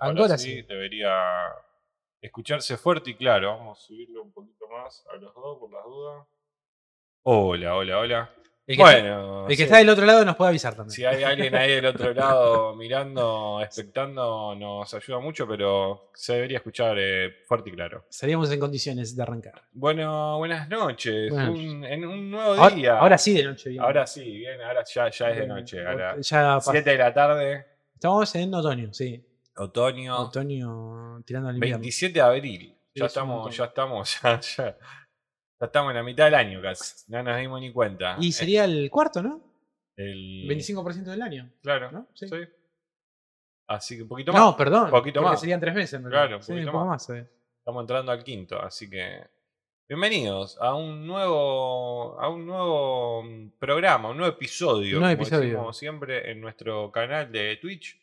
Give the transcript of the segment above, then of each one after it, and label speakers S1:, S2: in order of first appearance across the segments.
S1: Ahora sí. Debería escucharse fuerte y claro. Vamos a subirlo un poquito más a los dos por las dudas. Hola, hola, hola.
S2: El que,
S1: bueno,
S2: el que
S1: sí,
S2: está del otro lado nos puede avisar también.
S1: si hay alguien ahí del otro lado mirando, expectando, nos ayuda mucho, pero se debería escuchar eh, fuerte y claro.
S2: Estaríamos en condiciones de arrancar.
S1: Bueno, buenas noches.
S2: Buenas
S1: Un- en un nuevo
S2: Ahora,
S1: día.
S2: ahora sí de noche. bien.
S1: Ahora sí, bien, ahora ya, ya es de noche. A las
S2: Ya pa-
S1: 7 de la tarde,
S2: Estamos en otoño, sí.
S1: Otoño.
S2: Otoño tirando al invierno.
S1: 27 de abril.
S2: Sí,
S1: Ya
S2: es un
S1: estamos, ya estamos, ya, ya, ya estamos en la mitad del año casi. No nos dimos ni cuenta.
S2: Y sería el cuarto, ¿no?
S1: el
S2: 25% del año.
S1: Claro,
S2: ¿no?
S1: sí.
S2: Sí.
S1: Así que un poquito más.
S2: No, perdón.
S1: Poquito
S2: porque
S1: más.
S2: serían tres meses.
S1: Claro, un
S2: Sí,
S1: poquito
S2: un poco
S1: más.
S2: más. eh.
S1: Estamos entrando al quinto, así que bienvenidos a un nuevo a un nuevo mm, programa, un nuevo episodio,
S2: Nuevo
S1: como
S2: episodio.
S1: siempre en nuestro canal de Twitch.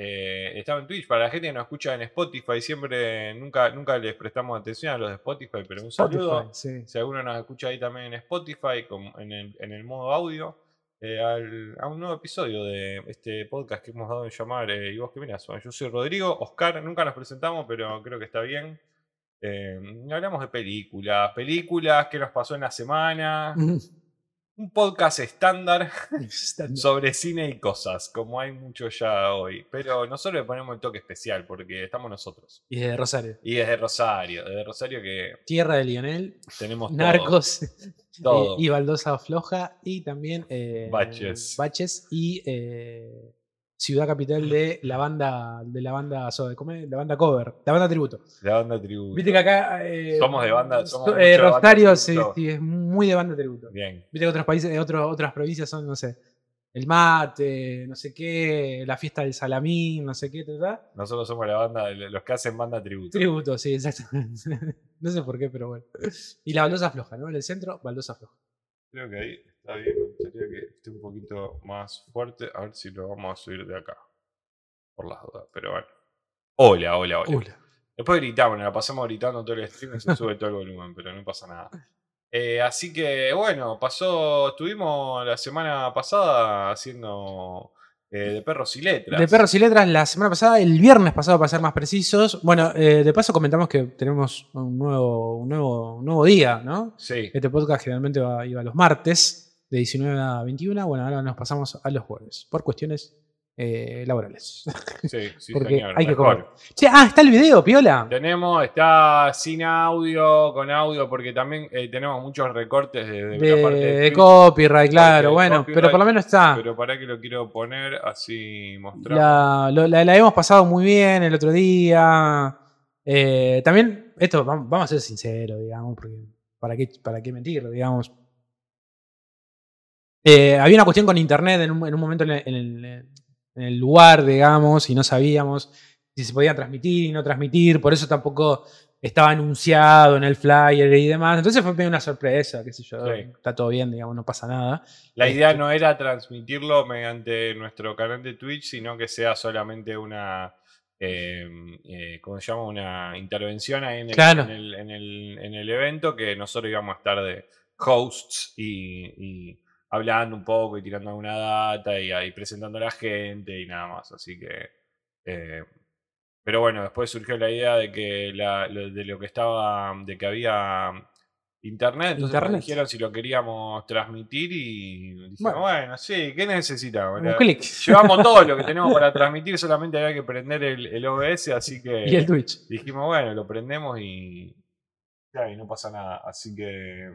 S1: Eh, estaba en Twitch para la gente que nos escucha en Spotify, siempre nunca nunca les prestamos atención a los de Spotify, pero un saludo.
S2: Sí.
S1: Si alguno nos escucha ahí también en Spotify, como en el, en el modo audio, eh, al- a un nuevo episodio de este podcast que hemos dado en llamar eh, ¿Y vos qué mirás? Yo soy Rodrigo, Oscar, nunca nos presentamos, pero creo que está bien. Hablamos de películas, películas, qué nos pasó en la semana. Un podcast estándar sobre cine y cosas, como hay mucho ya hoy. Pero nosotros le ponemos el toque especial porque estamos nosotros.
S2: Y de Rosario.
S1: Y desde Rosario, desde Rosario que
S2: Tierra de Lionel,
S1: tenemos todo,
S2: Narcos
S1: todo.
S2: eh, y Baldosa Floja y también eh,
S1: Baches.
S2: Baches y eh, ciudad capital de la banda de la banda ¿cómo es? la banda cover, la banda tributo.
S1: La banda tributo.
S2: Viste que acá eh,
S1: Somos de banda- somos
S2: eh,
S1: de banda
S2: Rosario sí, sí, es muy de banda tributo.
S1: Bien.
S2: Viste que otros países, eh, otros- otras provincias son, no sé, el mate, no sé qué, la fiesta del salamín, no sé qué, ¿verdad?
S1: Nosotros somos la banda, los que hacen banda tributo.
S2: Tributo, sí, exactamente. no sé por qué, pero bueno. Y la baldosa floja, ¿no? En el centro, baldosa floja.
S1: Creo que ahí está bien. Me gustaría que esté un poquito más fuerte. A ver si lo vamos a subir de acá. Por las dudas, pero bueno. Hola, hola, hola.
S2: Hola.
S1: Después gritamos, la pasamos gritando todo el stream y se sube todo el volumen, pero no pasa nada. Eh, así que bueno, pasó, estuvimos la semana pasada haciendo eh, de perros y letras.
S2: De Perros y Letras la semana pasada, el viernes pasado para ser más precisos. Bueno, eh, de paso comentamos que tenemos un nuevo, un nuevo, un nuevo día, ¿no?
S1: Sí,
S2: Este podcast generalmente va- iba los martes, de 19 a 21. Bueno, ahora nos pasamos a los jueves, por cuestiones eh, laborales.
S1: sí, sí,
S2: Porque
S1: señor.
S2: hay que comer. Che, ah, está el video, Piola.
S1: Tenemos, está sin audio, con audio, porque también eh, tenemos muchos recortes de, de
S2: De,
S1: parte de
S2: copyright, claro, bueno,
S1: copyright,
S2: pero por lo menos está.
S1: Pero para que lo quiero poner así mostramos.
S2: La, lo- la, la hemos pasado muy bien el otro día. Eh, también, esto, vam- vamos a ser sinceros, digamos, porque ¿para qué, para qué mentir, digamos? Eh, había una cuestión con internet en un, en un momento en el, en el- en el lugar, digamos, y no sabíamos si se podía transmitir y no transmitir, por eso tampoco estaba anunciado en el flyer y demás. Entonces fue medio una sorpresa, qué sé yo.
S1: Sí.
S2: Está todo bien, digamos, no pasa nada.
S1: La idea
S2: Este-
S1: no era transmitirlo mediante nuestro canal de Twitch, sino que sea solamente una, eh, eh, ¿cómo se llama? Una intervención ahí en el,
S2: Claro.
S1: en el- en el- en el evento que nosotros íbamos a estar de hosts y, y hablando un poco y tirando alguna data y ahí presentando a la gente y nada más. Así que... eh, pero bueno, después surgió la idea de que la- de lo que estaba, de que había internet, entonces nos
S2: Internet.
S1: dijeron si lo queríamos transmitir y dijimos,
S2: Bueno.
S1: bueno, sí, ¿qué necesitamos?
S2: Un clic.
S1: Llevamos todo lo que tenemos para transmitir, solamente había que prender el, el OBS, así que
S2: Y el Twitch.
S1: dijimos, bueno, lo prendemos y, ya, y no pasa nada. Así que,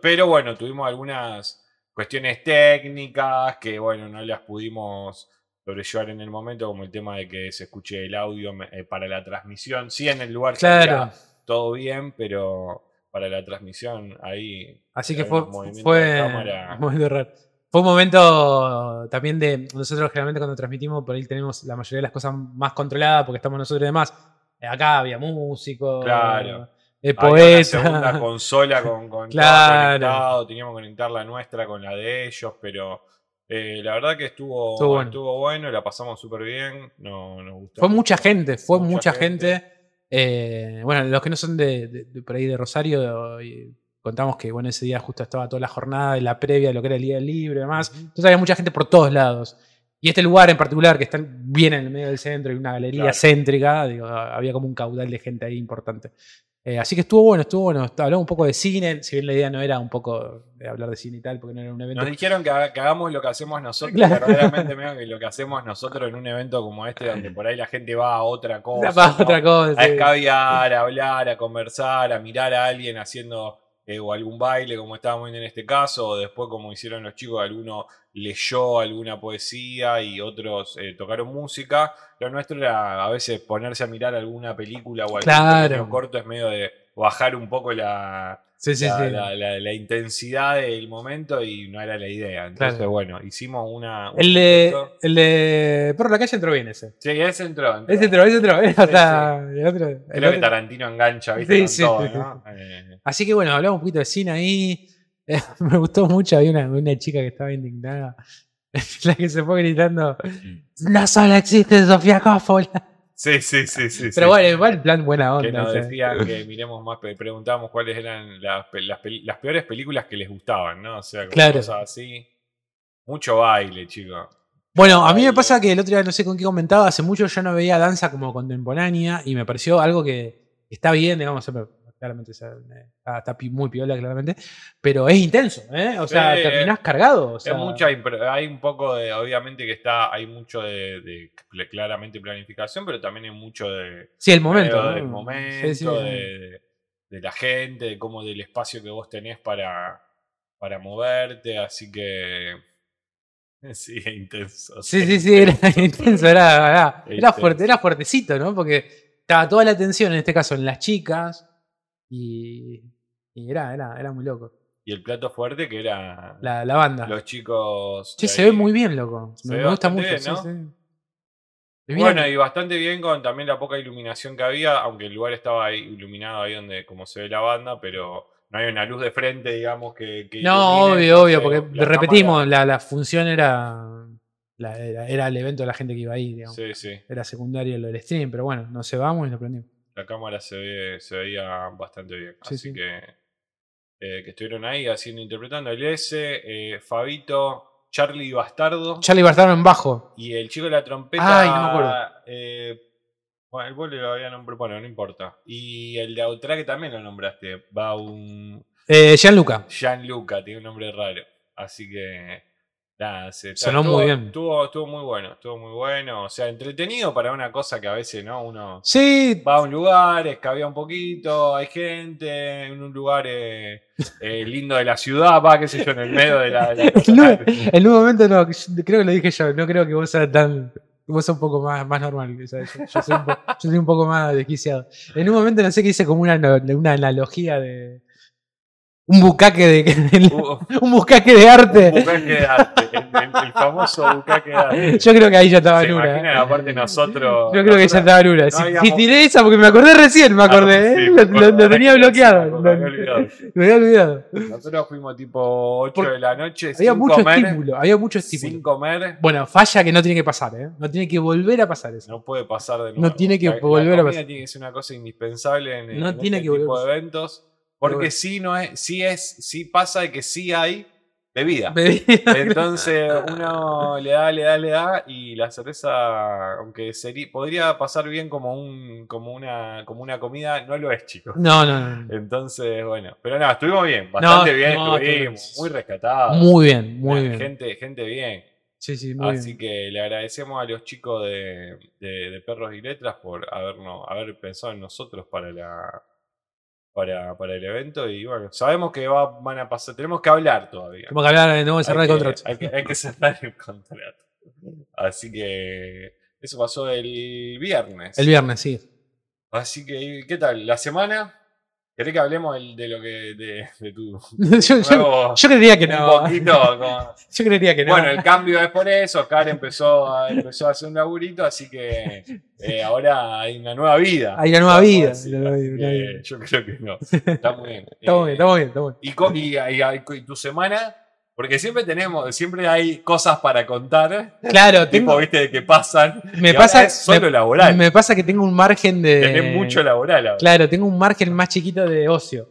S1: pero bueno, tuvimos algunas cuestiones técnicas que, bueno, no las pudimos sobrellevar en el momento, como el tema de que se escuche el audio eh, para la transmisión. Sí, en el lugar
S2: Claro.
S1: salía todo bien, pero para la transmisión ahí.
S2: Así que fue, fue raro. Fue un momento también de. Nosotros generalmente cuando transmitimos, por ahí tenemos la mayoría de las cosas más controladas porque estamos nosotros y demás. Acá había músicos,
S1: Claro.
S2: Eh,
S1: Había una segunda consola con, con todo
S2: Claro.
S1: conectado, teníamos que conectar la nuestra con la de ellos, pero eh, la verdad que estuvo,
S2: Estuvo
S1: estuvo,
S2: bueno.
S1: la pasamos súper bien, no, nos gustó.
S2: Fue mucha gente, fue
S1: Mucha
S2: mucha,
S1: gente.
S2: gente. Eh, bueno, los que no son de, de- de por ahí de Rosario, y contamos que bueno, ese día justo estaba toda la jornada de la previa de lo que era el día del libro y demás. Entonces había mucha gente por todos lados. Y este lugar en particular, que está bien en el medio del centro y una galería
S1: Claro.
S2: céntrica, digo, había como un caudal de gente ahí importante. Eh, así que estuvo bueno, estuvo bueno. Hablamos un poco de cine, si bien la idea no era un poco de hablar de cine y tal, porque no era un evento.
S1: Nos dijeron que, haga- que hagamos lo que hacemos nosotros,
S2: Claro.
S1: verdaderamente medio que lo que hacemos nosotros en un evento como este, donde por ahí la gente va a otra cosa.
S2: Para
S1: ¿no?
S2: otra cosa.
S1: a
S2: sí.
S1: escabiar, a hablar, a conversar, a mirar a alguien haciendo eh, o algún baile, como estábamos viendo en este caso, o después como hicieron los chicos, alguno leyó alguna poesía y otros eh, tocaron música. Lo nuestro era a veces ponerse a mirar alguna película o algún
S2: Claro.
S1: corto, es medio de bajar un poco la,
S2: Sí, sí,
S1: la,
S2: sí.
S1: la- la- la intensidad del momento y no era la idea. Entonces,
S2: Claro.
S1: bueno, hicimos una... un
S2: El de, el de la calle entró bien ese.
S1: Sí, ese entró. entró.
S2: Ese entró, ese entró. Otro- el otro- el
S1: Creo que Tarantino engancha, ¿viste? Eh,
S2: Así que bueno, hablamos un poquito de cine ahí. Me gustó mucho. Había una, una chica que estaba indignada. La que se fue gritando: No solo existe Sofía Coppola.
S1: Sí, sí, sí, sí.
S2: Pero
S1: sí.
S2: bueno, igual, plan buena onda.
S1: que nos
S2: o sea.
S1: decían que miremos más, preguntábamos cuáles eran las, las, peores películas que les gustaban, ¿no? O sea,
S2: Claro.
S1: cosas así. Mucho baile, chicos.
S2: Bueno, a mí me pasa que el otro día no sé con qué comentaba. Hace mucho yo no veía danza como contemporánea y me pareció algo que está bien, digamos. Claramente sea, eh, está, muy piola, claramente. Pero es intenso, ¿eh? O sea,
S1: Sí,
S2: terminás cargado. o sea,
S1: mucha, hay un poco de, obviamente que está, hay mucho de, de cl- claramente planificación, pero también hay mucho de,
S2: Sí, el momento.
S1: Del momento,
S2: Sí, sí.
S1: De, de la gente, de cómo del espacio que vos tenés para, para moverte, así que sí, intenso.
S2: Sí, sí, sí, era intenso, era, era, era fuerte, era fuertecito, ¿no? Porque estaba toda la atención, en este caso, en las chicas, y, y era, era, era muy loco.
S1: Y el plato fuerte que era
S2: La, la banda.
S1: los chicos. De
S2: se ve muy bien, loco.
S1: Se
S2: Me,
S1: ve
S2: me gusta mucho.
S1: bien,
S2: sí,
S1: ¿no?
S2: sí. Bien.
S1: Bueno, y bastante bien con también la poca iluminación que había, aunque el lugar estaba ahí iluminado ahí donde como se ve la banda, pero no hay una luz de frente, digamos, que... que
S2: no,
S1: ilumine,
S2: obvio, obvio, porque
S1: la
S2: repetimos, la, la función era, la- era, era el evento de la gente que iba ahí, digamos.
S1: Sí, sí.
S2: Era secundario lo del stream, pero bueno, nos cebamos y lo prendimos.
S1: La cámara se, ve, se veía bastante bien.
S2: Sí,
S1: Así
S2: sí.
S1: que, eh, que estuvieron ahí haciendo, interpretando el S, eh, Fabito, Charlie Bastardo
S2: Charlie Bastardo en bajo.
S1: y el chico de la trompeta.
S2: Ay, no me acuerdo.
S1: eh, bueno, el boli lo había nombrado, bueno, no importa. Y el de Outraque también lo nombraste. Va un
S2: Eh, Gianluca.
S1: Gianluca, tiene un nombre raro. Así que. Nada, se,
S2: Sonó muy bien.
S1: Estuvo, estuvo muy bueno, estuvo muy bueno. O sea, entretenido para una cosa que a veces, ¿no? Uno
S2: Sí,
S1: va a un lugar, escabea un poquito, hay gente, en un lugar eh, eh, lindo de la ciudad, va, qué sé yo, en el medio de la. de la
S2: En un, en un momento no, creo que lo dije yo, no creo que vos seas tan. Vos sos un poco más, más normal. yo, yo soy un po- yo soy un poco más desquiciado. En un momento no sé qué hice como una, una analogía de. Un bucaque de.
S1: Uh,
S2: un bucaque de arte.
S1: bucaque de arte, el, famoso bucaque de arte.
S2: Yo creo que ahí ya estaba
S1: ¿Se
S2: en una. ¿eh?
S1: Aparte nosotros.
S2: Yo creo que ya estaba en una.
S1: no
S2: Si,
S1: habíamos-
S2: si tiré esa porque me acordé recién, me acordé.
S1: Ah,
S2: ¿eh?
S1: sí,
S2: lo,
S1: me
S2: lo-
S1: acuerdo,
S2: lo tenía bloqueado.
S1: me
S2: Lo,
S1: había olvidado.
S2: lo había olvidado.
S1: Nosotros fuimos tipo 8
S2: Por-
S1: de la noche.
S2: Había
S1: sin
S2: mucho
S1: comer,
S2: estímulo. Había mucho estímulo.
S1: Sin comer.
S2: Bueno, falla que no tiene que pasar, ¿eh? No tiene que volver a pasar eso.
S1: No puede pasar de
S2: No
S1: nuevo.
S2: tiene que
S1: La- la
S2: volver a pasar.
S1: tiene que ser una cosa indispensable en,
S2: No
S1: en
S2: tiene
S1: este
S2: que
S1: tipo de eventos. Porque sí, no es, sí es, sí pasa de que sí hay bebida.
S2: Bebida.
S1: Entonces uno le da, le da, le da y la cerveza, aunque sería, podría pasar bien como un, como una, como una comida, no lo es, chicos.
S2: No, no, no.
S1: Entonces, bueno, pero nada, estuvimos bien, bastante bien,
S2: no,
S1: estuvimos, muy rescatados.
S2: Muy bien, muy bien.
S1: Gente, gente bien.
S2: Sí, sí, muy
S1: Así
S2: bien.
S1: que le agradecemos a los chicos de, de- de Perros y Letras por habernos, haber pensado en nosotros para la para, para el evento. Y bueno, sabemos que va- van a pasar, tenemos que hablar todavía.
S2: Tenemos que hablar, tenemos que cerrar
S1: Hay
S2: el
S1: que-
S2: contrato.
S1: Hay que, hay que cerrar el contrato. Así que eso pasó el viernes.
S2: El viernes, sí.
S1: Así que, ¿qué tal? ¿La semana? ¿Querés que hablemos del- de, lo que de, de tu
S2: yo, yo-
S1: nuevo-
S2: yo creería que
S1: un
S2: no.
S1: poquito como-
S2: Yo creería que no.
S1: bueno, el cambio es por eso. Oscar empezó a, empezó a hacer un laburito, así que eh, ahora hay una nueva vida.
S2: Hay una nueva
S1: Vamos a
S2: vida,
S1: decir,
S2: una nueva
S1: así
S2: vida, una
S1: que
S2: vida.
S1: Yo creo que no. Está muy bien.
S2: Estamos
S1: Eh,
S2: bien, estamos bien, estamos bien.
S1: Y, co- y- y- y- y tu semana, porque siempre tenemos, siempre hay cosas para contar,
S2: Claro,
S1: tipo,
S2: tengo,
S1: viste, de que pasan.
S2: me pasa,
S1: es solo
S2: me,
S1: laboral.
S2: me pasa que tengo un margen de.
S1: Tenés mucho laboral ahora.
S2: Claro, tengo un margen más chiquito de ocio.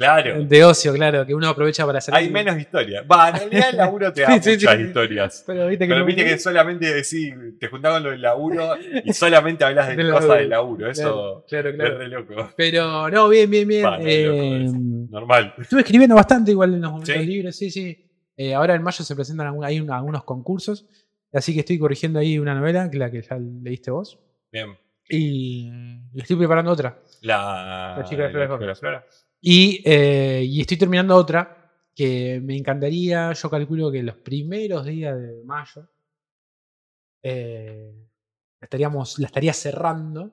S1: Claro.
S2: de ocio, claro, que uno aprovecha para hacer.
S1: Hay
S2: algo.
S1: menos historias. Va, en realidad el laburo te da
S2: Sí,
S1: muchas
S2: sí.
S1: historias.
S2: Pero viste que
S1: Pero
S2: no-
S1: viste que solamente decís, te juntás con lo del laburo y solamente hablas de
S2: Del
S1: cosas del laburo. Eso
S2: Claro,
S1: es
S2: claro.
S1: re loco.
S2: Pero no, bien, bien, bien.
S1: Va, no es loco
S2: eh.
S1: Normal.
S2: estuve escribiendo bastante igual en los momentos
S1: ¿Sí?
S2: libres, sí, sí. Eh, ahora en mayo se presentan algún- hay un- algunos concursos, así que estoy corrigiendo ahí una novela, que la que ya leíste vos.
S1: Bien.
S2: Y, y estoy preparando otra.
S1: La,
S2: La chica de Flora
S1: la Flora.
S2: Y, eh, y estoy terminando otra que me encantaría, yo calculo que los primeros días de mayo eh, estaríamos, la estaría cerrando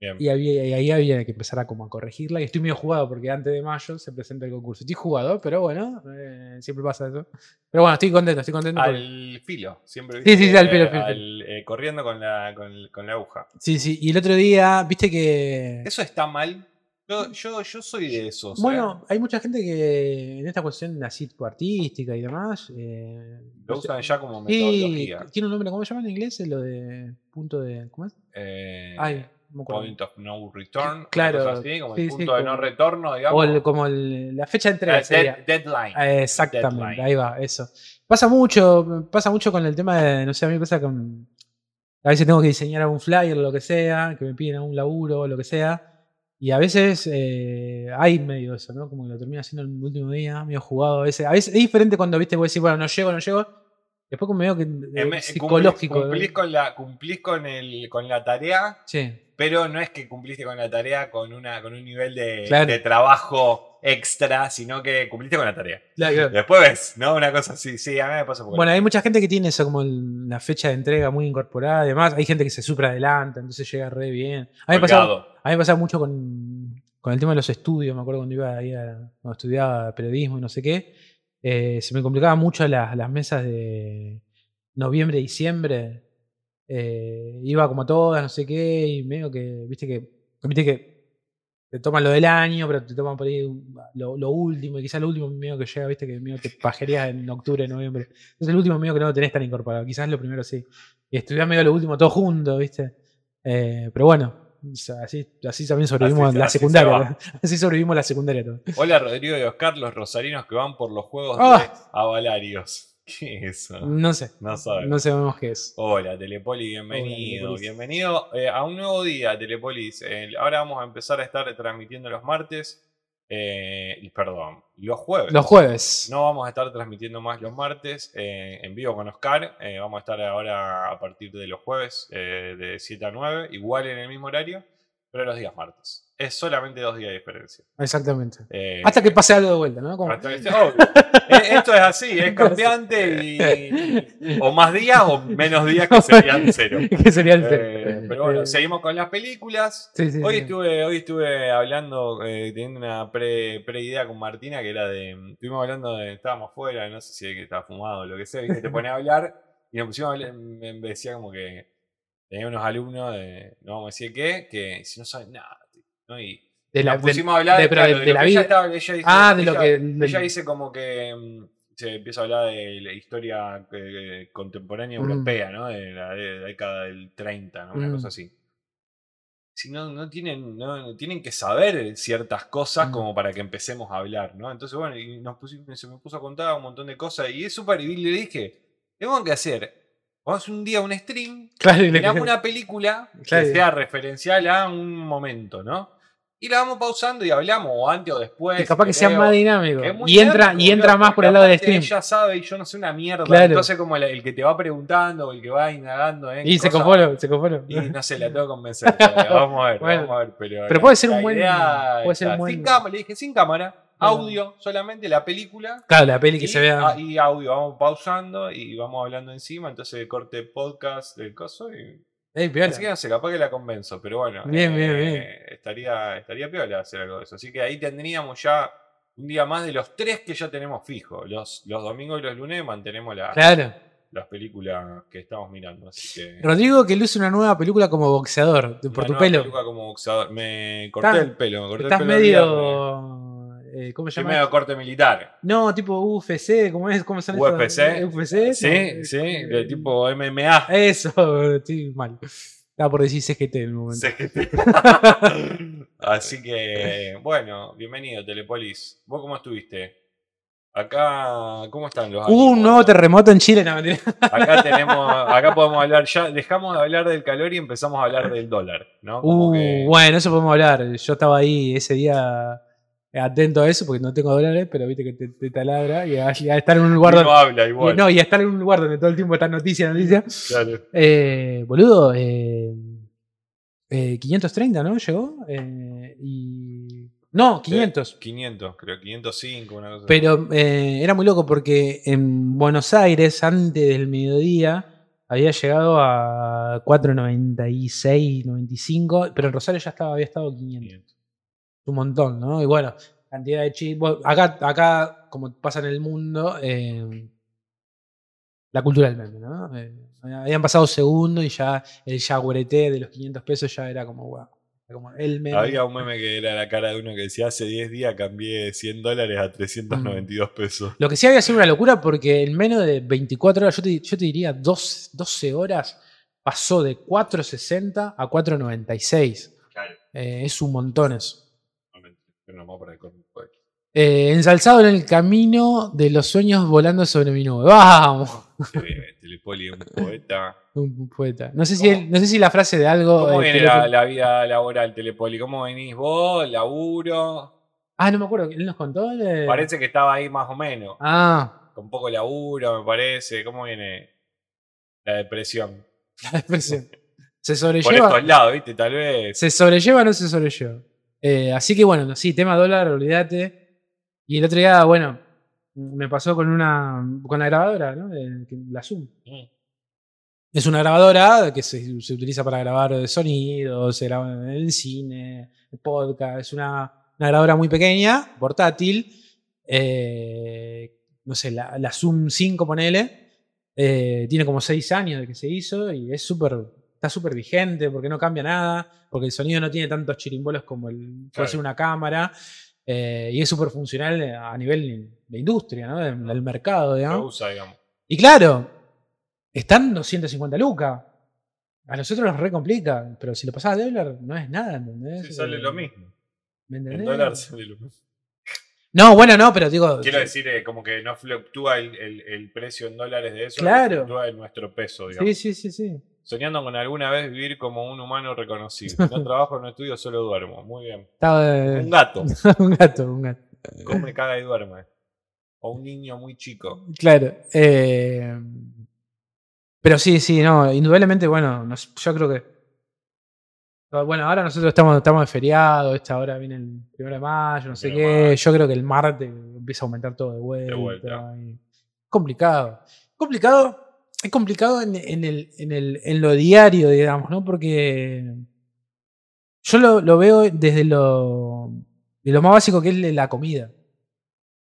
S1: Bien.
S2: y, había- y ahí había que empezar a, como a corregirla. Y estoy medio jugado porque antes de mayo se presenta el concurso. Estoy jugado, pero bueno, eh, siempre pasa eso. Pero bueno, estoy contento, estoy contento.
S1: Al filo, siempre.
S2: Sí, sí, al filo,
S1: eh,
S2: filo, al,
S1: eh, corriendo con la, con, con la aguja.
S2: Sí, sí. Y el otro día, viste que...
S1: ¿Eso está mal? Yo, yo, yo soy de esos. ¿eh?
S2: Bueno, hay mucha gente que en esta cuestión así artística y demás. eh,
S1: Lo
S2: no sé,
S1: usan ya como metodología.
S2: tiene un nombre, ¿cómo se llama en inglés? Lo de punto de. ¿Cómo es?
S1: Eh,
S2: Ay, no
S1: point of no return.
S2: Claro,
S1: así, como
S2: sí,
S1: el
S2: sí,
S1: punto de no retorno,
S2: O
S1: digamos.
S2: el- como el- la fecha de
S1: Eh,
S2: entrega.
S1: dead- deadline.
S2: Eh, Exactamente,
S1: Deadline.
S2: ahí va, eso. Pasa mucho, pasa mucho con el tema de, no sé, a mí me pasa con. A veces tengo que diseñar algún flyer, lo que sea, que me piden algún laburo, lo que sea. Y a veces eh, hay medio eso, ¿no? Como que lo termino haciendo en el último día, medio jugado. A veces, a veces es diferente cuando, viste, vos decís, bueno, no llego, no llego. Después como medio que eh,
S1: Em-
S2: psicológico.
S1: Cumplís,
S2: ¿no?
S1: cumplís con la, cumplís con, el, con la tarea,
S2: Sí.
S1: pero no es que cumpliste con la tarea con, una, con un nivel de,
S2: Claro.
S1: de trabajo extra, sino que cumpliste con la tarea.
S2: Claro, claro.
S1: Después ves, ¿no? Una cosa así. Sí, a mí me pasa por
S2: Bueno, hay mucha gente que tiene eso como la fecha de entrega muy incorporada. Además, hay gente que se supra adelanta, entonces llega re bien. A mí me pasaba,
S1: Colgado.
S2: a mí me pasaba mucho con, con el tema de los estudios. Me acuerdo cuando iba ahí a, cuando estudiaba periodismo y no sé qué. Eh, se me complicaban mucho las, mesas de noviembre, diciembre. Eh, iba como a todas, no sé qué, y medio que, viste que, viste que te toman lo del año, pero te toman por ahí un- lo, último, y quizás lo último medio que llega, viste que medio te pajerías en octubre, noviembre. Entonces el último medio que no tenés tan incorporado, quizás lo primero sí. Y estudiar medio lo último todo junto, viste. Eh, pero bueno, o sea, así, así también sobrevivimos
S1: Así-
S2: la
S1: así
S2: secundaria. Así sobrevivimos la secundaria.
S1: Hola Rodrigo y Oscar, los rosarinos que van por los juegos
S2: Ah.
S1: de Avalarios. ¿Qué es eso?
S2: No sé.
S1: No sabemos.
S2: No sabemos qué es.
S1: Hola Telepoli, bienvenido. Bienvenido eh, a un nuevo día, Telepolis. Eh, ahora vamos a empezar a estar transmitiendo los martes. Eh, perdón, los jueves.
S2: Los jueves.
S1: No vamos a estar transmitiendo más los martes eh, en vivo con Oscar. eh, vamos a estar ahora a partir de los jueves eh, de 7 a 9, igual en el mismo horario, pero los días martes. Es solamente dos días de diferencia.
S2: Exactamente.
S1: Eh,
S2: Hasta que pase algo de vuelta, ¿no? Como-
S1: hasta que- obvio. Eh, Esto es así, es cambiante y, o más días o menos días que serían cero.
S2: que sería el
S1: Eh, pero bueno,
S2: Eh,
S1: seguimos con las películas.
S2: sí, sí,
S1: Hoy
S2: sí.
S1: estuve, hoy estuve hablando, eh, teniendo una pre, idea con Martina que era de. Estuvimos hablando de. Estábamos fuera, no sé si que estaba fumado o lo que sea, ¿viste? te pone a hablar y nos pusimos a hablar, me decía como que tenía unos alumnos de. No vamos a decir qué, que si no saben nada, ¿no? Y
S2: De la,
S1: pusimos a hablar
S2: de- pero
S1: claro,
S2: de-
S1: de
S2: de
S1: lo
S2: la
S1: que ella
S2: vida.
S1: estaba- ella dice-
S2: Ah, de lo
S1: ella-
S2: que- del-
S1: Ella dice como que. mm, Se empieza a hablar de la historia eh, contemporánea
S2: Mm.
S1: europea, ¿no? De la, de la década del 30, ¿no? Una
S2: Mm.
S1: cosa así si no, no tienen, no, tienen que saber ciertas cosas
S2: Mm.
S1: como para que empecemos a hablar, ¿no? Entonces, bueno, y nos pusi- se me puso a contar un montón de cosas y es súper, y le dije, tenemos que hacer, vamos un día un stream,
S2: Claro,
S1: miramos una película
S2: Claro.
S1: que sea referencial a un momento, ¿no? Y la vamos pausando y hablamos, o antes o después.
S2: y capaz que sea más dinámico. Y entra, y entra más por el lado del stream.
S1: Ella sabe y yo no sé una mierda.
S2: Claro.
S1: Entonces, como el, el que te va preguntando o el que va indagando. ¿eh?
S2: Y se conforma, se conforma.
S1: y no sé, la tengo que convencer. Vamos a ver,
S2: Bueno,
S1: vamos a ver. Pero,
S2: pero puede ser un buen-
S1: idea
S2: puede ser un buen-
S1: Sin cámara, le dije, sin cámara, audio solamente, la película.
S2: Claro, la peli que
S1: y,
S2: se vea.
S1: y audio, vamos pausando y vamos hablando encima. Entonces corte podcast del coso. Y,
S2: Ey, piola.
S1: así que no sé, capaz que la convenzo, pero bueno.
S2: Bien, bien,
S1: eh,
S2: bien.
S1: Estaría, estaría piola hacer algo de eso. Así que ahí tendríamos ya un día más de los tres que ya tenemos fijos. Los, los domingos y los lunes mantenemos la-
S2: Claro.
S1: las películas que estamos mirando. Así que.
S2: Rodrigo que luce una nueva película como boxeador, por
S1: Una
S2: tu
S1: nueva
S2: pelo.
S1: peluca como boxeador. Me corté
S2: Estás-
S1: el pelo, me corté
S2: Estás
S1: el pelo.
S2: medio. Eh, ¿Cómo se llama?
S1: medio corte militar.
S2: No, tipo UFC, ¿cómo es? ¿Cómo son esos?
S1: UFC.
S2: UFC.
S1: Sí,
S2: no,
S1: sí,
S2: eh,
S1: de tipo MMA.
S2: Eso, estoy mal. Estaba por decir CGT en el momento.
S1: CGT. Así que, bueno, bienvenido, Telepolis. ¿Vos cómo estuviste? Acá, ¿cómo están los
S2: Hubo un nuevo terremoto en Chile, no, mentira.
S1: Acá tenemos, acá podemos hablar, ya dejamos de hablar del calor y empezamos a hablar del dólar, ¿no? Como
S2: Uh,
S1: que-
S2: Bueno, eso podemos hablar. Yo estaba ahí ese día atento a eso porque no tengo dólares, pero viste que te, te taladra y a, y a estar en un lugar
S1: uno
S2: donde.
S1: habla
S2: y-
S1: igual.
S2: no, y a estar en un lugar donde todo el tiempo está noticia, noticia.
S1: Claro.
S2: Eh, boludo, eh, eh, 530, ¿no? Llegó. eh, y. No, 500.
S1: 500, creo, 505, una cosa así.
S2: Pero eh, era muy loco porque en Buenos Aires, antes del mediodía, había llegado a 4.96, 95, pero en Rosario ya estaba, había estado 500.
S1: 500.
S2: Un montón, ¿no? Y bueno, cantidad de chicos. acá, acá, como pasa en el mundo, eh, la cultura del meme, ¿no? Eh, habían pasado segundos y ya el jaguarete de los 500 pesos ya era como, wow. como el meme.
S1: Había un meme que era la cara de uno que decía hace 10 días cambié 100 dólares a 392 pesos.
S2: Lo que sí había sido una locura porque en menos de 24 horas, yo te, yo te diría dos- 12 horas, pasó de 4.60 a 4.96.
S1: Claro.
S2: Eh, es un montón eso.
S1: Pero no vamos el cómic, pues.
S2: Eh, ensalzado en el camino de los sueños volando sobre mi nube. ¡Vamos!
S1: Telepoli es un poeta.
S2: Un poeta. No sé si, no sé si la frase de algo.
S1: ¿Cómo
S2: eh,
S1: viene la, vida laboral, Telepoli? ¿Cómo venís vos? ¿Laburo?
S2: Ah, no me acuerdo. ¿Él nos contó?
S1: Parece que estaba ahí más o menos.
S2: Ah,
S1: Con poco laburo, me parece. ¿Cómo viene la depresión?
S2: la expresión. Se
S1: Por
S2: sobrelleva.
S1: estos lados, ¿viste? Tal vez.
S2: ¿Se sobrelleva o no se sobrelleva? Eh, así que bueno, sí, tema dólar, olvídate. Y el otro día, bueno, me pasó con una con la grabadora, ¿no? De- la Zoom. Es una grabadora que se, se utiliza para grabar de sonido, se graba en el cine, podcast. Es una, una grabadora muy pequeña, portátil. eh, no sé, la, la Zoom 5, ponele. eh, tiene como 6 años de que se hizo y es súper. Está súper vigente porque no cambia nada, porque el sonido no tiene tantos chirimbolos como el, puede
S1: Claro.
S2: ser una cámara. eh, y es súper funcional a nivel de industria, ¿no? del, del mercado, digamos.
S1: usa, digamos.
S2: Y claro, están 250 lucas. A nosotros nos re complica, pero si lo pasás a dólar, no es nada, ¿entendés?
S1: Sí, sale
S2: Eh,
S1: lo mismo.
S2: ¿Me
S1: En
S2: entendés?
S1: dólar sale lo mismo.
S2: No, bueno, no, pero digo.
S1: Quiero decir, eh, como que no fluctúa el, el- el precio en dólares de eso,
S2: Claro.
S1: fluctúa en nuestro peso, digamos.
S2: Sí, sí, sí, sí.
S1: Soñando con alguna vez vivir como un humano reconocido. No trabajo, no estudio, solo duermo. Muy bien.
S2: Eh,
S1: Un gato.
S2: un gato, un gato.
S1: Come, caga y duerme. O un niño muy chico.
S2: Claro. eh, pero sí, sí, no, indudablemente, bueno, nos- yo creo que. Bueno, ahora nosotros estamos, estamos de feriado, esta hora viene el 1 de mayo, no sé
S1: Primero de
S2: qué.
S1: mayo.
S2: Yo creo que el martes empieza a aumentar todo de vuelta.
S1: vuelta.
S2: y- complicado. Complicado. Es complicado en, en el, en, el, en lo diario, digamos, ¿no? Porque yo lo, lo veo desde lo, de lo más básico que es la comida.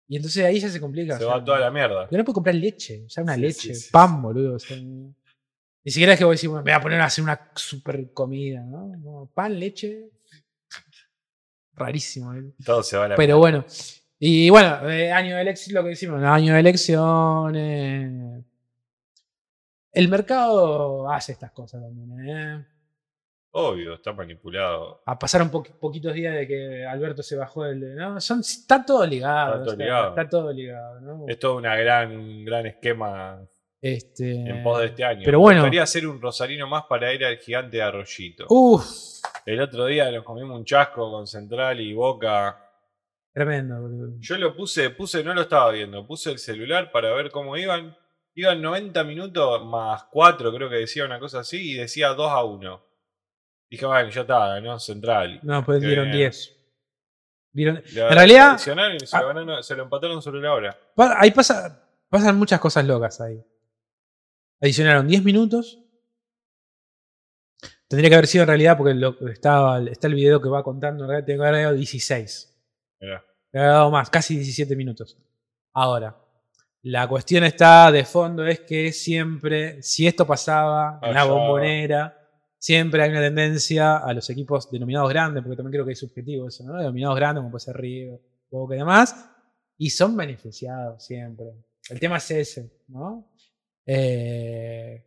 S2: Y entonces ahí ya se complica.
S1: Se
S2: o sea,
S1: va toda la mierda.
S2: yo no puedo comprar leche, o sea, una
S1: Sí,
S2: leche,
S1: sí, sí,
S2: pan, boludo. o sea, ni siquiera es que voy a decir, bueno, me voy a poner a hacer una super comida, ¿no? No, pan, leche. Rarísimo. ¿eh?
S1: Todo se va a la
S2: Pero bueno. Y bueno, eh, año de elecciones, lo que decimos, año de elecciones. El mercado hace estas cosas también, ¿eh?
S1: Obvio, está manipulado.
S2: A pasar un poquitos días de que Alberto se bajó del. ¿no? Son, está todo ligado.
S1: Está todo ligado.
S2: Está todo ligado, ¿no?
S1: Es todo una gran, un gran esquema
S2: Este,
S1: en pos de este año.
S2: pero bueno.
S1: Debería hacer un rosarino más para ir al gigante de Arroyito.
S2: Uf,
S1: El otro día nos comimos un chasco con Central y Boca.
S2: tremendo, boludo.
S1: Yo lo puse, puse, no lo estaba viendo, puse el celular para ver cómo iban. Iban 90 minutos más 4, creo que decía una cosa así, y decía 2 a 1. Dije, bueno, ya está, ganó Central.
S2: No, pues dieron
S1: bien.
S2: 10. Dieron- En realidad-
S1: se,
S2: ah.
S1: lo ganaron- se lo empataron sobre la hora.
S2: Ahí pasa, pasan muchas cosas locas ahí. Adicionaron 10 minutos. Tendría que haber sido en realidad, porque lo, estaba, está el video que va contando, en realidad tengo que haber dado 16.
S1: Mirá.
S2: Le había dado más, casi 17 minutos. Ahora, la cuestión está de fondo es que siempre, si esto pasaba en la bombonera, siempre hay una tendencia a los equipos denominados grandes, porque también creo que es subjetivo eso, ¿no? Denominados grandes, como puede ser River, Boca y demás, y son beneficiados siempre. El tema es ese, ¿no? Eh,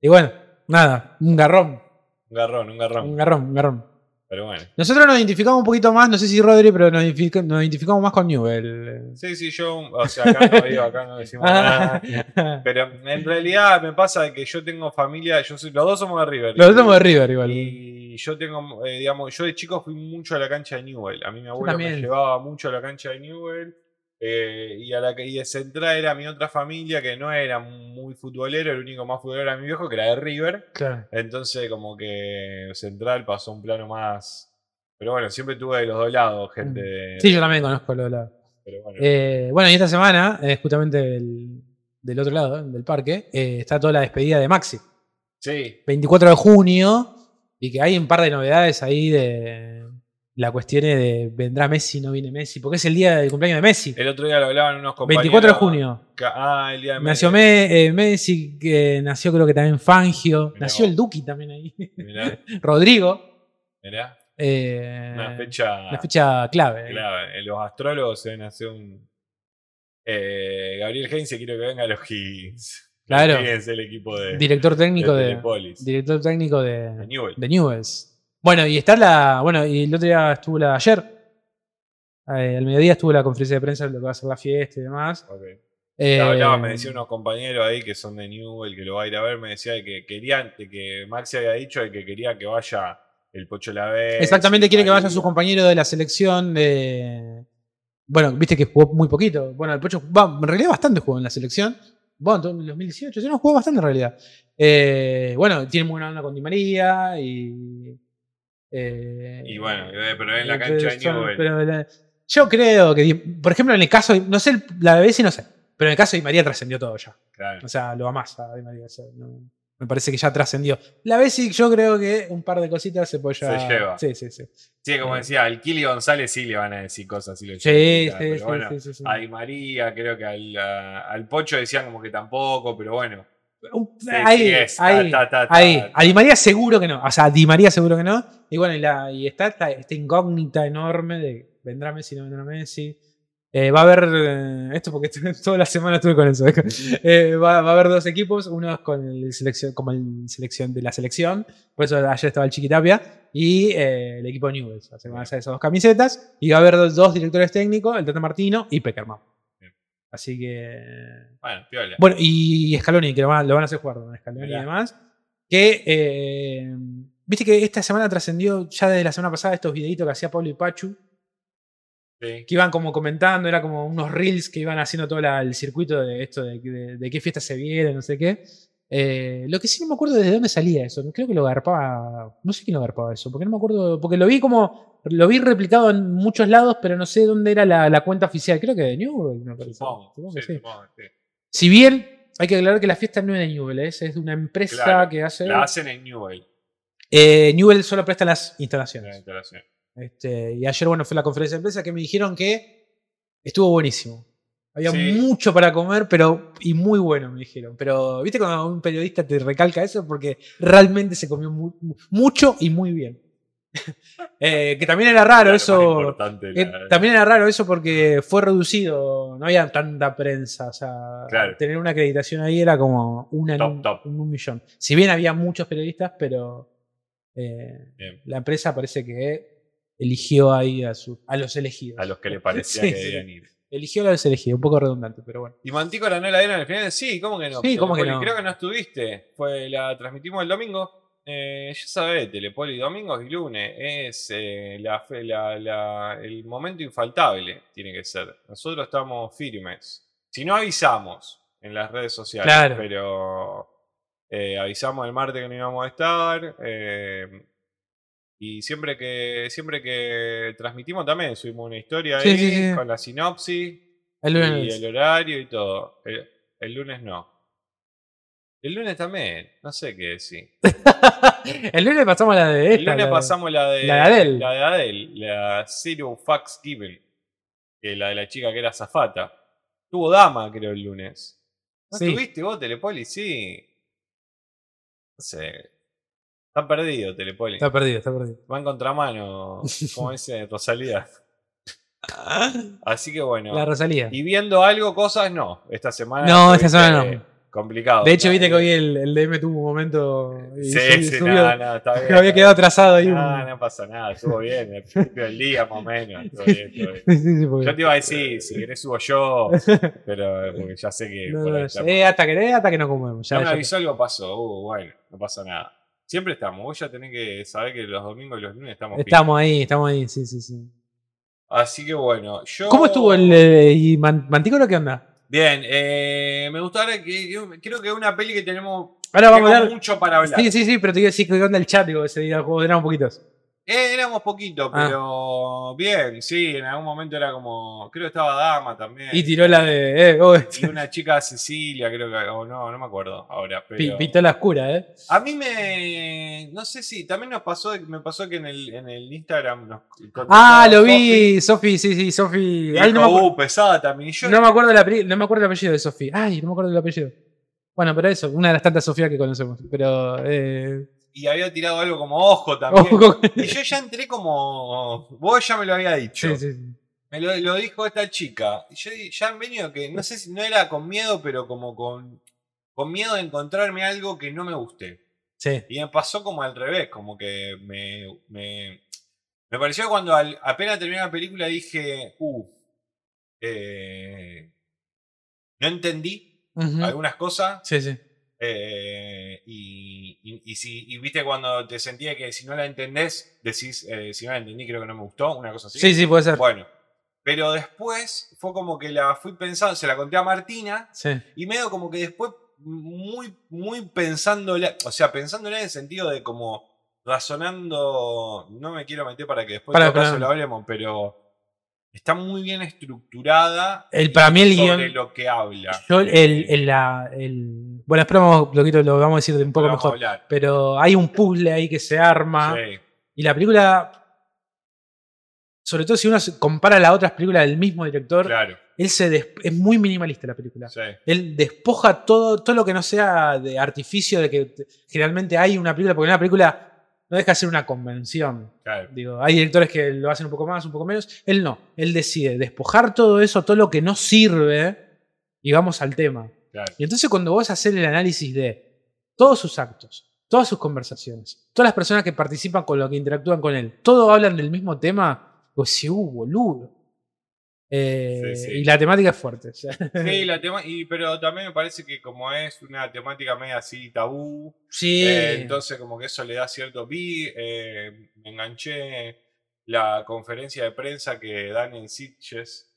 S2: y bueno, nada, un garrón.
S1: Un garrón, un garrón.
S2: Un garrón, un garrón.
S1: Pero bueno.
S2: Nosotros nos identificamos un poquito más, no sé si Rodri, pero nos, identifica- nos identificamos más con Newell.
S1: Sí, sí, yo, o sea, acá no digo, acá no decimos nada.
S2: Ah.
S1: Pero en realidad me pasa que yo tengo familia, yo soy, los dos somos de River.
S2: Los dos somos de River igual.
S1: Y yo tengo, eh, digamos, yo de chico fui mucho a la cancha de Newell. A mí mi abuelo me llevaba mucho a la cancha de Newell. Eh, y, a la, que- y de Central era mi otra familia que no era muy futbolero, el único más futbolero era mi viejo, que era de River.
S2: Claro.
S1: Entonces, como que Central pasó un plano más. Pero bueno, siempre tuve de los dos lados gente de.
S2: Sí, yo también conozco lo de la.
S1: Pero bueno.
S2: Eh, bueno, y esta semana, eh, justamente del, del otro lado, del parque, está toda la despedida de Maxi.
S1: sí,
S2: 24 de junio, y que hay un par de novedades ahí de la cuestión de vendrá Messi, no viene Messi, porque es el día del cumpleaños de Messi.
S1: el otro día lo hablaban unos compañeros.
S2: 24 de junio.
S1: Ah, el día de
S2: Nació
S1: Messi.
S2: Me- eh, Messi, que nació creo que también Fangio,
S1: Mirá
S2: nació
S1: vos.
S2: el Duki también ahí.
S1: Mirá,
S2: Rodrigo.
S1: mirá.
S2: eh,
S1: Una fecha.
S2: una fecha clave.
S1: clave. En los astrólogos deben hacer un. Eh, Gabriel Heinze quiero que venga a los Higgins.
S2: Claro.
S1: Higgins, el equipo de,
S2: Director técnico
S1: de
S2: de,
S1: Telepolis.
S2: director técnico
S1: De
S2: de,
S1: Newell.
S2: de Newells. Bueno, y está la. Bueno, y el otro día estuvo la. Ayer, eh, al mediodía estuvo la conferencia de prensa de lo que va a ser la fiesta y demás.
S1: Ok.
S2: Eh,
S1: Hablaba, me decían unos compañeros ahí que son de Newell, que lo va a ir a ver, me decía de que querían, que Maxi había dicho de que quería que vaya el Pocho la vez.
S2: Exactamente, quiere que vaya su compañero de la selección de. Bueno, viste que jugó muy poquito. Bueno, el Pocho va, en realidad bastante jugó en la selección. Bueno, en 2018, sí, no jugó bastante en realidad. Eh, bueno, tiene muy buena onda con Di María y. eh,
S1: Y bueno, pero en la cancha de Newell.
S2: pero la- yo creo que, por ejemplo, en el caso, no sé, la de Bessi no sé, pero en el caso de Di María trascendió todo ya.
S1: Claro.
S2: O sea, lo amás a Di María. o sea, no- me parece que ya trascendió. La Bessi, yo creo que un par de cositas se puede ya.
S1: Se lleva.
S2: Sí, sí, sí.
S1: Sí, como
S2: Eh.
S1: decía, al Kili González sí le van a decir cosas. Sí, lo
S2: Sí,
S1: identifican,
S2: sí,
S1: pero
S2: sí,
S1: bueno,
S2: sí, sí, sí.
S1: A Di María, creo que al, a- al Pocho decían como que tampoco, pero bueno. Sí,
S2: ahí,
S1: es.
S2: ahí,
S1: Ta, ta, ta,
S2: ahí. A Di María seguro que no. O sea, a Di María seguro que no. Y bueno, y, la, y está esta, incógnita enorme de vendrá Messi, no vendrá Messi. Eh, va a haber, eh, esto porque toda la semana estuve con eso. Eh, va, va a haber dos equipos, uno es con el selección, como el selección de la selección, por eso ayer estaba el Chiquitapia, y eh, el equipo Newell's. O sea, van a hacer esas dos camisetas, y va a haber dos, dos directores técnicos, el Tata Martino y Peckerman. Así que
S1: Bueno, piola.
S2: bueno, y Scaloni, que lo van, lo van a hacer jugar con Scaloni y demás. Que, eh, viste que esta semana trascendió ya desde la semana pasada estos videitos que hacía Pablo y Pachu,
S1: Sí.
S2: que iban como comentando, era como unos reels que iban haciendo todo la- el circuito de esto, de, de- de qué fiesta se viene, no sé qué. Eh, lo que sí no me acuerdo desde dónde salía eso. Creo que lo garpaba. No sé quién lo garpaba eso, porque no me acuerdo. Porque lo vi como. Lo vi replicado en muchos lados, pero no sé dónde era la, la cuenta oficial. Creo que de Newell, parece.
S1: Supongo.
S2: Supongo
S1: sí, supongo.
S2: Si bien hay que aclarar que la fiesta no es de Newell, ¿eh? es de una empresa
S1: Claro,
S2: que hace.
S1: La hacen en Newell.
S2: Eh, Newell solo presta las
S1: la
S2: instalaciones.
S1: instalación.
S2: Este, y ayer, bueno, fue la conferencia de empresa que me dijeron que estuvo buenísimo. Había
S1: Sí.
S2: mucho para comer, pero. y muy bueno, me dijeron. Pero, ¿viste cuando un periodista te recalca eso? Porque realmente se comió mu- mu- mucho y muy bien. Eh, que también era raro eso.
S1: importante,
S2: Eh,
S1: la-
S2: también era raro eso porque fue reducido, no había tanta prensa. O sea,
S1: Claro.
S2: tener una acreditación ahí era como una en
S1: Top,
S2: un,
S1: top.
S2: un millón. Si bien había muchos periodistas, pero eh, la empresa parece que eligió ahí a, su- a los elegidos.
S1: A los que le parecía
S2: Sí,
S1: que debían ir.
S2: Eligió a los elegidos, un poco redundante, pero bueno.
S1: ¿Y Mantícora no la dieron al final? Sí, ¿cómo que no?
S2: Sí, ¿cómo que no?
S1: Creo que no estuviste. Fue, la transmitimos el domingo. Eh, ya sabés, Telepoli domingos y lunes. Es eh, la, fe- la- la- el momento infaltable, tiene que ser. Nosotros estamos firmes. Si no avisamos en las redes sociales,
S2: Claro.
S1: pero eh, avisamos el martes que no íbamos a estar. eh, y siempre que, siempre que transmitimos también subimos una historia
S2: Sí,
S1: ahí
S2: sí, sí.
S1: con la sinopsis.
S2: El
S1: Y
S2: lunes.
S1: el horario y todo. El, el lunes no. El lunes también, no sé qué decir.
S2: el lunes pasamos la de esta.
S1: El lunes
S2: la
S1: pasamos la de,
S2: la de Adele.
S1: La de Adele, la Zero Fucks Given. Que la de la chica que era zafata. Tuvo dama, creo, el lunes. ¿No estuviste vos, Telepoli? Sí. No sé. Está perdido, Telepoli.
S2: Está perdido, está perdido.
S1: Va en contramano, como dice Rosalía. Así que bueno.
S2: La Rosalía.
S1: Y viendo algo, cosas no. Esta semana.
S2: No, esta semana no.
S1: complicado.
S2: De hecho, viste que hoy el, el DM tuvo un momento. y
S1: Sí, sí,
S2: subió-
S1: no, está bien.
S2: que había quedado atrasado ahí. un-
S1: No, no pasa nada, estuvo bien. Al principio del día, más o menos. estuvo bien, estuvo bien.
S2: Sí, sí, porque-
S1: Yo te iba a decir, si querés subo yo, pero eh, porque ya sé que.
S2: No,
S1: por ahí
S2: eh, hasta que hasta que no comemos. Ya,
S1: Ya me avisó algo pasó, uh, bueno, no pasa nada. Siempre estamos, vos ya tenés que saber que los domingos y los lunes estamos.
S2: Estamos ahí, estamos ahí, sí, sí, sí.
S1: Así que bueno, yo.
S2: ¿Cómo estuvo el eh, y Man- qué onda?
S1: Bien, eh, me gustó ahora que yo creo que es una peli que tenemos,
S2: Ahora vamos a
S1: tengo
S2: hablar.
S1: mucho para hablar.
S2: Sí, sí, sí, pero te digo decir qué onda el chat, digo, ese día juego éramos poquitos.
S1: Eh, éramos poquitos,
S2: Ah.
S1: pero bien, sí, en algún momento era como, creo que estaba Dama también.
S2: Y tiró la de. Eh, oh,
S1: Y una chica Cecilia, creo que, o no, no me acuerdo ahora. Pero
S2: pistola oscura, ¿eh?
S1: a mí me, no sé si, también nos pasó, me pasó que en el, en el Instagram nos
S2: Ah, lo vi, Sofi, sí, sí, Sofi. Ay, no me,
S1: "Uh, pesada también. Yo,
S2: no me acuerdo el apellido, no me acuerdo el apellido de Sofi. Ay, no me acuerdo del apellido. Bueno, pero eso, una de las tantas Sofías que conocemos. Pero. Eh,
S1: y había tirado algo como ojo también.
S2: ojo
S1: Y yo ya entré como, vos ya me lo había dicho.
S2: sí, sí, sí.
S1: Me lo, lo dijo esta chica. Y yo ya han venido que, no sé si no era con miedo, pero como con, con miedo de encontrarme algo que no me guste.
S2: Sí.
S1: Y me pasó como al revés, como que me, me, me pareció cuando al- apenas terminé la película dije, uh, eh, no entendí algunas cosas.
S2: Sí, sí.
S1: Eh, y, y- y si, y viste cuando te sentía que si no la entendés, decís, eh, si no la entendí, creo que no me gustó, una cosa así.
S2: Sí, sí, puede ser.
S1: Bueno, pero después fue como que la fui pensando, se la conté a Martina
S2: Sí.
S1: y medio como que después muy, muy pensándola, o sea, pensándola en el sentido de como razonando, no me quiero meter para que después caso
S2: para-
S1: lo hablemos, pero está muy bien estructurada
S2: El- para mí el
S1: sobre
S2: guión-
S1: lo que habla.
S2: Yo, el, el- la- el- bueno, esperamos, lo, quito- lo vamos a decir de un poco mejor. Pero hay un puzzle ahí que se arma.
S1: Sí,
S2: Y la película, sobre todo si uno compara a las otras películas del mismo director,
S1: claro,
S2: él se es muy minimalista la película.
S1: sí,
S2: Él despoja todo, todo lo que no sea de artificio de que generalmente hay una película, porque una película no deja de ser una convención.
S1: claro.
S2: Digo, hay directores que lo hacen un poco más, un poco menos. Él no. Él decide despojar todo eso, todo lo que no sirve, y vamos al tema.
S1: claro.
S2: Y entonces cuando vos haces el análisis de todos sus actos, todas sus conversaciones, todas las personas que participan con lo que interactúan con él, todos hablan del mismo tema, vos decís, uh, boludo. Eh,
S1: Sí, sí.
S2: Y la temática es fuerte. o sea.
S1: Sí, la tema, y, pero también me parece que como es una temática media así tabú,
S2: Sí.
S1: Eh, entonces, como que eso le da cierto. Vi, eh, me enganché la conferencia de prensa que dan en Sitges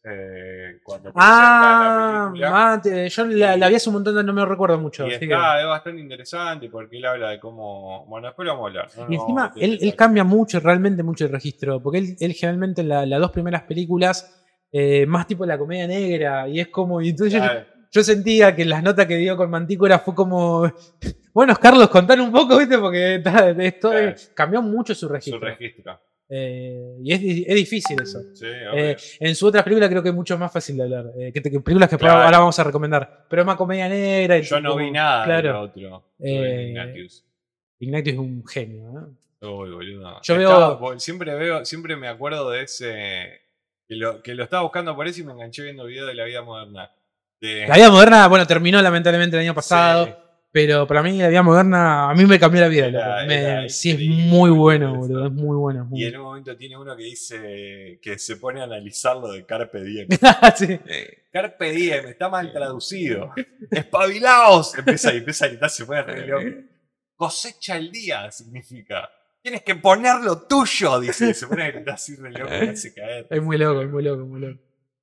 S1: cuando
S2: ah,
S1: presentan la película.
S2: mate, yo la, la vi hace un montón, no me lo recuerdo mucho.
S1: Y está, es bastante interesante porque él habla de cómo. Bueno, después lo vamos a hablar. no
S2: Y encima, él, cambia mucho, realmente mucho el registro, porque él, él generalmente en la- las dos primeras películas, eh, más tipo la comedia negra, y es como, y entonces yo-
S1: Claro,
S2: yo, sentía que las notas que dio con Mantícora fue como, bueno, Carlos, contar un poco, ¿viste? Porque está- esto
S1: Claro.
S2: cambió mucho su
S1: su
S2: registro.
S1: registro.
S2: Eh, y es, es difícil eso.
S1: Sí,
S2: Eh, en su otra película creo que es mucho más fácil de hablar. eh, que, películas que
S1: Claro.
S2: ahora vamos a recomendar. Pero es más comedia negra. y
S1: Yo no vi nada
S2: Claro.
S1: del otro. Ignatius.
S2: Ignatius es un genio.
S1: Uy, boludo.
S2: Yo
S1: Estaba-
S2: veo-
S1: bo- siempre veo, siempre me acuerdo de ese. Que lo, que lo estaba buscando por eso y me enganché viendo videos de la vida moderna. De-
S2: La vida moderna, bueno, terminó lamentablemente el año pasado.
S1: Sí.
S2: Pero para mí la vida moderna a mí me cambió la vida.
S1: Era-
S2: loco. Me-
S1: era
S2: sí, es muy bueno, boludo. Es muy bueno. es muy
S1: Y en un momento tiene uno que dice que se pone a analizar lo de Carpe Diem.
S2: Sí.
S1: Eh, Carpe Diem, está mal traducido. ¡Espabilaos! Empieza empieza a gritar, se pone loco. Cosecha el día significa. Tienes que poner lo tuyo, dice. y Se pone a gritar así re loco, me hace caer.
S2: Es muy loco, es muy loco, muy loco.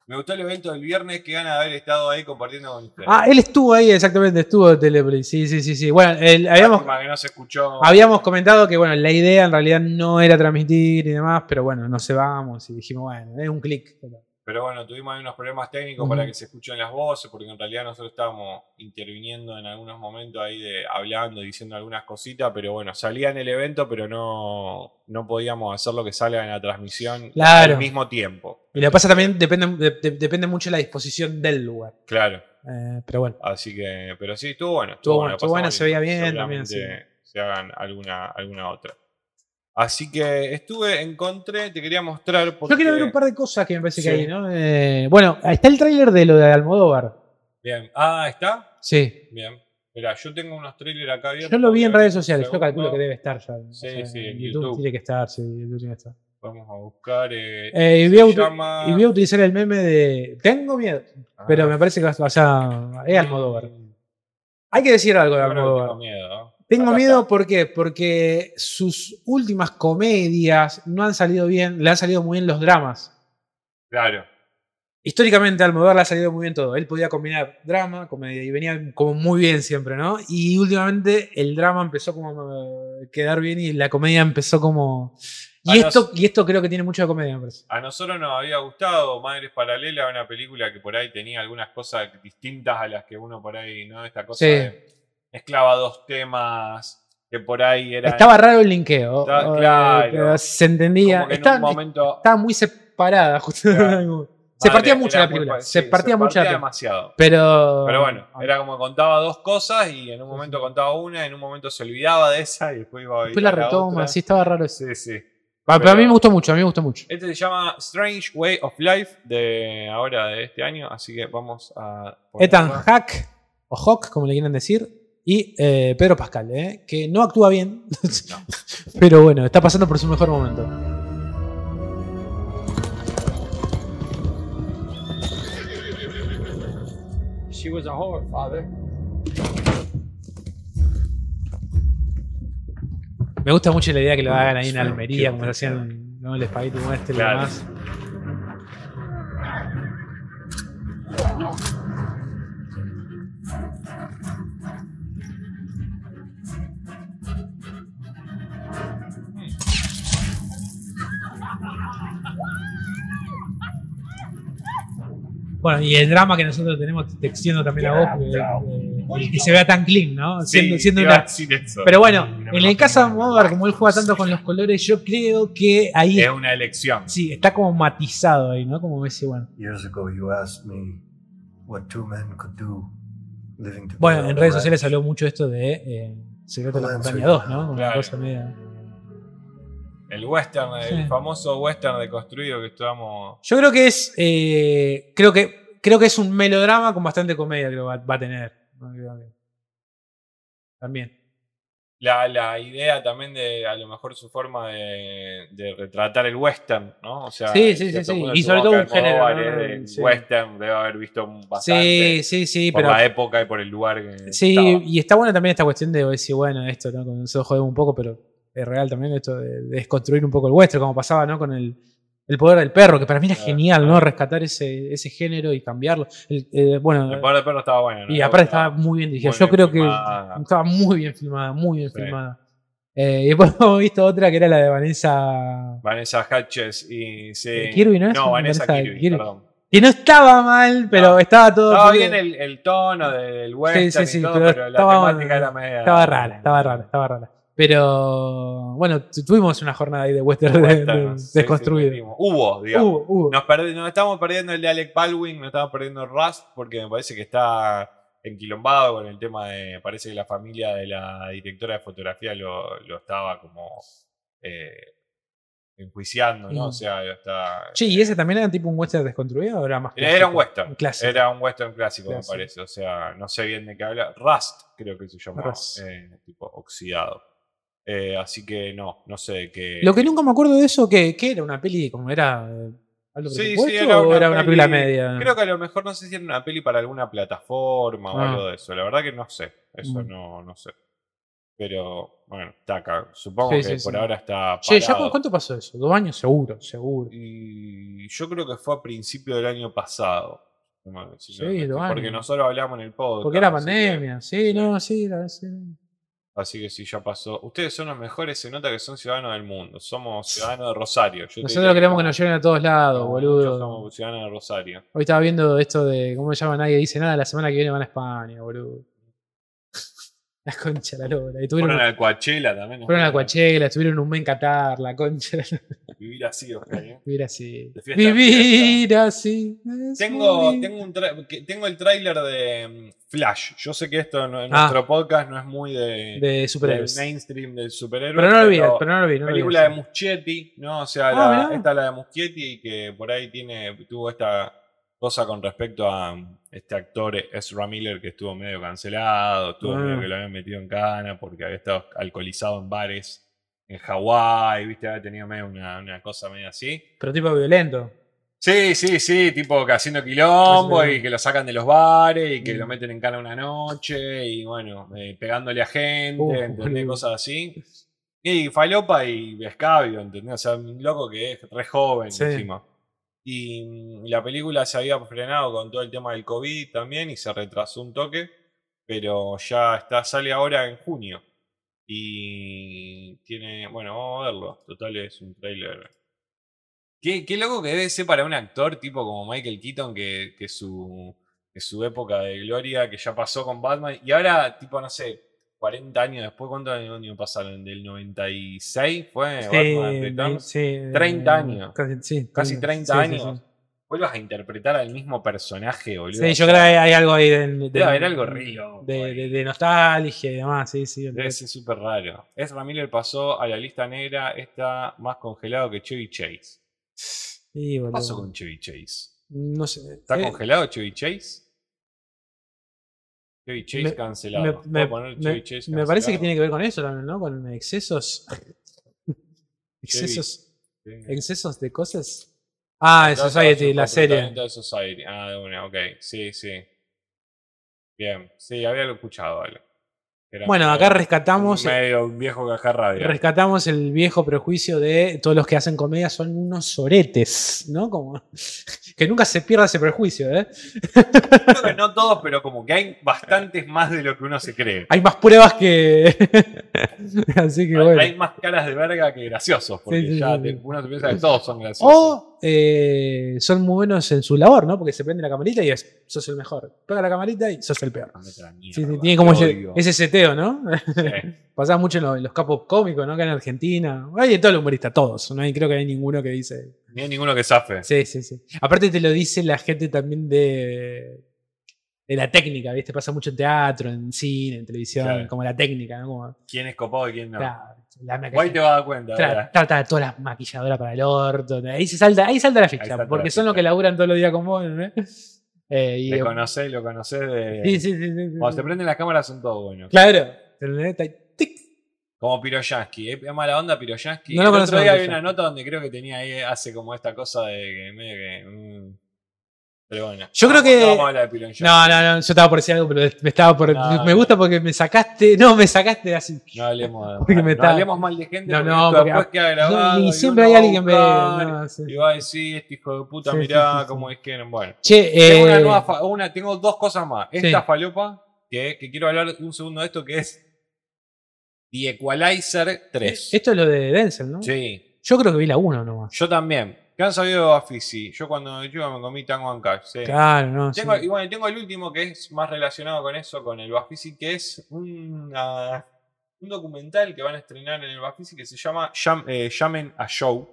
S1: Me gustó el evento del viernes, que gana de haber estado ahí compartiendo con ustedes.
S2: Ah, él estuvo ahí, exactamente, estuvo en Teleplay. Sí, sí, sí, sí. Bueno, el- habíamos,
S1: que no se escuchó.
S2: habíamos comentado que bueno, la idea en realidad no era transmitir y demás, pero bueno, nos cebamos y dijimos, bueno, es un clic.
S1: Pero bueno, tuvimos ahí unos problemas técnicos para que se escuchen las voces, porque en realidad nosotros estábamos interviniendo en algunos momentos ahí de hablando, diciendo algunas cositas, pero bueno, salía en el evento, pero no, no podíamos hacer lo que salga en la transmisión
S2: Claro.
S1: al mismo tiempo.
S2: Y lo que pasa también depende, de- de- depende mucho de la disposición del lugar.
S1: Claro.
S2: Eh, pero bueno.
S1: Así que, pero sí, estuvo bueno.
S2: Estuvo bueno, estuvo bueno, se veía bien también,
S1: Seguramente Se hagan alguna, alguna otra. Así que estuve, encontré, te quería mostrar. Porque,
S2: Yo quiero ver un par de cosas que me parece que hay, ¿no? Eh, bueno, está el tráiler de lo de Almodóvar.
S1: Bien. Ah, ¿está?
S2: Sí.
S1: Bien. Mirá, yo tengo unos trailers acá abiertos.
S2: Yo lo vi en redes sociales, yo calculo que debe estar ya.
S1: Sí, sí, en
S2: YouTube,
S1: YouTube.
S2: tiene que estar, sí, YouTube tiene que estar.
S1: Vamos a buscar. Eh,
S2: Eh, y, voy a, uti-
S1: llama-
S2: y voy a utilizar el meme de. Tengo miedo, pero
S1: Ah,
S2: me parece que va a. Es Almodóvar.
S1: mm,
S2: Hay que decir algo de Almodóvar.
S1: Tengo miedo. ¿no?
S2: Tengo miedo. ¿por qué? Porque sus últimas comedias no han salido bien, le han salido muy bien los dramas.
S1: Claro.
S2: Históricamente Almodóvar le ha salido muy bien todo. Él podía combinar drama, comedia, y venía como muy bien siempre, ¿no? Y últimamente el drama empezó como a quedar bien y la comedia empezó como... Y esto, y esto creo que tiene mucho de comedia, me parece.
S1: A nosotros nos había gustado Madres Paralelas, una película que por ahí tenía algunas cosas distintas a las que uno por ahí, ¿no? Esta cosa
S2: Sí.
S1: de mezclaba dos temas que por ahí eran.
S2: Estaba raro el linkeo.
S1: Estaba-
S2: eh,
S1: claro.
S2: pero se entendía.
S1: como que en
S2: Estaba,
S1: un momento.
S2: estaba muy separada, justo.
S1: Claro.
S2: se
S1: Madre,
S2: partía mucho
S1: era
S2: la película. se partía mucho la película.
S1: demasiado.
S2: Pero.
S1: Pero bueno, era como que contaba dos cosas y en un momento contaba una, en un momento se olvidaba de esa y después iba a
S2: Después la retoma, sí, estaba raro eso.
S1: Sí, sí.
S2: Pero,
S1: pero-
S2: a mí me gustó mucho, a mí me gustó mucho.
S1: Este se llama Strange Way of Life de ahora, de este año, así que vamos a...
S2: Ethan. Hack, o Hawk, como le quieran decir, y eh, Pedro Pascal, ¿eh? que no actúa bien, pero bueno, está pasando por su mejor momento.
S3: She was a whore, father.
S2: Me gusta mucho la idea que lo hagan ahí en Almería, como se hacían ¿no? el espagueti este y
S1: Claro.
S2: demás. Bueno, y el drama que nosotros tenemos te extiendo también a vos, eh, que se vea tan clean, ¿no?
S1: Sí,
S2: Siendo, siendo una,
S1: eso.
S2: Pero bueno, en el caso de. Almodóvar, como él juega tanto con los colores, yo creo que ahí
S1: Es una elección.
S2: sí, está como matizado ahí, ¿no? Como ese, bueno.
S4: Years ago, you asked me what two men could do living together.
S2: Bueno, en redes sociales habló mucho esto de eh, Secreto de la
S4: soy-
S2: 2, ¿no? Como una
S1: Claro.
S2: cosa media-
S1: El western, el
S2: Sí.
S1: famoso western deconstruido que estábamos...
S2: Yo creo que es. eh, creo que. Creo que es un melodrama con bastante comedia, creo que va, va a tener. También.
S1: La, la idea también de, a lo mejor, su forma de, de retratar el western, ¿no? O sea,
S2: Sí, sí, sí, sí. Y sobre todo un género,
S1: western, debe haber visto bastante
S2: Sí, sí, sí,
S1: por
S2: pero.
S1: la época y por el lugar que
S2: Sí,
S1: estaba.
S2: y está buena también esta cuestión de decir, bueno, esto, ¿no? Con nosotros jodemos un poco, pero es real también esto de, de desconstruir un poco el western, como pasaba, ¿no? Con el, el poder del perro, que para mí era
S1: Claro,
S2: genial, ¿no? Rescatar ese, ese género y cambiarlo. El- eh, bueno,
S1: El poder del perro estaba bueno. ¿no?
S2: y aparte estaba muy bien dirigida. Yo
S1: bien
S2: creo
S1: filmada.
S2: que estaba muy bien filmada, muy bien
S1: Sí.
S2: filmada. Eh, y después hemos visto otra que era la de Vanessa.
S1: Vanessa Hutches y sí.
S2: Kirby, ¿no?
S1: No, Vanessa
S2: Vanessa
S1: Kirby,
S2: Kirby.
S1: perdón.
S2: Que no estaba mal, pero
S1: No,
S2: estaba todo.
S1: Estaba bien el, el tono del western
S2: sí, sí,
S1: y todo,
S2: pero
S1: pero, la
S2: estaba-
S1: temática era media.
S2: Estaba rara, estaba rara, estaba rara. Pero bueno, tu- tuvimos una jornada ahí de western,
S1: Western,
S2: de-
S1: sí, sí,
S2: desconstruido.
S1: Hubo, digamos.
S2: Hubo, hubo.
S1: Nos, nos estamos perdiendo el de Alec Baldwin, nos estamos perdiendo Rust, porque me parece que está enquilombado con el tema de. Parece que la familia de la directora de fotografía lo, lo estaba como. Eh, enjuiciando, ¿no?
S2: Mm.
S1: O sea, está.
S2: Che, ¿y ese también era tipo un western desconstruido o era más clásico?
S1: Era un western.
S2: Clásico.
S1: Era un western clásico,
S2: Clásico.
S1: me parece. O sea, no sé bien de qué habla. Rust, creo que se llama.
S2: Rust.
S1: eh, tipo oxidado. Eh, así que no, no sé qué.
S2: Lo que nunca me acuerdo de eso, que, que era una peli como era eh, alto
S1: Sí, sí, era
S2: o
S1: una
S2: era una
S1: peli-
S2: película media.
S1: Creo que a lo mejor no sé si era una peli para alguna plataforma o
S2: Ah.
S1: algo de eso. La verdad que no sé. Eso
S2: Mm.
S1: no, no sé. Pero bueno, está acá. Supongo
S2: Sí,
S1: que
S2: sí,
S1: por
S2: sí.
S1: ahora está.
S2: Che, ¿ya
S1: parado.
S2: cu- cuánto pasó eso? ¿Dos años? Seguro, seguro.
S1: Y yo creo que fue a principio del año pasado. No
S2: Sí, dos
S1: porque
S2: años.
S1: nosotros hablamos en el podcast.
S2: Porque era
S1: que-
S2: pandemia. Sí, no, sí, era, sí.
S1: Así que sí, ya pasó. Ustedes son los mejores, se nota que son ciudadanos del mundo. Somos ciudadanos de Rosario. Yo
S2: Nosotros queremos que nos lleven a todos lados, boludo.
S1: somos ciudadanos de Rosario.
S2: Hoy estaba viendo esto de. ¿Cómo se llama? Nadie dice nada. La semana que viene van a España, boludo. La concha, la lora. Y tuvieron,
S1: Fueron al Coachella también. ¿no?
S2: fueron a Coachella, estuvieron un mes en Qatar, la concha. la.
S1: Vivir así, Oscar, ¿eh?
S2: Vivir así.
S1: De fiesta
S2: Vivir así.
S1: Tengo, tengo, un tengo el tráiler de mm, Flash. Yo sé que esto en en
S2: Ah.
S1: nuestro podcast no es muy de,
S2: De superhéroes.
S1: mainstream del superhéroe.
S2: Pero no lo vi, pero no lo vi. No vi,
S1: película de. Muschietti, ¿no? O sea,
S2: Ah,
S1: la- esta es la de Muschietti que por ahí tiene, tuvo esta cosa con respecto a este actor Ezra Miller que estuvo medio cancelado, estuvo
S2: Ah.
S1: medio que lo habían metido en cana porque había estado alcoholizado en bares en Hawái, viste, había tenido medio una, una cosa medio así.
S2: Pero tipo violento.
S1: Sí, sí, sí, tipo que haciendo quilombo
S2: Sí.
S1: y que lo sacan de los bares y que
S2: Mm.
S1: lo meten en cana una noche y bueno, eh, pegándole a gente,
S2: Uh,
S1: ¿entendés? Cosas así. Y falopa y escabio, ¿entendés? O sea, un loco que es re joven
S2: Sí.
S1: encima. Y mm, la película se había frenado con todo el tema del COVID también y se retrasó un toque, pero ya está, sale ahora en junio. Y tiene, bueno, vamos a verlo. Total es un trailer. Qué, qué loco que debe ser para un actor tipo como Michael Keaton que, que su, que su época de gloria, que ya pasó con Batman, y ahora, tipo, no sé, 40 años después, ¿cuántos años pasaron? ¿Del 96 fue
S2: Sí,
S1: Batman Returns?
S2: sí,
S1: 30
S2: eh,
S1: años.
S2: Casi, sí,
S1: Casi 30
S2: sí, sí,
S1: años. Vuelvas a interpretar al mismo personaje, boludo.
S2: Sí, yo creo que hay, algo ahí de, de-
S1: Debe haber algo loco
S2: de, de- de nostalgia y demás, sí, sí.
S1: Ser súper raro. Ezra Miller pasó a la lista negra, está más congelado que Chevy Chase.
S2: Sí,
S1: ¿Qué pasó con Chevy Chase?
S2: No sé.
S1: ¿Está
S2: eh,
S1: congelado Chevy Chase? Chevy Chase
S2: Me-
S1: cancelado.
S2: me,
S1: ¿Puedo
S2: me-
S1: poner
S2: me-
S1: Chevy Chase
S2: me parece que tiene que ver con eso también, ¿no? Con excesos. excesos. Excesos de cosas. Ah, en Society, la serie.
S1: de Society. Ah, de una, ok. Sí, sí. Bien. Sí, había escuchado algo. Era
S2: Bueno,
S1: medio-
S2: acá rescatamos,
S1: Medio viejo cajarrabia.
S2: rescatamos el viejo prejuicio de todos los que hacen comedia son unos soretes, ¿no? Como que nunca se pierda ese prejuicio, ¿eh?
S1: Creo que no todos, pero como que hay bastantes más de lo que uno se cree.
S2: Hay más pruebas que. Así que
S1: Hay-
S2: bueno.
S1: Hay más caras de verga que graciosos, porque
S2: Sí, sí,
S1: ya
S2: sí,
S1: te-
S2: sí.
S1: uno se piensa que todos son graciosos.
S2: O eh, son muy buenos en su labor, ¿no? Porque se prende la camarita y es, sos el mejor. Pega la camarita y sos el peor.
S1: Andate a la mierda,
S2: Sí, sí, tiene como ese, ese seteo, ¿no?
S1: Sí.
S2: Pasaba mucho en los, en los capos cómicos, ¿no? Acá en Argentina. Hay de todo el humorista, todos. No hay, creo que hay ninguno que dice.
S1: Ni hay ninguno que zafe.
S2: Sí, sí, sí. Aparte te lo dice la gente también de, de la técnica, ¿viste? Pasa mucho en teatro, en cine, en televisión,
S1: Claro.
S2: como la técnica, ¿no? Como,
S1: ¿Quién es copado y quién no?
S2: claro, la
S1: Guay te vas a dar cuenta.
S2: Tra-. Trata todas las maquilladoras para el orto. Ahí se salta, ahí salta la ficha. porque
S1: la
S2: son los que laburan todos los días con vos, ¿no? Eh, y,
S1: Te conocés, lo conocés de.
S2: sí, sí, sí, sí,
S1: Cuando se prenden las cámaras son todos buenos.
S2: Claro.
S1: Como Piroyansky. ¿eh? Es mala onda Piroyansky.
S2: No lo
S1: El otro día había una nota donde creo que tenía ahí, hace como esta cosa de que medio que. mm. Pero bueno.
S2: Yo creo que-
S1: No vamos a hablar de Piroyansky.
S2: No, no, no. Yo estaba por decir algo, pero me estaba por.
S1: No,
S2: me gusta porque me sacaste. No, me sacaste así.
S1: No hablemos,
S2: Porque me está-
S1: hablemos mal de gente.
S2: No, no, porque-
S1: después queda grabado.
S2: y
S1: y
S2: siempre hay alguien que no, sí.
S1: Y va a decir, este hijo de puta,
S2: Sí,
S1: mirá
S2: sí,
S1: cómo es que. Bueno.
S2: Che,
S1: Tengo, una
S2: eh,
S1: nueva una- tengo dos cosas más. Esta falopa, que, que quiero hablar un segundo de esto, que es The Equalizer 3.
S2: esto es lo de Denzel, ¿no?
S1: Sí,
S2: Yo creo que vi la 1 nomás.
S1: yo también. ¿Qué han sabido de Bafisi? Yo cuando yo me comí Tango and Cash. sí.
S2: Claro, no. sí.
S1: Tengo, y bueno, tengo el último que es más relacionado con eso, con el Bafisi, que es una- un documental que van a estrenar en el Bafisi que se llama Llam- eh, Llamen a Show.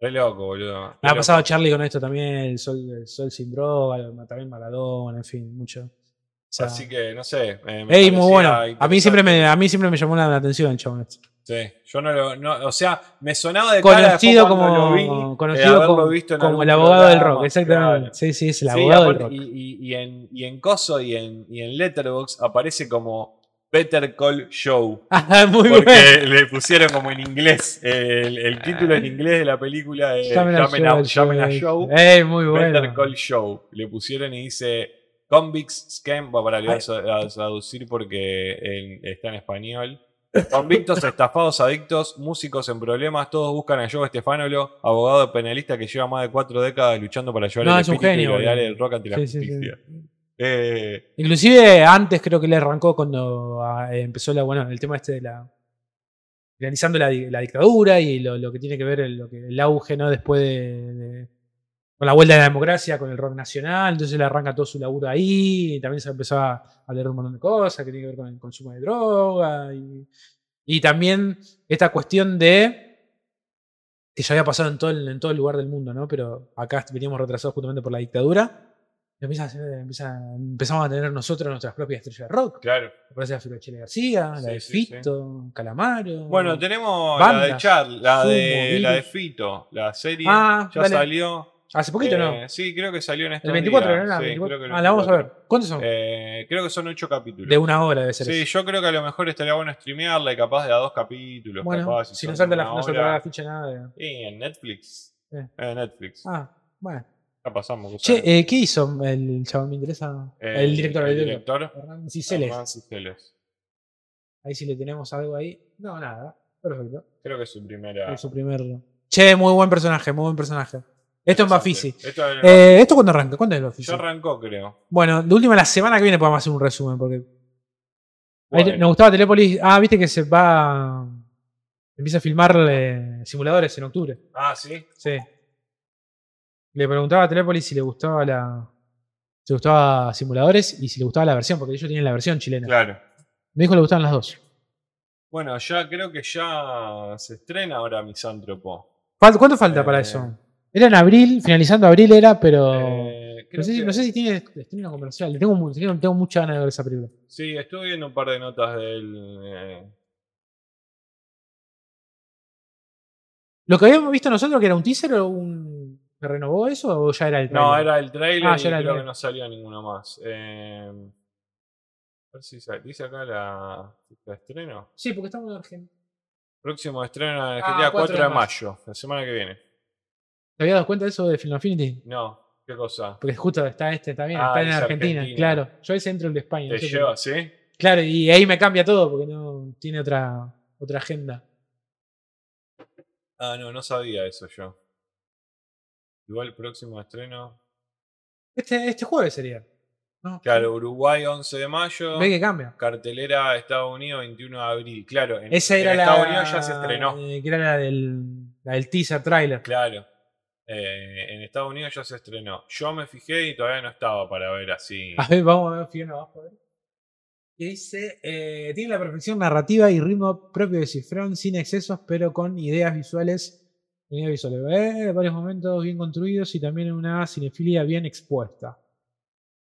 S1: Re loco, boludo. Re
S2: Me ha
S1: loco.
S2: pasado Charlie con esto también, el sol, el sol sin droga, también Maradona, en fin, mucho. O sea,
S1: Así que, no sé. eh, me
S2: ey, muy bueno. A mí siempre me, a mí siempre me llamó la atención el chabón este.
S1: Sí, yo no lo. No, o sea, me sonaba de cara
S2: Conocido como,
S1: lo vi, eh,
S2: conocido como,
S1: visto
S2: como el abogado del rock, exactamente.
S1: claro.
S2: Sí, sí, es el
S1: Sí,
S2: abogado del rock.
S1: Y, y- y en, y en Coso y en, y en Letterboxd aparece como Better Call Show.
S2: Ah, muy
S1: Porque
S2: bueno.
S1: le pusieron como en inglés, el, el título en inglés de la película es
S2: Llamen a Show. Ey, muy bueno.
S1: Better Call Show. Le pusieron y dice Convicts Scam. Va para le voy a a traducir porque en- está en español. Convictos, estafados, adictos, músicos en problemas, todos buscan a Joe Estefanolo, abogado penalista que lleva más de cuatro décadas luchando para llevar
S2: No,
S1: el
S2: es un
S1: espíritu
S2: genio,
S1: y
S2: boludo.
S1: del rock ante la
S2: Sí, sí, sí.
S1: justicia. Eh,
S2: Inclusive antes creo que le arrancó cuando ah, empezó la, bueno, el tema este de la realizando la, la dictadura y lo, lo que tiene que ver el, lo que, el auge, ¿no? Después de, de- con la vuelta de la democracia, con el rock nacional, entonces le arranca todo su laburo ahí, y también se empezó a, leer un montón de cosas que tiene que ver con el consumo de droga y, y también esta cuestión de que ya había pasado en todo, el, en todo el lugar del mundo, ¿no? Pero acá veníamos retrasados justamente por la dictadura. Y empieza a empieza- empezamos a tener nosotros nuestras propias estrellas de rock.
S1: claro.
S2: Aparece la Chile García, la
S1: Sí,
S2: de
S1: sí, sí.
S2: Fito, Calamaro.
S1: Bueno, tenemos la de
S2: Bandas,
S1: Char, la de, la de. Fito, la serie
S2: Ah,
S1: ya
S2: dale.
S1: salió.
S2: Hace poquito, ¿no?
S1: Eh, Sí, creo que salió en estos
S2: El 24,
S1: días.
S2: ¿no? La
S1: Sí,
S2: 24.
S1: creo que el
S2: Ah, la vamos a
S1: 24.
S2: ver. ¿Cuántos son?
S1: Eh, creo que son ocho capítulos.
S2: de una hora debe ser
S1: Sí,
S2: eso.
S1: yo creo que a lo mejor estaría bueno streamearla y capaz de a dos capítulos.
S2: Bueno,
S1: capaz,
S2: si no salta la, no la ficha nada. de-
S1: Y en Netflix.
S2: Eh.
S1: En Netflix.
S2: Ah, bueno.
S1: Ya pasamos.
S2: Che, eh, ¿qué hizo el chabón? Me interesa.
S1: Eh,
S2: el director, el
S1: el
S2: director.
S1: director.
S2: Hernán Ciceles.
S1: Hernán Ciceles.
S2: Ahí sí le tenemos algo ahí. No, nada. Perfecto.
S1: Creo que es su primera.
S2: Es su primer. Che, muy buen personaje, muy buen personaje. Esto es Bafisi.
S1: Esto es-
S2: Eh, ¿Esto cuándo arranca? ¿Cuándo es Bafisi?
S1: ya arrancó, creo.
S2: Bueno, de última la semana que viene podemos hacer un resumen porque. Ahí nos gustaba Telépolis. Ah, viste que se va. Empieza a filmar eh, simuladores en octubre.
S1: Ah, sí.
S2: Sí. Le preguntaba a Telépolis si le gustaba la. Si le gustaba simuladores y si le gustaba la versión, porque ellos tienen la versión chilena.
S1: Claro.
S2: Me dijo que le gustaban las dos.
S1: Bueno, ya creo que ya se estrena ahora Misántropo.
S2: ¿Cuánto falta para
S1: Eh.
S2: eso? Era en abril, finalizando abril era, pero.
S1: Eh,
S2: no, sé si,
S1: que-
S2: no sé si tiene estreno comercial. Tengo, tengo, mucha ganas de ver esa película.
S1: Sí, estuve viendo un par de notas del. eh,
S2: ¿Lo que habíamos visto nosotros que era un teaser o un. ¿Se renovó eso o ya era el
S1: No,
S2: trailer?
S1: era el trailer
S2: Ah,
S1: y
S2: ya era el
S1: creo que no salió ninguno más. Eh, a ver si sale. dice acá la, la estreno.
S2: Sí, porque estamos en Argentina.
S1: Próximo estreno en
S2: Ah,
S1: Argentina
S2: 4
S1: 4
S2: de
S1: de mayo, la semana que viene.
S2: ¿Te habías dado cuenta de eso de Film Affinity?
S1: No, ¿qué cosa?
S2: Porque justo está este también,
S1: Ah,
S2: está en Argentina,
S1: Argentina.
S2: claro. Yo ese entro el de España. no
S1: ¿Te
S2: sé por
S1: lleva, sí?
S2: Claro, y ahí me cambia todo porque no tiene otra, otra agenda.
S1: Ah, no, no sabía eso yo. Igual el próximo estreno.
S2: Este, este jueves sería. ¿no?
S1: Claro, Uruguay 11 de mayo.
S2: Ve que cambia.
S1: Cartelera Estados Unidos 21 de abril. Claro, en,
S2: Esa era
S1: en
S2: la.
S1: Estados Unidos ya se estrenó.
S2: eh, que era la del, la del teaser trailer.
S1: Claro. Eh, en Estados Unidos ya se estrenó. Yo me fijé y todavía no estaba para ver así.
S2: A ver, vamos a ver, fíjate abajo. a ver. Que dice: eh, Tiene la perfección narrativa y ritmo propio de Cifrón, sin excesos, pero con ideas visuales. Ideas visuales. Eh, varios momentos bien construidos y también una cinefilia bien expuesta.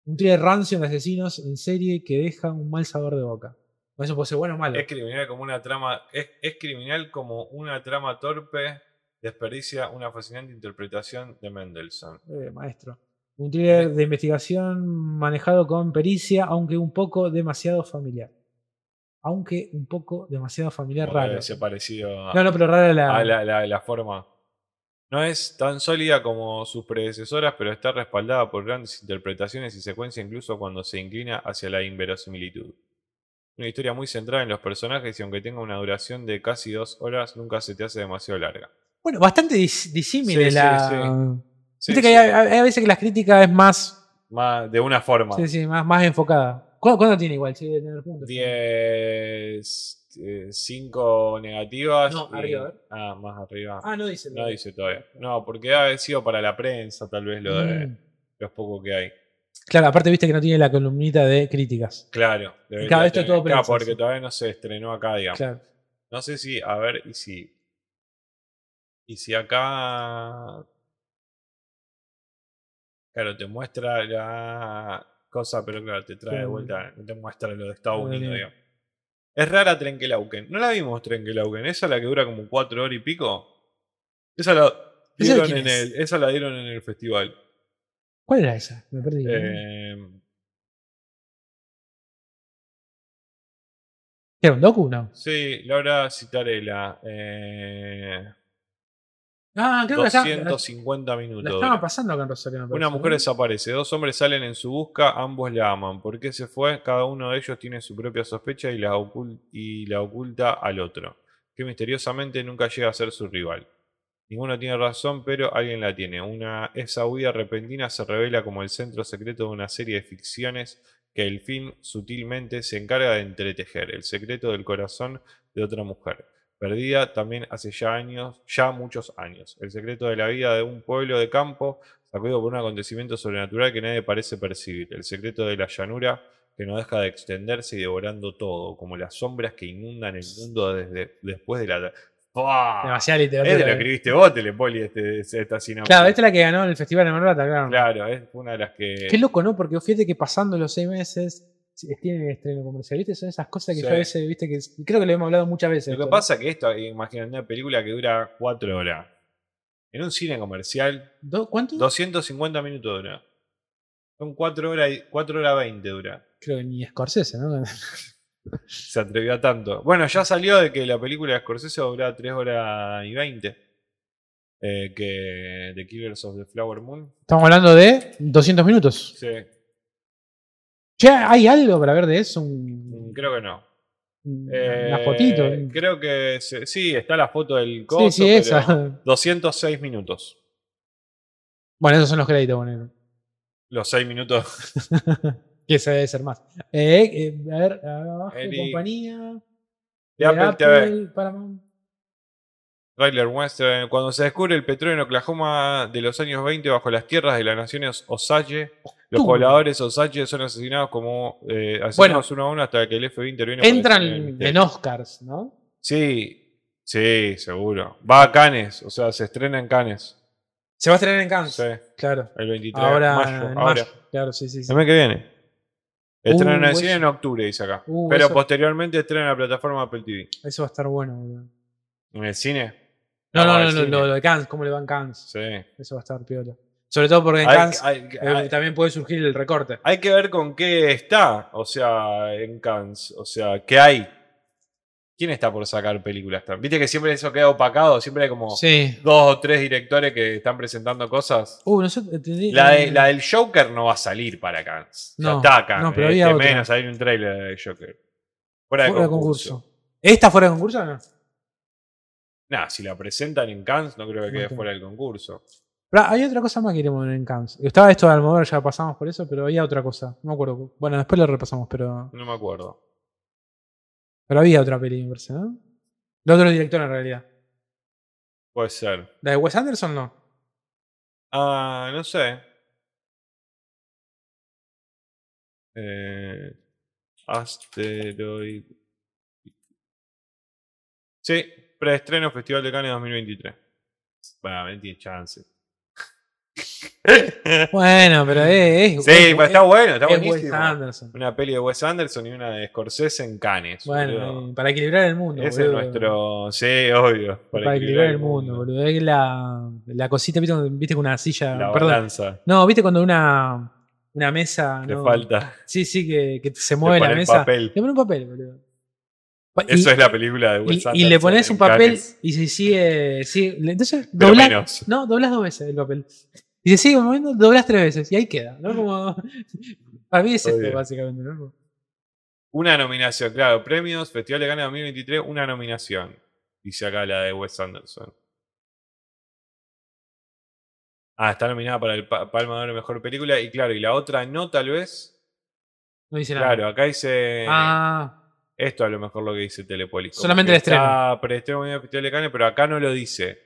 S2: Un thriller rancio de asesinos en serie que deja un mal sabor de boca. Eso puede ser bueno o malo.
S1: Es criminal como una trama. Es, es criminal como una trama torpe. Desperdicia una fascinante interpretación de Mendelssohn.
S2: Eh, maestro. Un thriller de investigación manejado con pericia, aunque un poco demasiado familiar. Aunque un poco demasiado familiar
S1: Como
S2: raro.
S1: ese parecido a,
S2: No, no, pero rara la.
S1: a la, la- la forma. No es tan sólida como sus predecesoras, pero está respaldada por grandes interpretaciones y secuencias, incluso cuando se inclina hacia la inverosimilitud. Una historia muy centrada en los personajes y aunque tenga una duración de casi dos horas, nunca se te hace demasiado larga.
S2: Bueno, bastante dis- disímil
S1: Sí,
S2: la.
S1: sí. Sí,
S2: Viste que hay, hay- veces que las críticas es más.
S1: más- de una forma.
S2: Sí, sí, más, más enfocada. ¿Cuándo, cuándo tiene igual? Sí, debe tener puntos.
S1: 10, 5 negativas.
S2: No,
S1: y-
S2: arriba, a ver.
S1: Ah, más arriba.
S2: Ah, no dice.
S1: no dice todavía. No, porque ha sido para la prensa, tal vez lo de
S2: Mm.
S1: los pocos que hay.
S2: Claro, aparte viste que no tiene la columnita de críticas.
S1: Claro.
S2: Claro, es
S1: tener.
S2: todo
S1: Claro,
S2: prensa,
S1: porque
S2: sí.
S1: todavía no se estrenó acá, digamos.
S2: Claro.
S1: No sé si, a ver, y si. Y si acá. Claro, te muestra la cosa, pero claro, te trae de vuelta, no te muestra lo de Estados Unidos, digamos. Es rara Trenkelauken. ¿No la vimos Trenkelauken? ¿Esa la que dura como cuatro horas y pico? Esa la
S2: ¿Esa de
S1: dieron, en
S2: es?
S1: el, esa la dieron en el festival.
S2: ¿Cuál era esa? Me perdí.
S1: Eh,
S2: ¿Era un docu? No.
S1: sí, Laura Citarella. Eh,
S2: Ah, creo que la estaba- la-
S1: 250
S2: la,
S1: minutos.
S2: estaban
S1: dura.
S2: pasando acá en Rosario.
S1: Una mujer desaparece, dos hombres salen en su busca, ambos la aman. ¿Por qué se fue? Cada uno de ellos tiene su propia sospecha y la, ocul- y la oculta al otro, que misteriosamente nunca llega a ser su rival. Ninguno tiene razón, pero alguien la tiene. Una, esa huida repentina se revela como el centro secreto de una serie de ficciones que el film sutilmente se encarga de entretejer, el secreto del corazón de otra mujer perdida también hace ya años, ya muchos años. El secreto de la vida de un pueblo de campo, sacudido por un acontecimiento sobrenatural que nadie parece percibir. El secreto de la llanura que no deja de extenderse y devorando todo, como las sombras que inundan el mundo desde después de la. ¡Fua!
S2: Demasiada
S1: Es de lo
S2: literatura.
S1: que escribiste vos, Telepoli, este, esta sinopsis.
S2: Claro, esta es la que ganó el Festival de Mar Plata, claro.
S1: Claro, es una de las que.
S2: Qué loco, ¿no? Porque fíjate que pasando los seis meses tienen estreno comercial. ¿Viste? Son esas cosas que
S1: Sí.
S2: yo a veces, viste, que creo que lo hemos hablado muchas veces.
S1: Lo que pasa es que esto, imagínate una película que dura cuatro horas. En un cine comercial,
S2: ¿Do- ¿Cuánto?
S1: 250 minutos dura. Son 4 horas, y- 4 horas 20 dura.
S2: Creo que ni Scorsese, ¿no?
S1: Se atrevió a tanto. Bueno, ya salió de que la película de Scorsese dura 3 horas y 20. Eh, que The Killers of the Flower Moon.
S2: Estamos hablando de 200 minutos.
S1: Sí,
S2: Che, ¿hay algo para ver de eso? Un-
S1: mm, creo que no. Eh,
S2: una fotito.
S1: Creo que se- sí, está la foto del coso.
S2: Sí, sí, esa.
S1: pero 206 minutos.
S2: Bueno, esos son los créditos, bueno.
S1: Los 6 minutos.
S2: Que ese debe ser más. Eh, eh, a ver, abajo,
S1: Eli-
S2: compañía.
S1: De Apple TV.
S2: Paramount.
S1: Trailer muestra cuando se descubre el petróleo en Oklahoma de los años 20 bajo las tierras de las naciones Osage. Los pobladores Osage son asesinados como eh, asesinados
S2: Bueno.
S1: uno a uno hasta que el FBI interviene.
S2: Entran en. Oscars, ¿no?
S1: Sí, sí, seguro. Va a Cannes, o sea, se estrena en Cannes.
S2: Se va a estrenar en Cannes.
S1: Sí,
S2: Claro.
S1: el 23
S2: Ahora,
S1: de mayo.
S2: en
S1: ahora.
S2: mayo. Claro, sí, sí. sí.
S1: El mes que viene. Estrenan en el
S2: Uh,
S1: cine
S2: eso-
S1: en octubre, dice acá.
S2: Uh,
S1: Pero
S2: eso-
S1: posteriormente estrenan en la plataforma Apple TV.
S2: Eso va a estar bueno, boludo.
S1: ¿En el cine?
S2: No, no, no, no, lo, de Cannes, ¿cómo le va en Cannes?
S1: Sí.
S2: Eso va a estar piola. Sobre todo porque en
S1: Hay,
S2: Cannes
S1: hay-
S2: eh, también puede surgir el recorte.
S1: hay que ver con qué está, o sea, en Cannes. O sea, ¿qué hay? ¿Quién está por sacar películas? Viste que siempre eso queda opacado, siempre hay como
S2: Sí.
S1: dos o tres directores que están presentando cosas.
S2: Uh, no sé. entendí-
S1: La, de- la del Joker no va a salir para Cannes. Ya
S2: No,
S1: está acá.
S2: no, pero había otra.
S1: menos hay un trailer de Joker. Fuera de
S2: fuera de
S1: concurso.
S2: concurso. ¿Esta fuera de concurso o no?
S1: Nah, si la presentan en Cannes, no creo que quede fuera del concurso.
S2: Pero hay otra cosa más que queremos ver en Cannes. Estaba esto de Almodóvar, ya pasamos por eso, pero había otra cosa. No me acuerdo. Bueno, después lo repasamos, pero.
S1: No me acuerdo.
S2: Pero había otra peli, me parece, ¿no? De otro director en realidad.
S1: Puede ser.
S2: ¿La de Wes Anderson no?
S1: Ah, no sé. Eh, Asteroid. Sí, preestreno Festival de Cannes 2023. Bueno, no tiene chance.
S2: Bueno, pero es. es-
S1: Sí,
S2: es-
S1: pero está bueno, está
S2: es Wes
S1: buenísimo.
S2: Anderson.
S1: Una peli de Wes Anderson y una de Scorsese en Cannes.
S2: Bueno, para equilibrar el mundo.
S1: Ese es
S2: boludo.
S1: nuestro. Sí, obvio.
S2: Para, equilibrar el mundo, boludo. Es la, la cosita, ¿viste, viste con una silla.
S1: La
S2: perdón.
S1: balanza.
S2: No, viste cuando una, una mesa.
S1: Le
S2: no?
S1: falta.
S2: Sí, sí, que, que se mueve la mesa.
S1: papel.
S2: Le ponen un papel, boludo. Y-
S1: Eso es la película de Wes
S2: y,
S1: Anderson.
S2: y le pones un papel y se sigue. sigue entonces,
S1: menos.
S2: No, doblas dos veces el papel. Y se sigue moviendo, doblas tres veces. Y ahí queda. ¿no? Como, para mí es esto, básicamente. ¿no?
S1: Una nominación, claro. Premios, Festival de Cannes 2023, una nominación. Dice acá la de Wes Anderson. Ah, está nominada para el Pa- Palma de Oro Mejor Película. Y claro, y la otra no, tal vez.
S2: No dice nada.
S1: Claro, acá dice.
S2: Ah,
S1: Esto a lo mejor lo que dice Telepolis.
S2: Solamente el estreno.
S1: Preestreno en el Festival de Cannes, pero acá no lo dice.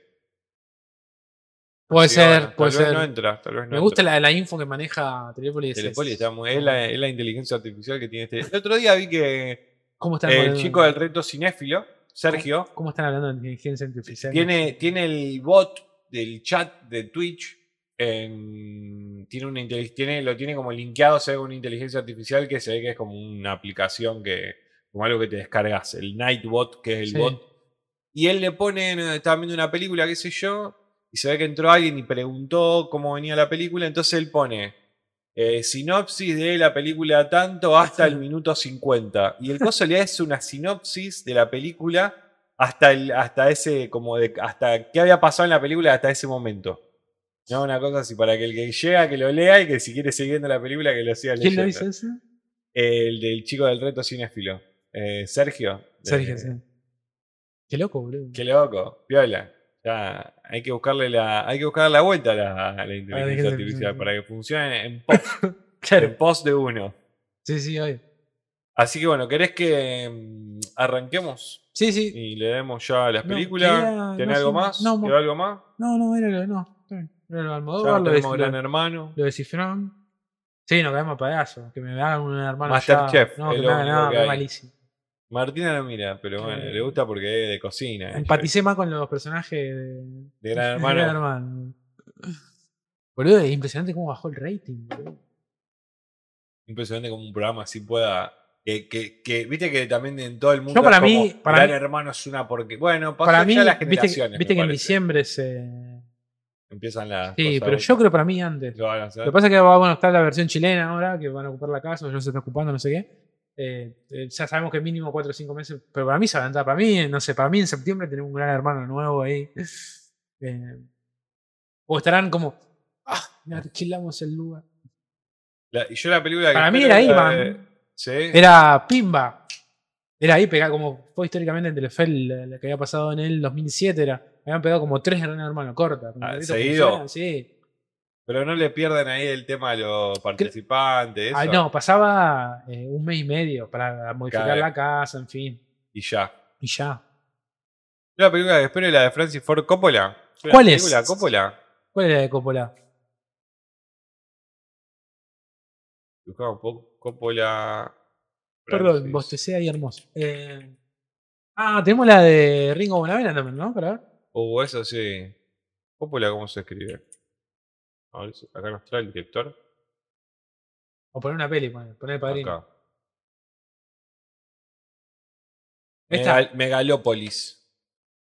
S2: puede ser,
S1: bueno,
S2: puede
S1: tal vez
S2: ser.
S1: no entra, tal vez no
S2: Me gusta
S1: entra.
S2: la, la info que maneja Telepolis.
S1: Telepolis está muy. Es la, es la inteligencia artificial que tiene este. El otro día vi que
S2: ¿Cómo están
S1: el chico del reto cinéfilo, Sergio,
S2: ¿Cómo están hablando de inteligencia artificial?
S1: tiene, tiene el bot del chat de Twitch. en- tiene una tiene, lo tiene como linkeado, se ve una inteligencia artificial que se ve que es como una aplicación que, como algo que te descargas, el Nightbot, que es el
S2: Sí.
S1: bot. Y él le pone, no, estaba viendo una película, qué sé yo, y se ve que entró alguien y preguntó cómo venía la película, entonces él pone eh, sinopsis de la película tanto hasta el minuto 50. Y el coso le hace una sinopsis de la película hasta el, hasta ese, como de, hasta qué había pasado en la película hasta ese momento. No, una cosa así, para que el que llega que lo lea y que si quiere seguir viendo la película que lo siga
S2: ¿Quién
S1: leyendo.
S2: lo dice eso?
S1: El del chico del reto cinéfilo. Eh, Sergio.
S2: Sergio, sí. Qué loco, boludo.
S1: Qué loco, piola. Ya, hay que buscarle la, hay que buscarle la vuelta a la, a la inteligencia artificial para que funcione en post,
S2: Claro.
S1: en post de uno.
S2: Sí, sí, obvio.
S1: Así que bueno, ¿querés que mm, arranquemos
S2: Sí, sí.
S1: y le demos ya a las
S2: No,
S1: películas? ¿Tenés
S2: no
S1: algo más?
S2: no,
S1: ¿Quedó algo más?
S2: No, no, era lo, no. Era lo Almodóvar, lo,
S1: tenemos
S2: de,
S1: Gran Hermano.
S2: lo de Cifrón. Sí, no caemos a payaso. Que me hagan un hermano
S1: Masterchef.
S2: No, que me hagan nada,
S1: hay.
S2: malísimo.
S1: Martina no mira, pero bueno, le gusta porque es de cocina.
S2: Empaticé más con los personajes de,
S1: De Gran
S2: de
S1: Hermano.
S2: Gran Hermano. Boludo, es impresionante cómo bajó el rating, boludo.
S1: Impresionante como un programa así pueda. Que, que, que- viste que también en todo el mundo.
S2: Yo para
S1: es como,
S2: mí- para
S1: Gran
S2: mí-
S1: Hermano es una porque. Bueno, pasó
S2: Para mí,
S1: ya las generaciones.
S2: viste que en diciembre se,
S1: empiezan las.
S2: Sí, pero yo creo para mí antes.
S1: Lo van a hacer.
S2: Lo que pasa es que va, bueno, está la versión chilena ahora, que van a ocupar la casa, o ya se está ocupando, no sé qué. Eh, eh, ya sabemos que mínimo 4 o 5 meses, pero para mí se va a adelantar. Para mí, no sé, para mí en septiembre tenemos un gran hermano nuevo ahí. Eh, o estarán como, ah, me alquilamos el lugar.
S1: La- y yo la película que
S2: Para mí era
S1: Sí.
S2: Era Pimba. Era ahí pegado, como fue históricamente en Telefe la, la que había pasado en el 2007. Era, habían pegado como tres hermanos cortas. como
S1: Ah, ¿seguido?
S2: Sí.
S1: Pero no le pierdan ahí el tema a los participantes.
S2: Ah,
S1: eso,
S2: no, pasaba eh, un mes y medio para modificar la casa, en fin.
S1: Y ya.
S2: Y ya.
S1: La película que espero es la de Francis Ford Coppola. ¿Fue
S2: ¿Cuál
S1: la
S2: es?
S1: película Coppola?
S2: ¿Cuál era la de Coppola?
S1: Buscaba un poco. Coppola.
S2: Perdón, bostecé ahí hermoso. Eh, ah, tenemos la de Ringo Bonavena también, ¿no? Para ver.
S1: Uh, eso sí. Coppola, ¿cómo se escribe? A ver, si- acá nos trae el director.
S2: O poner una peli, poner, el padrino.
S1: Acá.
S2: Esta
S1: Megal- Megalópolis.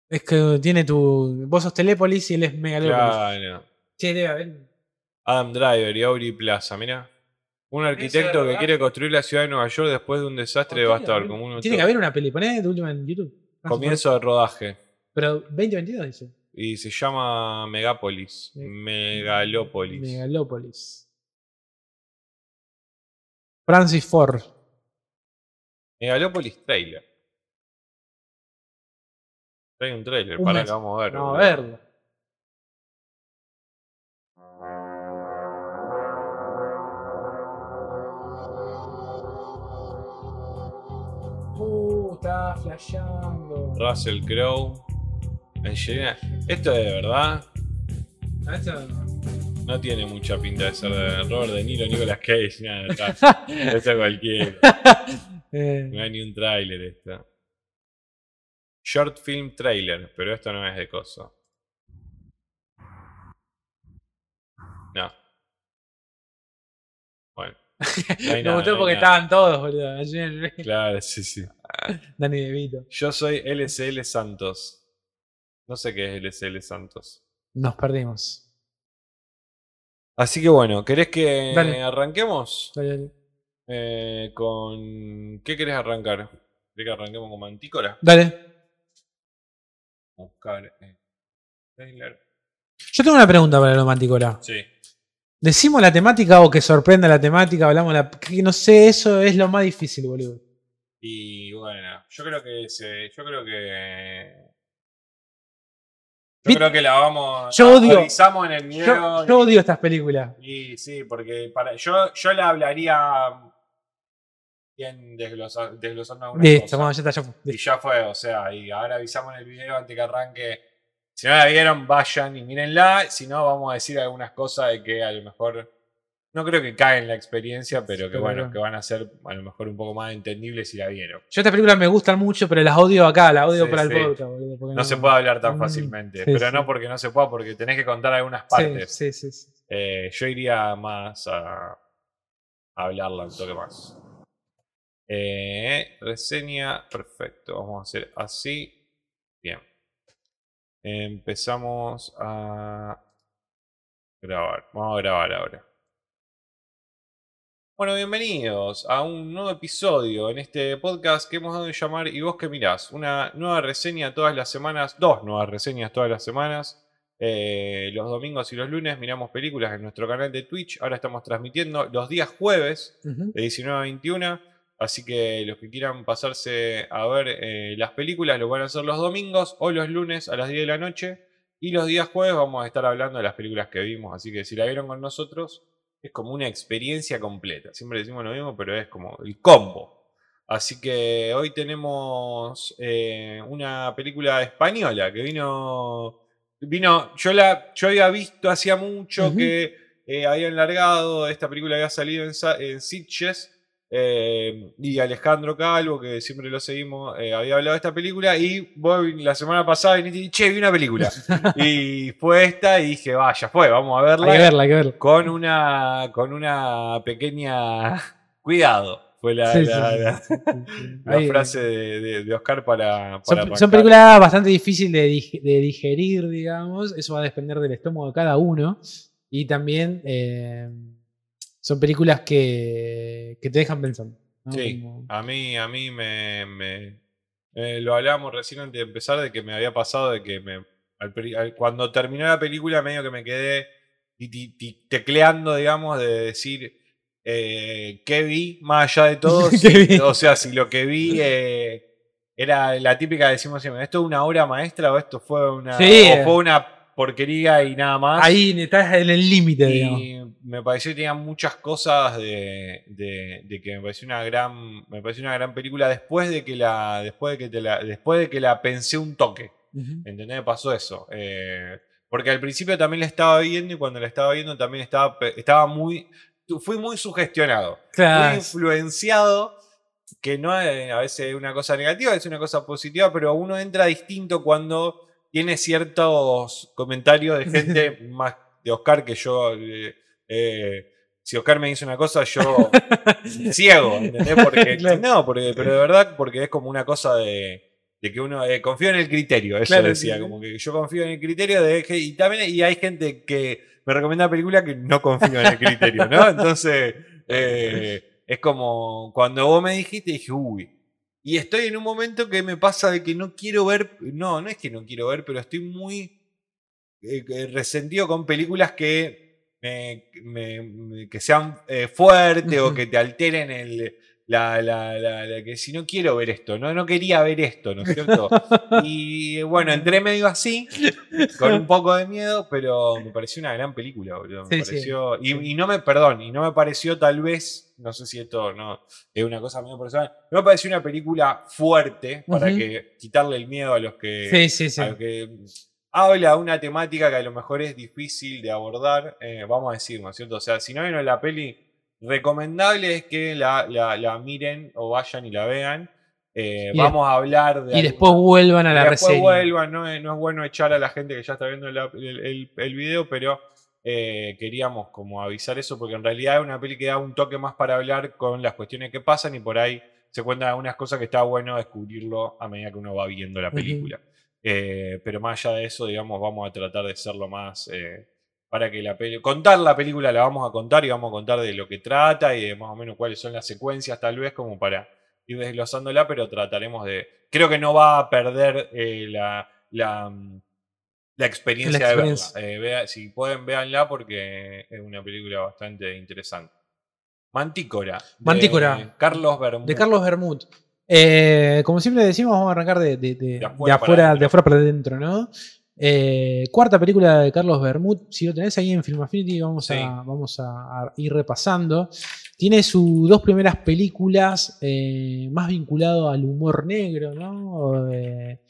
S2: es que tiene tu. Vos sos Telépolis y él es Megalópolis.
S1: Claro.
S2: Che, debe haber.
S1: Adam Driver y Aubrey Plaza, mira. Un arquitecto que
S2: verdad.
S1: quiere construir la ciudad de Nueva York después de un desastre devastador. Como
S2: Tiene que haber una peli, poné de última en YouTube.
S1: Comienzo de rodaje.
S2: Pero 2022 dice.
S1: Y se llama Megápolis.
S2: Me-
S1: Megalópolis.
S2: Megalópolis. Francis Ford.
S1: Megalópolis trailer. Trae un trailer,
S2: Un
S1: para
S2: mes.
S1: que vamos a ver.
S2: Vamos a verlo. Uh, está flasheando.
S1: Russell Crowe. Angelina. Esto es de verdad.
S2: Ah, esto-
S1: No tiene mucha pinta de ser de Robert De Niro, Nicolas Cage, nada. Está, esto es cualquiera.
S2: Eh,
S1: No hay ni un tráiler esto. Short film trailer, pero esto no es de coso. No. Bueno. No nada,
S2: gustó
S1: no
S2: porque
S1: nada.
S2: estaban todos, boludo.
S1: Claro, sí, sí.
S2: Danny DeVito.
S1: Yo soy LCL Santos. No sé qué es LCL Santos.
S2: Nos perdimos.
S1: Así que bueno, ¿querés que
S2: Dale.
S1: arranquemos?
S2: Dale, dale.
S1: Eh, con. ¿Qué querés arrancar? ¿Querés que arranquemos con Mantícora?
S2: Dale.
S1: Buscar. eh, trailer.
S2: Yo tengo una pregunta para el Manticora.
S1: Sí.
S2: ¿Decimos la temática o que sorprenda la temática? Hablamos la. que no sé, eso es lo más difícil, boludo.
S1: Y bueno, yo creo que se, yo creo que. Yo creo que la vamos.
S2: Yo odio-
S1: en el video.
S2: Yo, yo odio estas películas.
S1: Y sí, porque para, yo, yo la hablaría bien desglosa- desglosando algunas
S2: Listo, bueno, ya está, ya fue.
S1: Y ya fue, o sea, y ahora avisamos en el video antes que arranque. Si no la vieron, vayan y mírenla. Si no, vamos a decir algunas cosas de que a lo mejor. No creo que caguen la experiencia, pero que bueno,
S2: no.
S1: que van a ser a lo mejor un poco más entendibles si la vieron.
S2: Yo estas películas me gustan mucho, pero las odio acá, las odio
S1: Sí,
S2: para el podcast, boludo.
S1: No se puede hablar tan
S2: Mm,
S1: fácilmente. pero no porque no se pueda, porque tenés que contar algunas partes.
S2: sí, sí, sí.
S1: Eh, yo iría más a, a hablarla un toque más. Eh, reseña, perfecto. Vamos a hacer así. Bien. Empezamos a grabar. Vamos a grabar ahora. Bueno, bienvenidos a un nuevo episodio en este podcast que hemos dado en llamar Y vos que mirás. Una nueva reseña todas las semanas, dos nuevas reseñas todas las semanas. Eh, los domingos y los lunes miramos películas en nuestro canal de Twitch. Ahora estamos transmitiendo los días jueves de 19 a 21. Así que los que quieran pasarse a ver eh, las películas lo van a hacer los domingos o los lunes a las 10 de la noche. Y los días jueves vamos a estar hablando de las películas que vimos. Así que si la vieron con nosotros, es como una experiencia completa. Siempre decimos lo mismo, pero es como el combo. Así que hoy tenemos eh, una película española que vino. Vino. Yo la. Yo había visto hacía mucho que eh, habían largado. Esta película había salido en, en Sitges. Eh, y Alejandro Calvo, que siempre lo seguimos, eh, había hablado de esta película. Y vos la semana pasada viniste y che, vi una película. y fue esta y dije, vaya, fue, vamos a verla
S2: Hay que verla, hay que verla.
S1: con una con una pequeña cuidado Fue la,
S2: Sí, sí,
S1: la-
S2: sí,
S1: la-
S2: sí, sí.
S1: la
S2: Ahí-
S1: frase de, de- de Oscar para, para
S2: Son, películas bastante difíciles de digerir, digamos. Eso va a depender del estómago de cada uno. Y también eh, son películas que, que te dejan pensando. ¿no?
S1: Sí.
S2: Como-
S1: A mí, a mí me, me- eh, lo hablábamos recién antes de empezar de que me había pasado de que me al peri- al- cuando terminó la película medio que me quedé tecleando, digamos, de decir eh, qué vi más allá de todo. O sea, si lo que vi eh, era la típica decimos siempre, ¿esto es una obra maestra o esto fue una,
S2: Sí,
S1: o fue una porquería y nada más?
S2: Ahí estás en el límite, digamos.
S1: Y me pareció que tenía muchas cosas de, de- de que me pareció una gran. Me pareció una gran película después de que la. Después de que te la. Después de que la pensé un toque.
S2: Ujú.
S1: ¿Entendés? Me pasó eso. Eh, porque al principio también la estaba viendo y cuando la estaba viendo también estaba, estaba muy. Fui muy sugestionado. Fui
S2: Claro.
S1: influenciado. Que no es a veces una cosa negativa, es una cosa positiva, pero uno entra distinto cuando tiene ciertos comentarios de gente más de Oscar que yo. eh, eh, si Oscar me dice una cosa, yo ciego, ¿entendés? Porque,
S2: Claro.
S1: No, porque, pero de verdad, porque es como una cosa de, de que uno eh, confío en el criterio, eso
S2: Claro,
S1: decía,
S2: sí,
S1: como que yo confío en el criterio de que, y también y hay gente que me recomienda películas que no confío en el criterio, ¿no? Entonces, eh, es como cuando vos me dijiste, dije, uy. Y estoy en un momento que me pasa de que no quiero ver, no, no es que no quiero ver, pero estoy muy eh, eh, resentido con películas que, me- que sean eh, fuertes o que te alteren el, la, la- la- la- que si no quiero ver esto, no, no quería ver esto, ¿no es cierto? Y bueno, entré medio así, con un poco de miedo, pero me pareció una gran película, boludo. Me
S2: Sí, sí.
S1: pareció, y, y no me, perdón, y no me pareció tal vez, no sé si esto no es una cosa medio personal, no me pareció una película fuerte para que quitarle el miedo a los que,
S2: Sí, sí, sí.
S1: a los que habla una temática que a lo mejor es difícil de abordar, eh, vamos a decir, ¿no es cierto? O sea, si no vieron la peli, recomendable es que la, la- la miren o vayan y la vean. Eh,
S2: Y
S1: vamos a hablar de...
S2: Y después vuelvan a
S1: y
S2: la
S1: después
S2: reseña.
S1: vuelvan, no es, no es bueno echar a la gente que ya está viendo la- el, el- el video, pero eh, queríamos como avisar eso, porque en realidad es una peli que da un toque más para hablar con las cuestiones que pasan y por ahí se cuentan algunas cosas que está bueno descubrirlo a medida que uno va viendo la película. Eh, pero más allá de eso, digamos, vamos a tratar de hacerlo más para que la peli... Contar la película la vamos a contar y vamos a contar de lo que trata y de más o menos cuáles son las secuencias tal vez como para ir desglosándola, pero trataremos de... Creo que no va a perder eh, la, la, mm, la experiencia
S2: La
S1: de verla. Eh, vea- si pueden, véanla porque es una película bastante interesante. Mantícora. de
S2: Mantícora.
S1: Carlos Bermúdez.
S2: De Carlos Bermud. Eh, como siempre decimos, vamos a arrancar de, de- de-
S1: afuera
S2: de afuera para adentro, ¿no? Eh, cuarta película de Carlos Bermud. Si lo tenés ahí en Film Affinity, vamos,
S1: Sí.
S2: a, vamos a, a ir repasando. Tiene sus dos primeras películas eh, más vinculado al humor negro, ¿no? Eh,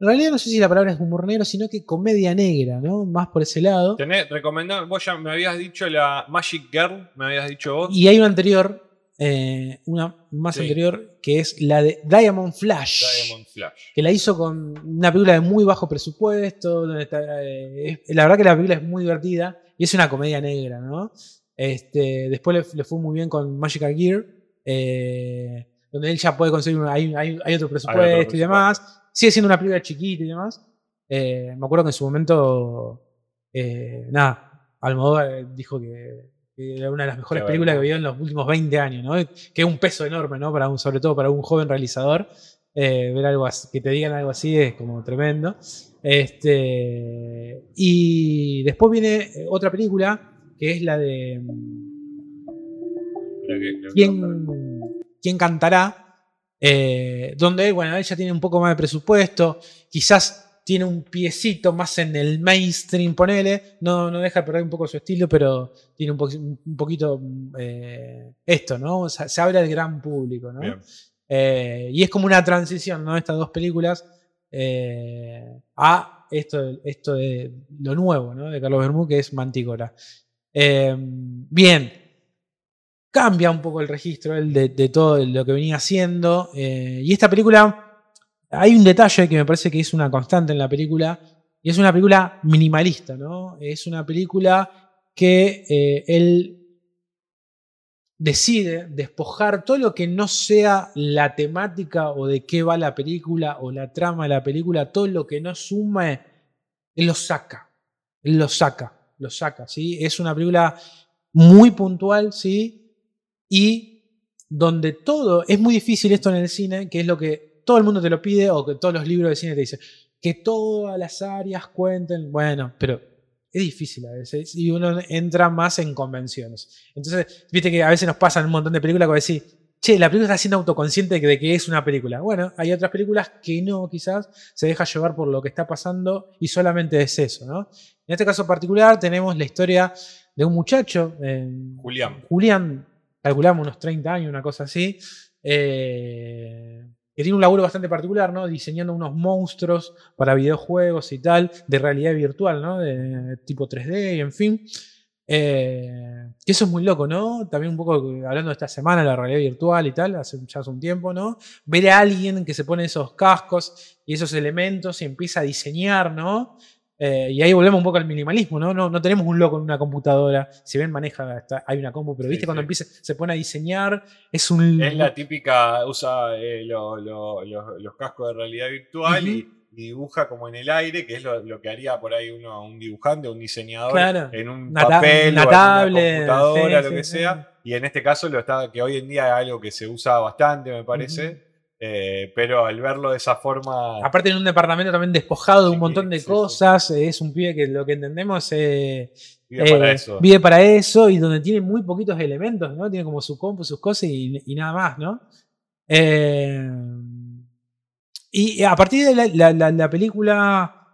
S2: en realidad no sé si la palabra es humor negro, sino que comedia negra, ¿no? Más por ese lado.
S1: Tenés, recomendá- vos ya me habías dicho la Magic Girl, me habías dicho vos.
S2: Y hay una anterior, eh, una más
S1: Sí.
S2: anterior, que es la de Diamond Flash.
S1: Diamond Flash.
S2: que la hizo con una película de muy bajo presupuesto. donde está, eh, es- la verdad que la película es muy divertida y es una comedia negra, ¿no? Este, después le, le fue muy bien con Magical Gear, eh, donde él ya puede conseguir, hay, hay- hay otro presupuesto y demás. Sigue siendo una película chiquita y demás. Me acuerdo que en su momento, nada, Almodóvar dijo que era una de las mejores
S1: Qué
S2: películas que vio en los últimos 20 años, ¿no? Que es un peso enorme, ¿no? Para un, sobre todo para un joven realizador. Eh, ver algo así- que te digan algo así es como tremendo. Este, y después viene eh, otra película que es la de ¿Quién, quién cantará? Eh, donde bueno, él ya tiene un poco más de presupuesto, quizás tiene un piecito más en el mainstream, ponele, no, no deja de perder un poco su estilo, pero tiene un, po- un poquito eh, esto, ¿no? O sea, se abre al gran público, ¿no? Eh, y es como una transición, ¿no? Estas dos películas eh, a esto, esto de lo nuevo, ¿no? De Carlos Bermú, que es Mantícora. Bien. Cambia un poco el registro él, de, de todo lo que venía haciendo. y esta película, hay un detalle que me parece que es una constante en la película. Y es una película minimalista, ¿no? Es una película que eh, él decide despojar todo lo que no sea la temática o de qué va la película o la trama de la película, todo lo que no sume, él lo saca. Él lo saca, lo saca, ¿sí? Es una película muy puntual, ¿sí? Y donde todo, es muy difícil esto en el cine, que es lo que todo el mundo te lo pide o que todos los libros de cine te dicen, que todas las áreas cuenten, bueno, pero es difícil a veces y uno entra más en convenciones. Entonces, viste que a veces nos pasan un montón de películas que decís, che, la película está siendo autoconsciente de que, es una película. Bueno, hay otras películas que no, quizás se deja llevar por lo que está pasando y solamente es eso, ¿no? En este caso particular tenemos la historia de un muchacho, eh,
S1: Julián.
S2: Julián, calculamos unos 30 años, una cosa así, eh, que tiene un laburo bastante particular, ¿no? Diseñando unos monstruos para videojuegos y tal, de realidad virtual, ¿no? De tipo 3D y en fin. Eh, eso es muy loco, ¿no? También un poco hablando de esta semana, la realidad virtual y tal, hace ya hace un tiempo, ¿no? Ver a alguien que se pone esos cascos y esos elementos y empieza a diseñar, ¿no? Eh, y ahí volvemos un poco al minimalismo, ¿no? ¿no? No tenemos un loco en una computadora. Si bien maneja, está- hay una compu, pero
S1: Sí,
S2: viste cuando
S1: sí.
S2: empieza, se pone a diseñar, es un.
S1: Es la típica, usa eh, lo- lo- los, los cascos de realidad virtual y, y dibuja como en el aire, que es lo, lo que haría por ahí uno, un dibujante, un diseñador,
S2: Claro.
S1: en un
S2: Una
S1: papel
S2: una
S1: o en una computadora,
S2: sí,
S1: lo que
S2: sí.
S1: sea. Y en este caso lo está, que hoy en día es algo que se usa bastante, me parece. Eh, pero al verlo de esa forma.
S2: Aparte en un departamento también despojado de un montón de
S1: sí,
S2: cosas, es un pibe que lo que entendemos eh,
S1: vive para
S2: eh,
S1: eso.
S2: vive para eso y donde tiene muy poquitos elementos, ¿no? Tiene como su compu, sus cosas y, y nada más, ¿no? Eh, y a partir de la, la- la- la película,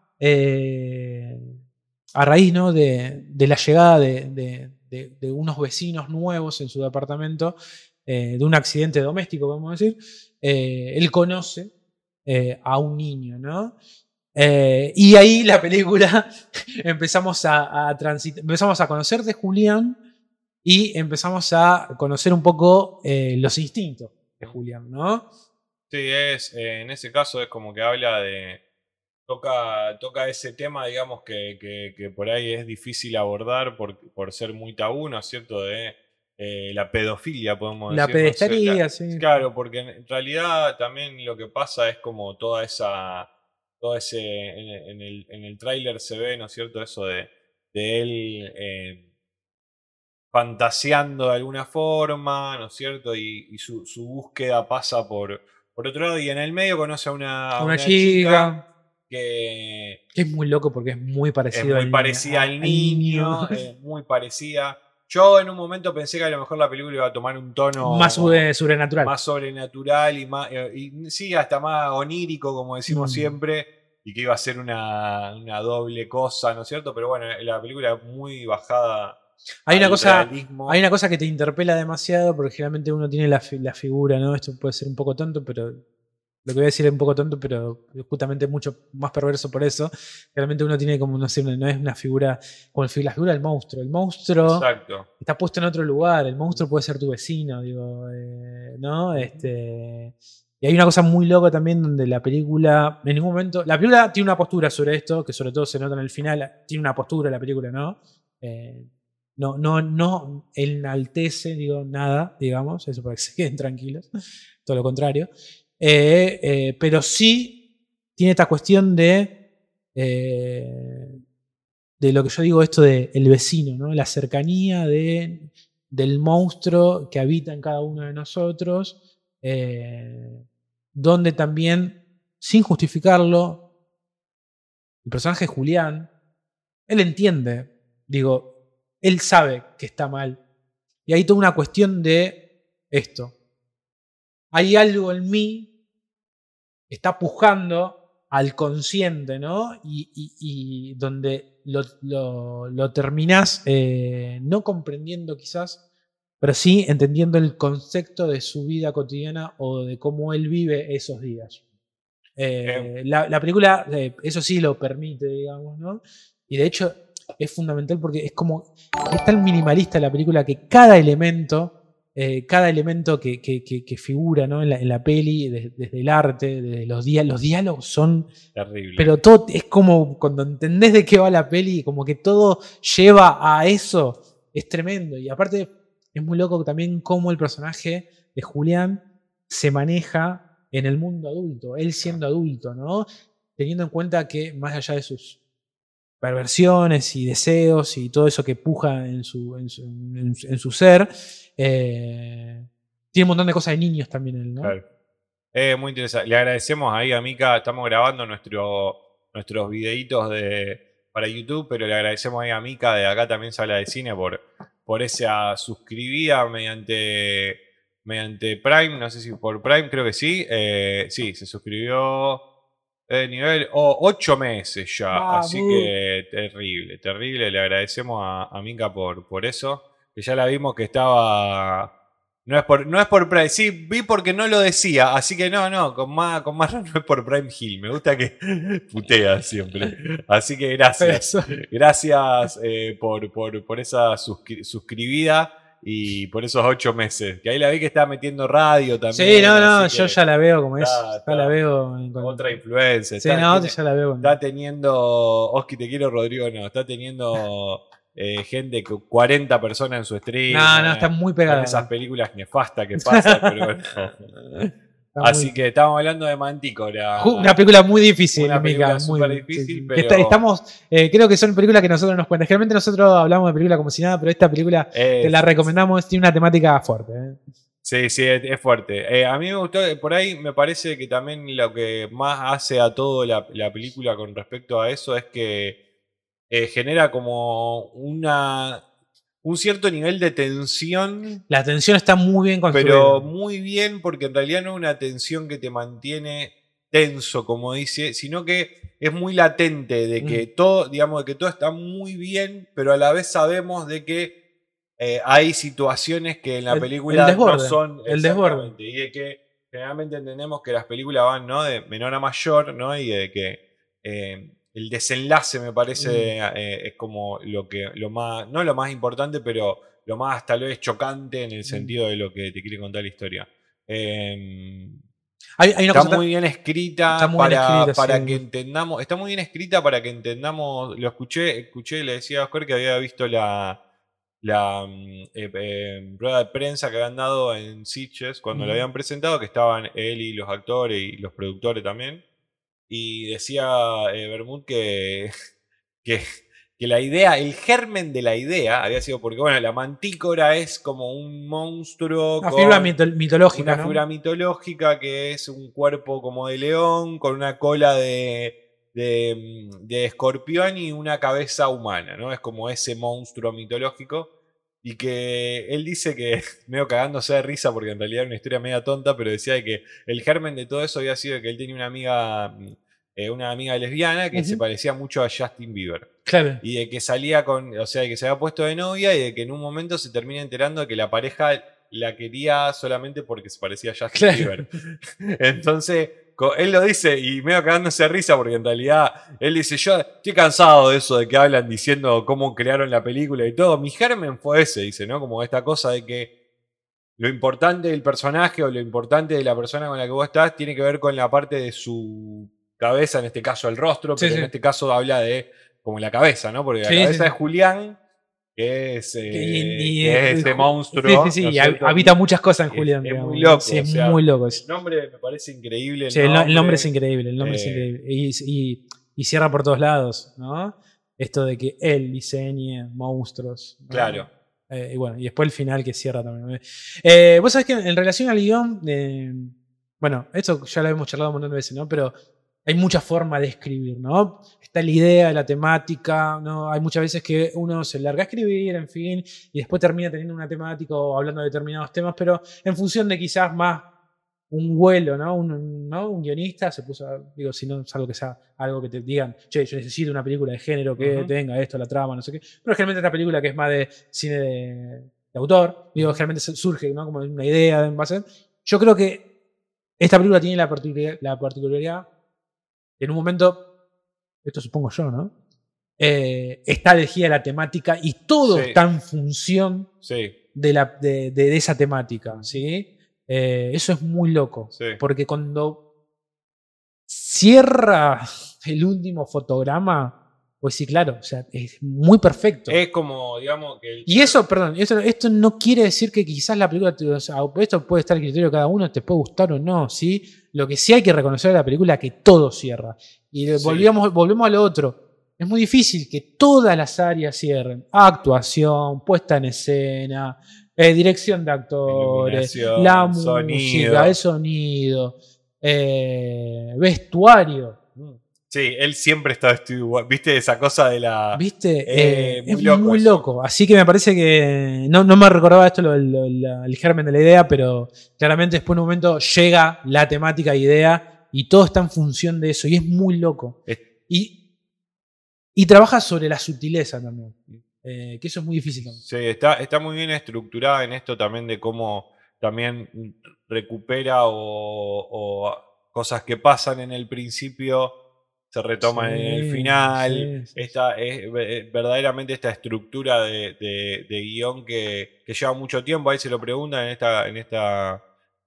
S2: a raíz ¿no? de, de la llegada de, de- unos vecinos nuevos en su departamento, de un accidente doméstico, a decir, eh, él conoce eh, a un niño, ¿no? Eh, y ahí la película empezamos a, a empezamos a conocer de Julián y empezamos a conocer un poco los instintos de Julián, ¿no?
S1: Sí, es, en ese caso es como que habla de. Toca, toca ese tema, digamos, que, que- que por ahí es difícil abordar por, por ser muy tabú, ¿no es cierto? De eh, la pedofilia, podemos
S2: La
S1: decir. no sé,
S2: pedestería,
S1: la-
S2: sí.
S1: Claro, porque en realidad también lo que pasa es como toda esa. Todo ese. En, en el, en el tráiler se ve, ¿no es cierto? Eso de, de él. eh, fantaseando de alguna forma, ¿no es cierto? Y, y su, su búsqueda pasa por, por otro lado. Y en el medio conoce a una, a
S2: Una
S1: una
S2: chica.
S1: que
S2: Que es muy loco porque es muy
S1: es
S2: parecido
S1: muy
S2: al,
S1: parecida al niño, es muy parecida. Yo en un momento pensé que a lo mejor la película iba a tomar un tono
S2: más sobrenatural.
S1: más sobrenatural y más eh, y sí, hasta más onírico, como decimos
S2: Mm.
S1: siempre, y que iba a ser una, una doble cosa, ¿no es cierto? Pero bueno, la película es muy bajada.
S2: Hay una cosa,
S1: realismo.
S2: Hay una cosa que te interpela demasiado porque generalmente uno tiene la, la figura, ¿no? Esto puede ser un poco tonto, pero lo que voy a decir es un poco tonto, pero justamente mucho más perverso por eso. Realmente uno tiene como, no sé, una- no es una figura como la figura del monstruo. El monstruo
S1: Exacto.
S2: está puesto en otro lugar. El monstruo puede ser tu vecino, digo, eh, ¿no? Este, y hay una cosa muy loca también donde la película, en ningún momento, la película tiene una postura sobre esto, que sobre todo se nota en el final, tiene una postura la película, ¿no? Eh, no, no, no enaltece, digo, nada, digamos, eso para que se queden tranquilos, todo lo contrario. Eh, eh, pero sí tiene esta cuestión de, eh, de lo que yo digo, esto de el vecino, ¿no? la cercanía de, del monstruo que habita en cada uno de nosotros, donde también, sin justificarlo, el personaje de Julián, él entiende, digo, él sabe que está mal. Y hay toda una cuestión de esto. Hay algo en mí que está pujando al consciente, ¿no? Y, y- y donde lo, lo, lo terminás eh, no comprendiendo quizás, pero sí entendiendo el concepto de su vida cotidiana o de cómo él vive esos días. Eh, la, la película, eh, eso sí lo permite, digamos, ¿no? Y de hecho es fundamental porque es como, es tan minimalista la película que cada elemento, eh, cada elemento que, que- que- que figura ¿no? en, la, en la peli, de- desde el arte, desde los diálogos, los diálogos son
S1: Terrible.
S2: pero todo es como cuando entendés de qué va la peli, como que todo lleva a eso, es tremendo. Y aparte, es muy loco también cómo el personaje de Julián se maneja en el mundo adulto, él siendo adulto, ¿no? Teniendo en cuenta que más allá de sus perversiones y deseos y todo eso que puja en su, en su, en su- ser, eh, tiene un montón de cosas de niños también.
S1: Eh, muy interesante. Le agradecemos ahí a Mika. Estamos grabando nuestro, nuestros videitos de, para YouTube, pero le agradecemos ahí a Mika de acá también se habla de cine por, por esa suscribida mediante, mediante Prime. No sé si por Prime, creo que sí. Eh, sí, se suscribió de nivel 8 meses ya.
S2: Vamos.
S1: Así que terrible, terrible. Le agradecemos a, a Mika por, por eso. Que ya la vimos que estaba. No es por, no es por Prime. Sí, vi porque no lo decía. Así que no, no, con más, con más no es por Prime Hill. Me gusta que putea siempre. Así que gracias. Gracias eh, por, por, por esa suscri- suscribida y por esos ocho meses. Que ahí la vi que estaba metiendo radio también.
S2: Sí, no, no, yo ya la veo como es.
S1: está-
S2: Ya
S1: está.
S2: la veo.
S1: Otra influencia.
S2: Sí,
S1: está,
S2: no, ya la veo.
S1: está teniendo. Oski, te quiero, Rodrigo, no. Está teniendo eh, gente, con 40 personas en su stream.
S2: No, no,
S1: eh,
S2: está muy
S1: con
S2: pegada.
S1: esas películas nefastas que pasan, pero bueno. Así
S2: muy-
S1: que estamos hablando de Mantícora.
S2: Una película muy difícil,
S1: Una película
S2: Mica, muy sí,
S1: difícil,
S2: sí. Que
S1: pero-
S2: está- estamos, eh, creo que son películas que nosotros nos cuentan. Generalmente nosotros hablamos de películas como si nada, pero esta película
S1: Eh,
S2: te la recomendamos, tiene una temática fuerte. ¿eh?
S1: Sí, sí, es, es fuerte. Eh, a mí me gustó, por ahí me parece que también lo que más hace a todo la, la película con respecto a eso es que genera como una un cierto nivel de tensión,
S2: La tensión está muy bien construida.
S1: pero muy bien, porque en realidad no es una tensión que te mantiene tenso, como dice, sino que es muy latente, de que
S2: Mm.
S1: todo, digamos, de que todo está muy bien, pero a la vez sabemos de que eh, hay situaciones que en la
S2: El-
S1: película
S2: el desborde,
S1: no son
S2: el desborde.
S1: y de que generalmente entendemos que las películas van ¿no? de menor a mayor, ¿no? Y de que eh, el desenlace me parece
S2: Mm.
S1: eh, es como lo que lo más, no lo más importante, pero lo más tal vez chocante en el
S2: Mm.
S1: sentido de lo que te quiere contar la historia. Eh,
S2: hay, hay una
S1: está muy bien escrita
S2: está muy bien
S1: para,
S2: escrita,
S1: para
S2: sí.
S1: que entendamos. Está muy bien escrita para que entendamos. Lo escuché, escuché, le decía a Oscar que había visto la, la mm, eh, eh, rueda de prensa que habían dado en Sitges cuando la
S2: Ujú.
S1: habían presentado, que estaban él y los actores y los productores también. Y decía eh, Bermud que, que, que la idea, el germen de la idea había sido porque, bueno, la mantícora es como un monstruo.
S2: una
S1: con-
S2: figura mito- mitológica.
S1: una
S2: ¿no?
S1: figura mitológica que es un cuerpo como de león, con una cola de, de, mm, de escorpión y una cabeza humana, ¿no? Es como ese monstruo mitológico. Y que él dice que, medio cagándose de risa, porque en realidad era una historia media tonta, pero decía de que el germen de todo eso había sido que él tenía una amiga, mm, eh, una amiga lesbiana que se parecía mucho a Justin Bieber.
S2: Claro.
S1: Y de que salía con, o sea, de que se había puesto de novia y de que en un momento se termina enterando de que la pareja la quería solamente porque se parecía a Justin
S2: Claro.
S1: Bieber. Entonces, él lo dice y medio cagándose de risa porque en realidad él dice, yo estoy cansado de eso, de que hablan diciendo cómo crearon la película y todo. Mi germen fue ese, dice, ¿no? Como esta cosa de que lo importante del personaje o lo importante de la persona con la que vos estás tiene que ver con la parte de su cabeza, en este caso el rostro, pero
S2: sí.
S1: en este caso habla de como la cabeza, ¿no? Porque la
S2: Sí,
S1: cabeza de Julián, que es, eh,
S2: Y- y-
S1: que es este
S2: Ju-
S1: monstruo.
S2: Sí, sí, sí.
S1: ¿no es
S2: y hab-
S1: cierto?
S2: habita muchas cosas en Julián.
S1: es muy loco,
S2: Sí,
S1: o
S2: es muy loco.
S1: El nombre me parece increíble. El
S2: Sí, el, no- el nombre es
S1: nombre.
S2: increíble, el nombre es
S1: eh,
S2: increíble. Y, y- cierra por todos lados, ¿no? Esto de que él diseñe monstruos. ¿no?
S1: Claro.
S2: Eh, y bueno, y después el final que cierra también. Eh, Vos sabés que en relación al guion, eh, bueno, esto ya lo hemos charlado un montón de veces, ¿no? Pero hay muchas formas de escribir, ¿no? Está la idea, la temática, ¿no? Hay muchas veces que uno se larga a escribir, en fin, y después termina teniendo una temática o hablando de determinados temas, pero en función de quizás más un vuelo, ¿no? Un, ¿no? un guionista se puso, a- digo, si no es algo que sea algo que te digan, che, yo necesito una película de género que tenga esto, la trama, no sé qué. Pero generalmente esta película que es más de cine de, de autor, digo, generalmente surge, ¿no? Como una idea en base. Yo creo que esta película tiene la particularidad, la particularidad en un momento, esto supongo yo, ¿no? Eh, está elegida la temática y todo
S1: Sí.
S2: está en función
S1: Sí,
S2: de, la, de, de- de esa temática, ¿sí? Eh, eso es muy loco,
S1: Sí.
S2: porque cuando cierra el último fotograma, Pues sí, claro, o sea, es muy perfecto.
S1: Es como, digamos, que. el-
S2: Y eso, perdón, esto, esto no quiere decir que quizás la película, o sea, esto puede estar al criterio de cada uno, te puede gustar o no, ¿sí? Lo que sí hay que reconocer de la película es que todo cierra. Y
S1: Sí.
S2: volvíamos, volvemos a lo otro. Es muy difícil que todas las áreas cierren. Actuación, puesta en escena, eh, dirección de actores, la música,
S1: sonido.
S2: el sonido, eh, vestuario.
S1: Sí, él siempre está vestido. ¿Viste esa cosa de la.
S2: ¿Viste?
S1: Eh,
S2: Eh,
S1: muy
S2: es
S1: loco
S2: muy
S1: eso.
S2: loco. Así que me parece que. No, no me recordaba esto lo, el germen de la idea, pero claramente después en un momento llega la temática idea y todo está en función de eso. Y es muy loco.
S1: Es-
S2: Y, y trabaja sobre la sutileza también. eh, que eso es muy difícil también.
S1: Sí, está, está muy bien estructurada en esto también de cómo también recupera o, o cosas que pasan en el principio se retoman en el final.
S2: sí, sí,
S1: Esta, es, ve- verdaderamente esta estructura de, de- de guion que, que lleva mucho tiempo. Ahí se lo preguntan en esta, en esta,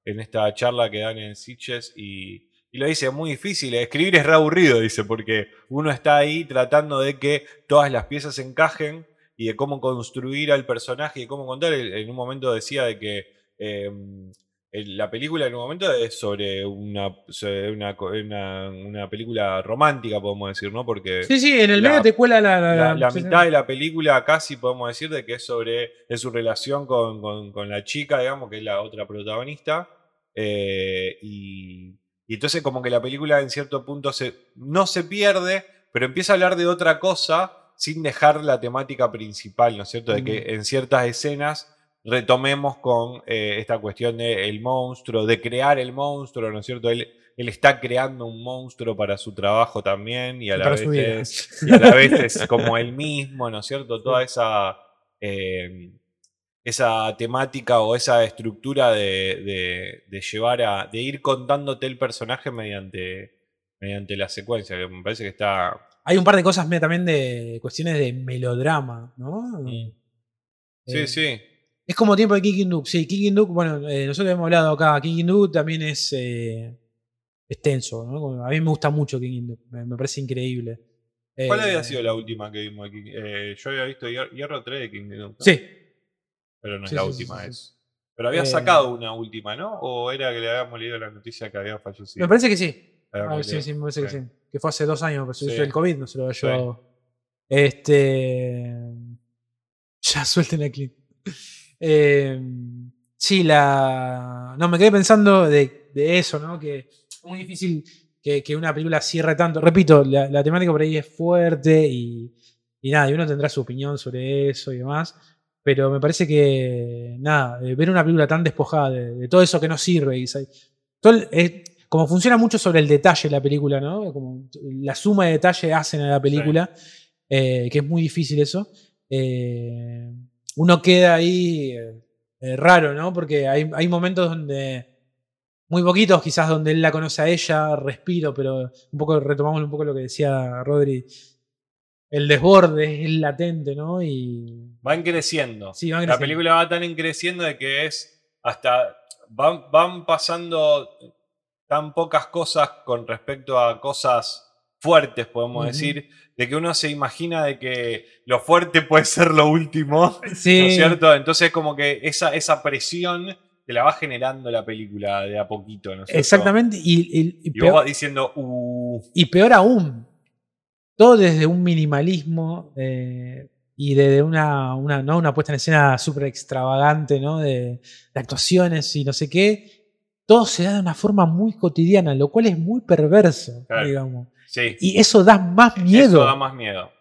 S1: en esta charla que dan en Sitges y, y lo dice, es muy difícil. Escribir es re aburrido, dice, porque uno está ahí tratando de que todas las piezas encajen y de cómo construir al personaje y de cómo contar. En un momento decía de que eh, el- la película en un momento es sobre una, sobre una, una, una película romántica, podemos decir, ¿no? Porque
S2: Sí, sí, en el
S1: la-
S2: medio te cuela la. la-
S1: la, la
S2: sí, sí.
S1: mitad de la película casi podemos decir de que es sobre de su relación con, con- con la chica, digamos, que es la otra protagonista. eh, y, y entonces como que la película en cierto punto se, no se pierde, pero empieza a hablar de otra cosa sin dejar la temática principal, ¿no es cierto? De que en ciertas escenas retomemos con eh, esta cuestión del monstruo, de crear el monstruo, ¿no es cierto? Él, él está creando un monstruo para su trabajo también y a la vez es- y a la vez es como él mismo, ¿no es cierto? Toda esa, eh, esa temática o esa estructura de, de- de llevar a. de ir contándote el personaje mediante, mediante la secuencia, que me parece que está.
S2: Hay un par de cosas también de cuestiones de melodrama, ¿no?
S1: Sí,
S2: Eh,
S1: sí.
S2: Es como tiempo de Kicking Duke. Sí, Kicking Duke, bueno, eh, nosotros hemos hablado acá. Duke también es eh, extenso, ¿no? A mí me gusta mucho Kicking Duke, me, me parece increíble.
S1: ¿Cuál
S2: Eh,
S1: había sido la última que vimos aquí? Eh, yo había visto Hier- Hierro 3 de King Kong, ¿no?
S2: Sí,
S1: Pero no es
S2: Sí,
S1: la
S2: sí,
S1: última,
S2: sí,
S1: es. Pero había
S2: Eh,
S1: sacado una última, ¿no? ¿O era que le habíamos leído la noticia que había fallecido?
S2: me parece que sí. Ah, sí, sí, me parece que
S1: Sí.
S2: Que fue hace dos años, pero el COVID no se lo había llevado. Este. Ya suelten aquí. Eh, sí, la. No, me quedé pensando de, de eso, ¿no? Que es muy difícil que, que una película cierre tanto. Repito, la, la temática por ahí es fuerte y, y nada, y uno tendrá su opinión sobre eso y demás. Pero me parece que, nada, eh, ver una película tan despojada de, de todo eso que no sirve. Y, todo el- eh, como funciona mucho sobre el detalle la película, ¿no? Como la suma de detalle hacen a la película, eh, que es muy difícil eso. eh, uno queda ahí eh, eh, raro, ¿no? Porque hay, hay momentos donde, muy poquitos quizás, donde él la conoce a ella, respiro, pero un poco retomamos un poco lo que decía Rodri. El desborde es latente, ¿no? Y
S1: Van creciendo.
S2: Sí, van
S1: La
S2: creciendo.
S1: película va tan en creciendo de que es hasta. Van, van pasando tan pocas cosas con respecto a cosas fuertes, podemos decir, de que uno se imagina de que lo fuerte puede ser lo último,
S2: sí,
S1: ¿no es cierto? Entonces, como que esa, esa presión te la va generando la película de a poquito, ¿no es?
S2: Exactamente. Y, y- y
S1: Y
S2: peor-
S1: vos vas diciendo, uh,
S2: Y peor aún, todo desde un minimalismo eh, y desde una, una, ¿no? una puesta en escena súper extravagante, ¿no? De, de actuaciones y no sé qué. Todo se da de una forma muy cotidiana, lo cual es muy perverso,
S1: Claro.
S2: digamos.
S1: Sí.
S2: Y eso da más
S1: Eso
S2: miedo.
S1: da más miedo.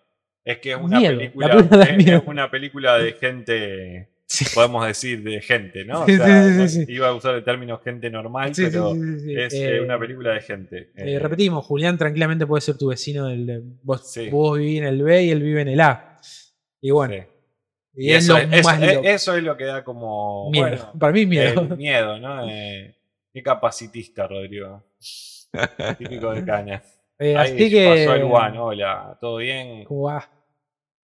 S1: Es que es una
S2: Miedo.
S1: película.
S2: La película da
S1: es-
S2: miedo.
S1: es una película de gente.
S2: Sí.
S1: Podemos decir de gente, ¿no? O
S2: Sí,
S1: sea,
S2: sí, sí,
S1: no-
S2: sí.
S1: Iba a usar el término gente normal, pero
S2: sí, sí, sí.
S1: es
S2: Eh,
S1: eh, una película de gente.
S2: eh,
S1: Eh,
S2: repetimos, Julián tranquilamente puede ser tu vecino del. de- vos,
S1: Sí.
S2: vos vivís en el B y él vive en el A. Y bueno,
S1: sí.
S2: y,
S1: Y
S2: es
S1: eso,
S2: lo
S1: es, eso-
S2: más
S1: es-
S2: loco.
S1: eso es lo que da como.
S2: miedo.
S1: bueno,
S2: Para mí es miedo.
S1: el miedo, ¿no? Eh, qué capacitista, Rodrigo. Típico de caña.
S2: Eh,
S1: Ahí
S2: así que.
S1: pasó el one, hola, ¿todo bien?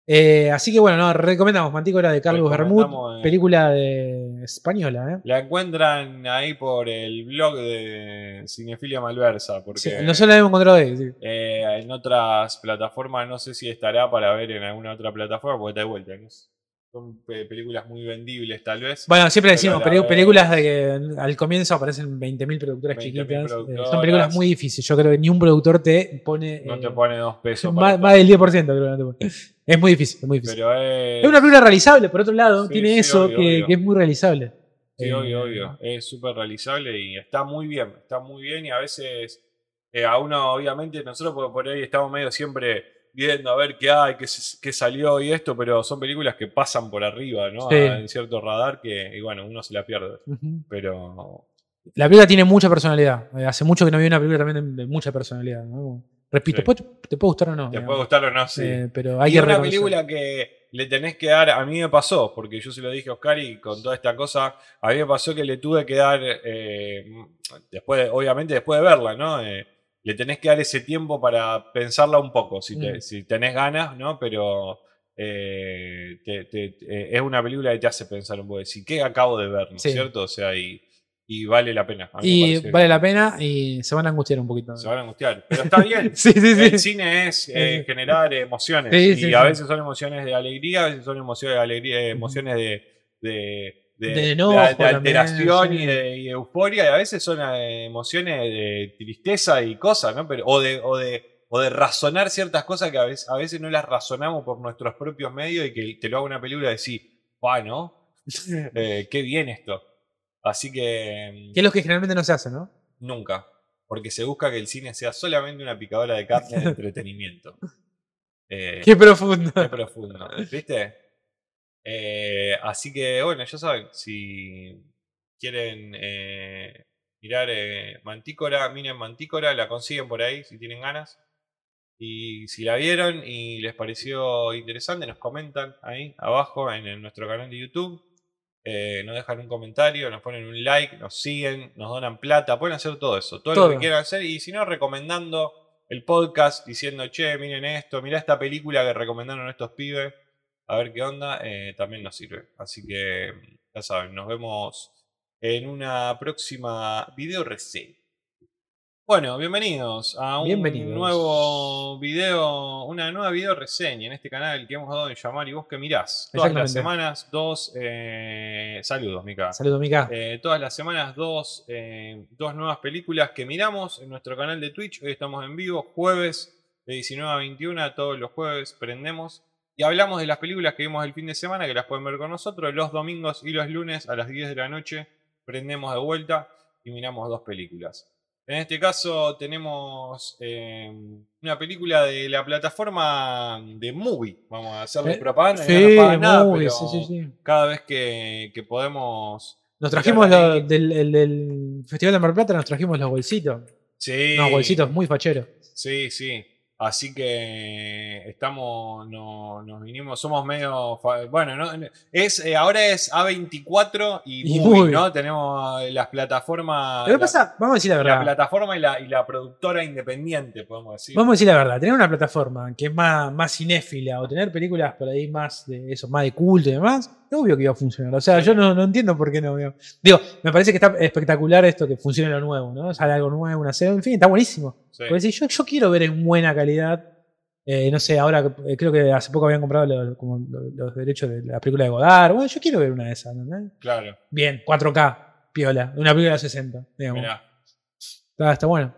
S2: Eh, así que bueno, no, recomendamos Mantícora de Carlos Bermud, película de española, ¿eh?
S1: La encuentran ahí por el blog de Cinefilia Malversa, porque
S2: Sí, nosotros la hemos encontrado ahí. sí.
S1: eh, en otras plataformas no sé si estará para ver en alguna otra plataforma, porque está de vuelta. ¿no? Son pe- películas muy vendibles, tal vez.
S2: Bueno, siempre decimos películas de que al comienzo aparecen 20.000 productoras
S1: 20.000
S2: chiquitas. eh,
S1: productoras.
S2: son películas muy difíciles. Yo creo que ni un productor te pone.
S1: no
S2: eh,
S1: te pone dos pesos.
S2: más, del 10%, creo que no te pone. Es muy difícil, es muy difícil.
S1: Pero es,
S2: Es una película realizable, por otro lado,
S1: Sí,
S2: tiene
S1: sí,
S2: eso
S1: obvio,
S2: que,
S1: obvio.
S2: que es muy realizable.
S1: Sí,
S2: Eh,
S1: obvio, obvio. Es súper realizable y está muy bien. Está muy bien y a veces eh, a uno, obviamente, nosotros por ahí estamos medio siempre viendo a ver qué hay, qué, qué salió y esto, pero son películas que pasan por arriba, ¿no?
S2: Sí.
S1: A- en cierto radar que, y bueno, uno se la pierde. Pero
S2: La película tiene mucha personalidad. Eh, Hace mucho que no vi una película también de, mucha personalidad. ¿no? Repito,
S1: Sí.
S2: te puede gustar o no.
S1: te
S2: digamos.
S1: puede gustar o no, sí.
S2: Eh, pero hay
S1: y
S2: que
S1: una película que le tenés que dar, a mí me pasó, porque yo se lo dije a Oscar y con toda esta cosa, a mí me pasó que le tuve que dar, eh, después, de- obviamente después de verla, ¿no? Eh, le tenés que dar ese tiempo para pensarla un poco, si, te-
S2: Mm.
S1: si tenés ganas, ¿no? Pero eh, te- te- eh, es una película que te hace pensar un poco, decir, ¿qué acabo de ver, ¿no es
S2: Sí.
S1: cierto? O sea, y, y vale la pena.
S2: Y vale
S1: que
S2: la pena y se van a angustiar un poquito.
S1: Se van a angustiar. Pero está bien.
S2: Sí, sí, sí.
S1: El cine es eh, generar emociones.
S2: Sí,
S1: y a veces son emociones de alegría, a veces son emociones de alegría, emociones de, de, de-
S2: De
S1: de-
S2: enojo
S1: de
S2: también,
S1: alteración
S2: sí.
S1: y, de, y euforia, y a veces son eh, emociones de tristeza y cosas, ¿no? Pero, o, de, o, de, o de razonar ciertas cosas que a veces, a veces no las razonamos por nuestros propios medios y que te lo haga una película y decir, ¡ah, no! Eh, ¡Qué bien esto! Así que.
S2: Que es lo que generalmente no se hace, ¿no?
S1: Nunca. Porque se busca que el cine sea solamente una picadora de carne de entretenimiento. Eh,
S2: Qué profundo.
S1: qué profundo. ¿Viste? Eh, así que, bueno, ya saben, si quieren eh, mirar eh, Mantícora, miren Mantícora, la consiguen por ahí si tienen ganas. Y si la vieron y les pareció interesante, nos comentan ahí abajo en, nuestro canal de YouTube. Eh, nos dejan un comentario, nos ponen un like, nos siguen, nos donan plata, pueden hacer todo eso, todo, lo
S2: Todo.
S1: que quieran hacer. Y si no, recomendando el podcast, diciendo, che, miren esto, mirá esta película que recomendaron estos pibes, a ver qué onda, eh, también nos sirve. Así que, ya saben, nos vemos en una próxima video reseña. Bueno, bienvenidos a un
S2: Bienvenidos.
S1: nuevo video, una nueva video reseña en este canal que hemos dado en llamar y vos que mirás. Todas las semanas, dos eh, saludos, Mica.
S2: Saludos, Mica.
S1: Eh, todas las semanas dos, eh, dos nuevas películas que miramos en nuestro canal de Twitch. Hoy estamos en vivo, jueves de 19 a 21, todos los jueves prendemos y hablamos de las películas que vimos el fin de semana, que las pueden ver con nosotros. Los domingos y los lunes a las 10 de la noche prendemos de vuelta y miramos dos películas. En este caso tenemos eh, una película de la plataforma de Movie. Vamos a hacerle
S2: Eh,
S1: propaganda.
S2: Sí,
S1: no nada, pero
S2: sí, sí, sí.
S1: cada vez que, que podemos
S2: Nos trajimos lo- del, el- del Festival de Mar Plata, nos trajimos los bolsitos.
S1: Sí.
S2: Unos bolsitos muy facheros.
S1: Sí, sí. Así que estamos, no, nos vinimos, somos medio, bueno, no, es eh, ahora es A24 y,
S2: Y
S1: Movie,
S2: Movie.
S1: ¿no? Tenemos eh, las plataformas,
S2: Lo que
S1: la,
S2: pasa, vamos a decir la
S1: la
S2: verdad.
S1: plataforma y la, y la productora independiente, podemos decir.
S2: Vamos a decir la verdad, tener una plataforma que es más, más cinéfila o tener películas por ahí más de eso, más de culto y demás, obvio que iba a funcionar. O sea, yo no, no entiendo por qué no. Digo, Digo, me parece que está espectacular esto que funcione lo nuevo, ¿no? Sale algo nuevo, una serie, en fin, está buenísimo.
S1: Sí.
S2: Porque si yo, yo quiero ver en buena calidad. eh, no sé, ahora eh, creo que hace poco habían comprado los, como los- los derechos de la película de Godard. Bueno, yo quiero ver una de esas, ¿no?
S1: Claro,
S2: Bien, 4K, piola, una película de 60, digamos.
S1: mirá.
S2: Está, está bueno.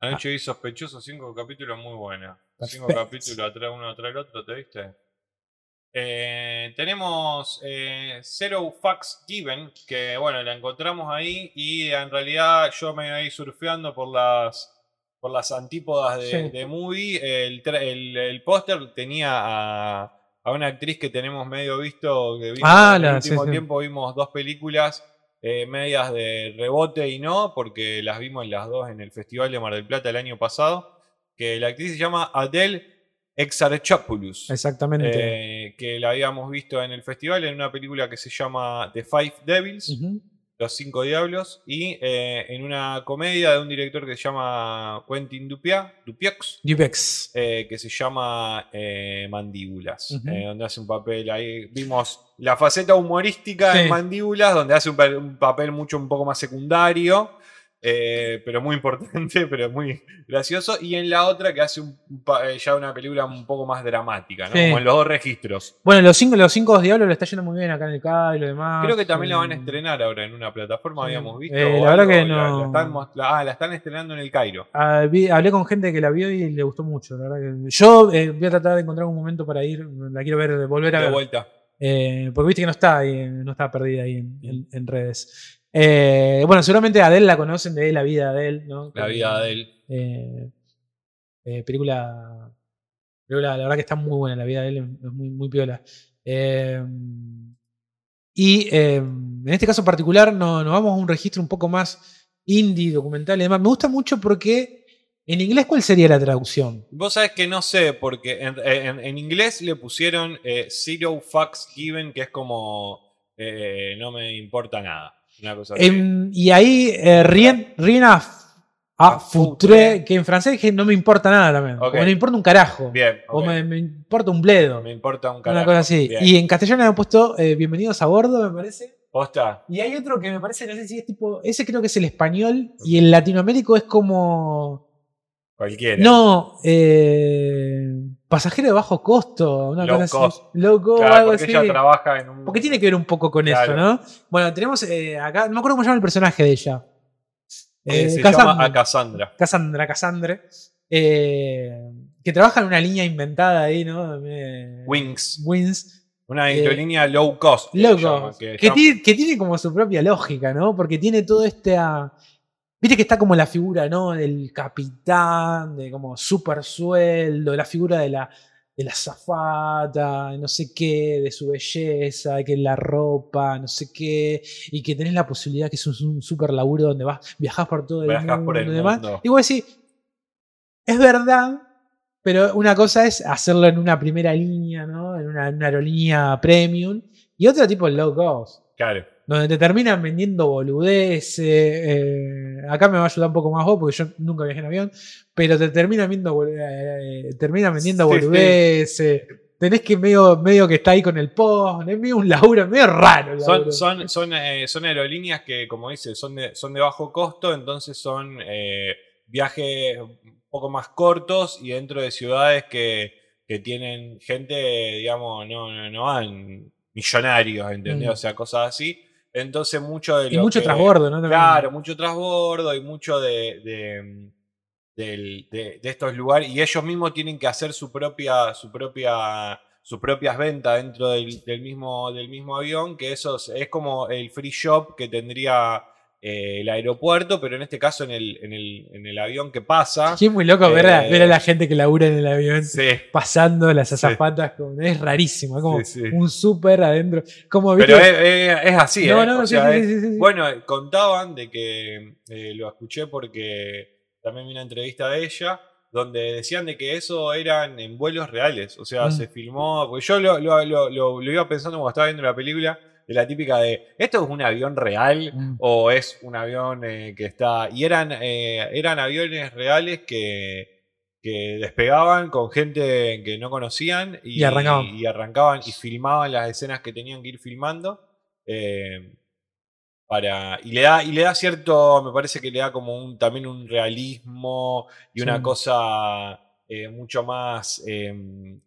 S1: Anoche vi Sospechoso, cinco capítulos muy buenos. Cinco capítulos atrás, uno atrás del otro, ¿te viste? Eh, tenemos eh, Zero Facts Given, que bueno, la encontramos ahí y en realidad yo me ahí surfeando por las por las antípodas de,
S2: Sí.
S1: de movie. El, el, el póster tenía a, a una actriz que tenemos medio visto, que vimos
S2: Ah,
S1: en el
S2: la- sí,
S1: último
S2: sí.
S1: tiempo vimos dos películas eh, medias de rebote y no, porque las vimos las dos en el Festival de Mar del Plata el año pasado, que la actriz se llama Adele Exarchopoulos.
S2: Exactamente.
S1: eh, que la habíamos visto en el festival en una película que se llama The Five Devils. Los Cinco Diablos, y eh, en una comedia de un director que se llama Quentin Dupia, Dupieux,
S2: Dupex.
S1: eh, que se llama Mandíbulas, donde hace un papel ahí. Vimos la faceta humorística
S2: Sí.
S1: en Mandíbulas, donde hace un, un papel mucho un poco más secundario, eh, pero muy importante, pero muy gracioso. Y en la otra que hace un eh, ya una película un poco más dramática, ¿no?
S2: Sí.
S1: como en los dos registros.
S2: Bueno, los cinco, los cinco diablos lo está yendo muy bien acá en el CAI y lo demás.
S1: Creo que también la van a
S2: Eh,
S1: estrenar ahora en una plataforma,
S2: sí.
S1: habíamos visto.
S2: Eh, la verdad
S1: algo,
S2: que no-
S1: la están la- ah, la están estrenando en el Cairo.
S2: ah, vi- hablé con gente que la vio y le gustó mucho. La verdad que yo eh, voy a tratar de encontrar un momento para ir. La quiero ver, volver a
S1: De
S2: ver.
S1: vuelta.
S2: Eh, porque viste que no está ahí, no está perdida ahí en, en- en redes. Eh, bueno, seguramente a Adele la conocen de la vida de él, ¿no?
S1: La vida de él.
S2: Eh, eh, película, película, la verdad que está muy buena la vida de él, es muy, muy piola. Y en este caso particular no- nos vamos a un registro un poco más indie, documental y demás. Me gusta mucho porque en inglés, ¿cuál sería la traducción?
S1: Vos sabés que no sé, porque en, en- en inglés le pusieron Zero Fucks Given, que es como no me importa nada. Una cosa así.
S2: Em, y ahí eh, rien, rien a, a foutre. que en francés que no me importa nada también.
S1: Ok.
S2: O me importa un carajo.
S1: Bien,
S2: O me, me importa un bledo.
S1: Me importa un carajo.
S2: Una cosa así.
S1: Bien.
S2: Y en castellano han puesto eh, Bienvenidos a bordo, me parece.
S1: Posta.
S2: Y hay otro que me parece, no sé si es tipo. Ese creo que es el español. Y el latinoamérico es como.
S1: Cualquiera.
S2: No, eh, pasajero de bajo costo. Una
S1: Low
S2: cosa
S1: cost.
S2: así. Low cost,
S1: Claro,
S2: algo
S1: porque
S2: así.
S1: ella trabaja en un.
S2: Porque tiene que ver un poco con
S1: Claro.
S2: eso, ¿no? Bueno, tenemos eh, acá. No me acuerdo cómo se llama el personaje de ella.
S1: eh,
S2: Eh,
S1: se
S2: Cassandra.
S1: llama a Cassandra.
S2: Cassandra, Cassandre. eh, que trabaja en una línea inventada ahí, ¿no?
S1: Wings.
S2: Wings.
S1: Una aerolínea low cost. llama, que
S2: que,
S1: llama-
S2: tiene, que tiene como su propia lógica, ¿no? Porque tiene todo este. ah, Viste que está como la figura, ¿no? Del capitán, de como super sueldo, la figura de la, de la zafata, no sé qué, de su belleza, de que la ropa, no sé qué, y que tenés la posibilidad que es un, un super laburo donde vas, viajás por todo el
S1: Viajás
S2: mundo
S1: por el
S2: y demás.
S1: mundo.
S2: Y vos decís, es verdad, pero una cosa es hacerlo en una primera línea, ¿no? En una, en una aerolínea premium, y otra tipo low cost
S1: Claro.
S2: Donde te terminan vendiendo boludeces. eh, acá me va a ayudar un poco más vos, porque yo nunca viajé en avión, pero te terminan, viendo, bolu- eh, terminan vendiendo
S1: Sí, sí.
S2: boludeces. Tenés que medio, medio que está ahí con el post, es medio un laburo, medio raro.
S1: Son, son, son, eh, son aerolíneas que, como dice, son de, son de bajo costo, entonces son eh, viajes un poco más cortos y dentro de ciudades que, que tienen gente, digamos, no, no, no van millonarios, ¿entendés?
S2: Mm.
S1: O sea, cosas así. Entonces mucho de
S2: y
S1: lo
S2: mucho
S1: que-
S2: transbordo, ¿no?
S1: Claro, mucho transbordo y mucho de, de, del- de- de estos lugares. Y ellos mismos tienen que hacer su propia, su propia, sus propias ventas dentro del, del mismo, del mismo avión, que eso es, es como el free shop que tendría eh, el aeropuerto, pero en este caso en el, en el, en el avión que pasa.
S2: Sí, es muy loco ver, a,
S1: Eh,
S2: ver a la gente que labura en el avión
S1: Sí.
S2: pasando las azafatas. es rarísimo, es como
S1: Sí,
S2: un súper adentro. Como,
S1: Pero es, así,
S2: no,
S1: ¿eh?
S2: no,
S1: sea,
S2: sí,
S1: es-
S2: sí, sí, sí.
S1: Bueno, contaban de que eh, lo escuché porque también vi una entrevista de ella donde decían de que eso eran en vuelos reales. O sea,
S2: Mm.
S1: se filmó. Porque yo lo, lo- lo- lo- lo iba pensando cuando estaba viendo la película, de la típica de ¿esto es un avión real?
S2: Mm.
S1: o es un avión eh, que está. Y eran, eh, eran aviones reales que, que despegaban con gente que no conocían y,
S2: Y arrancaban.
S1: y arrancaban y filmaban las escenas que tenían que ir filmando. eh, para, y le da, y le da cierto, me parece que le da como un, también un realismo y una cosa eh, mucho más eh,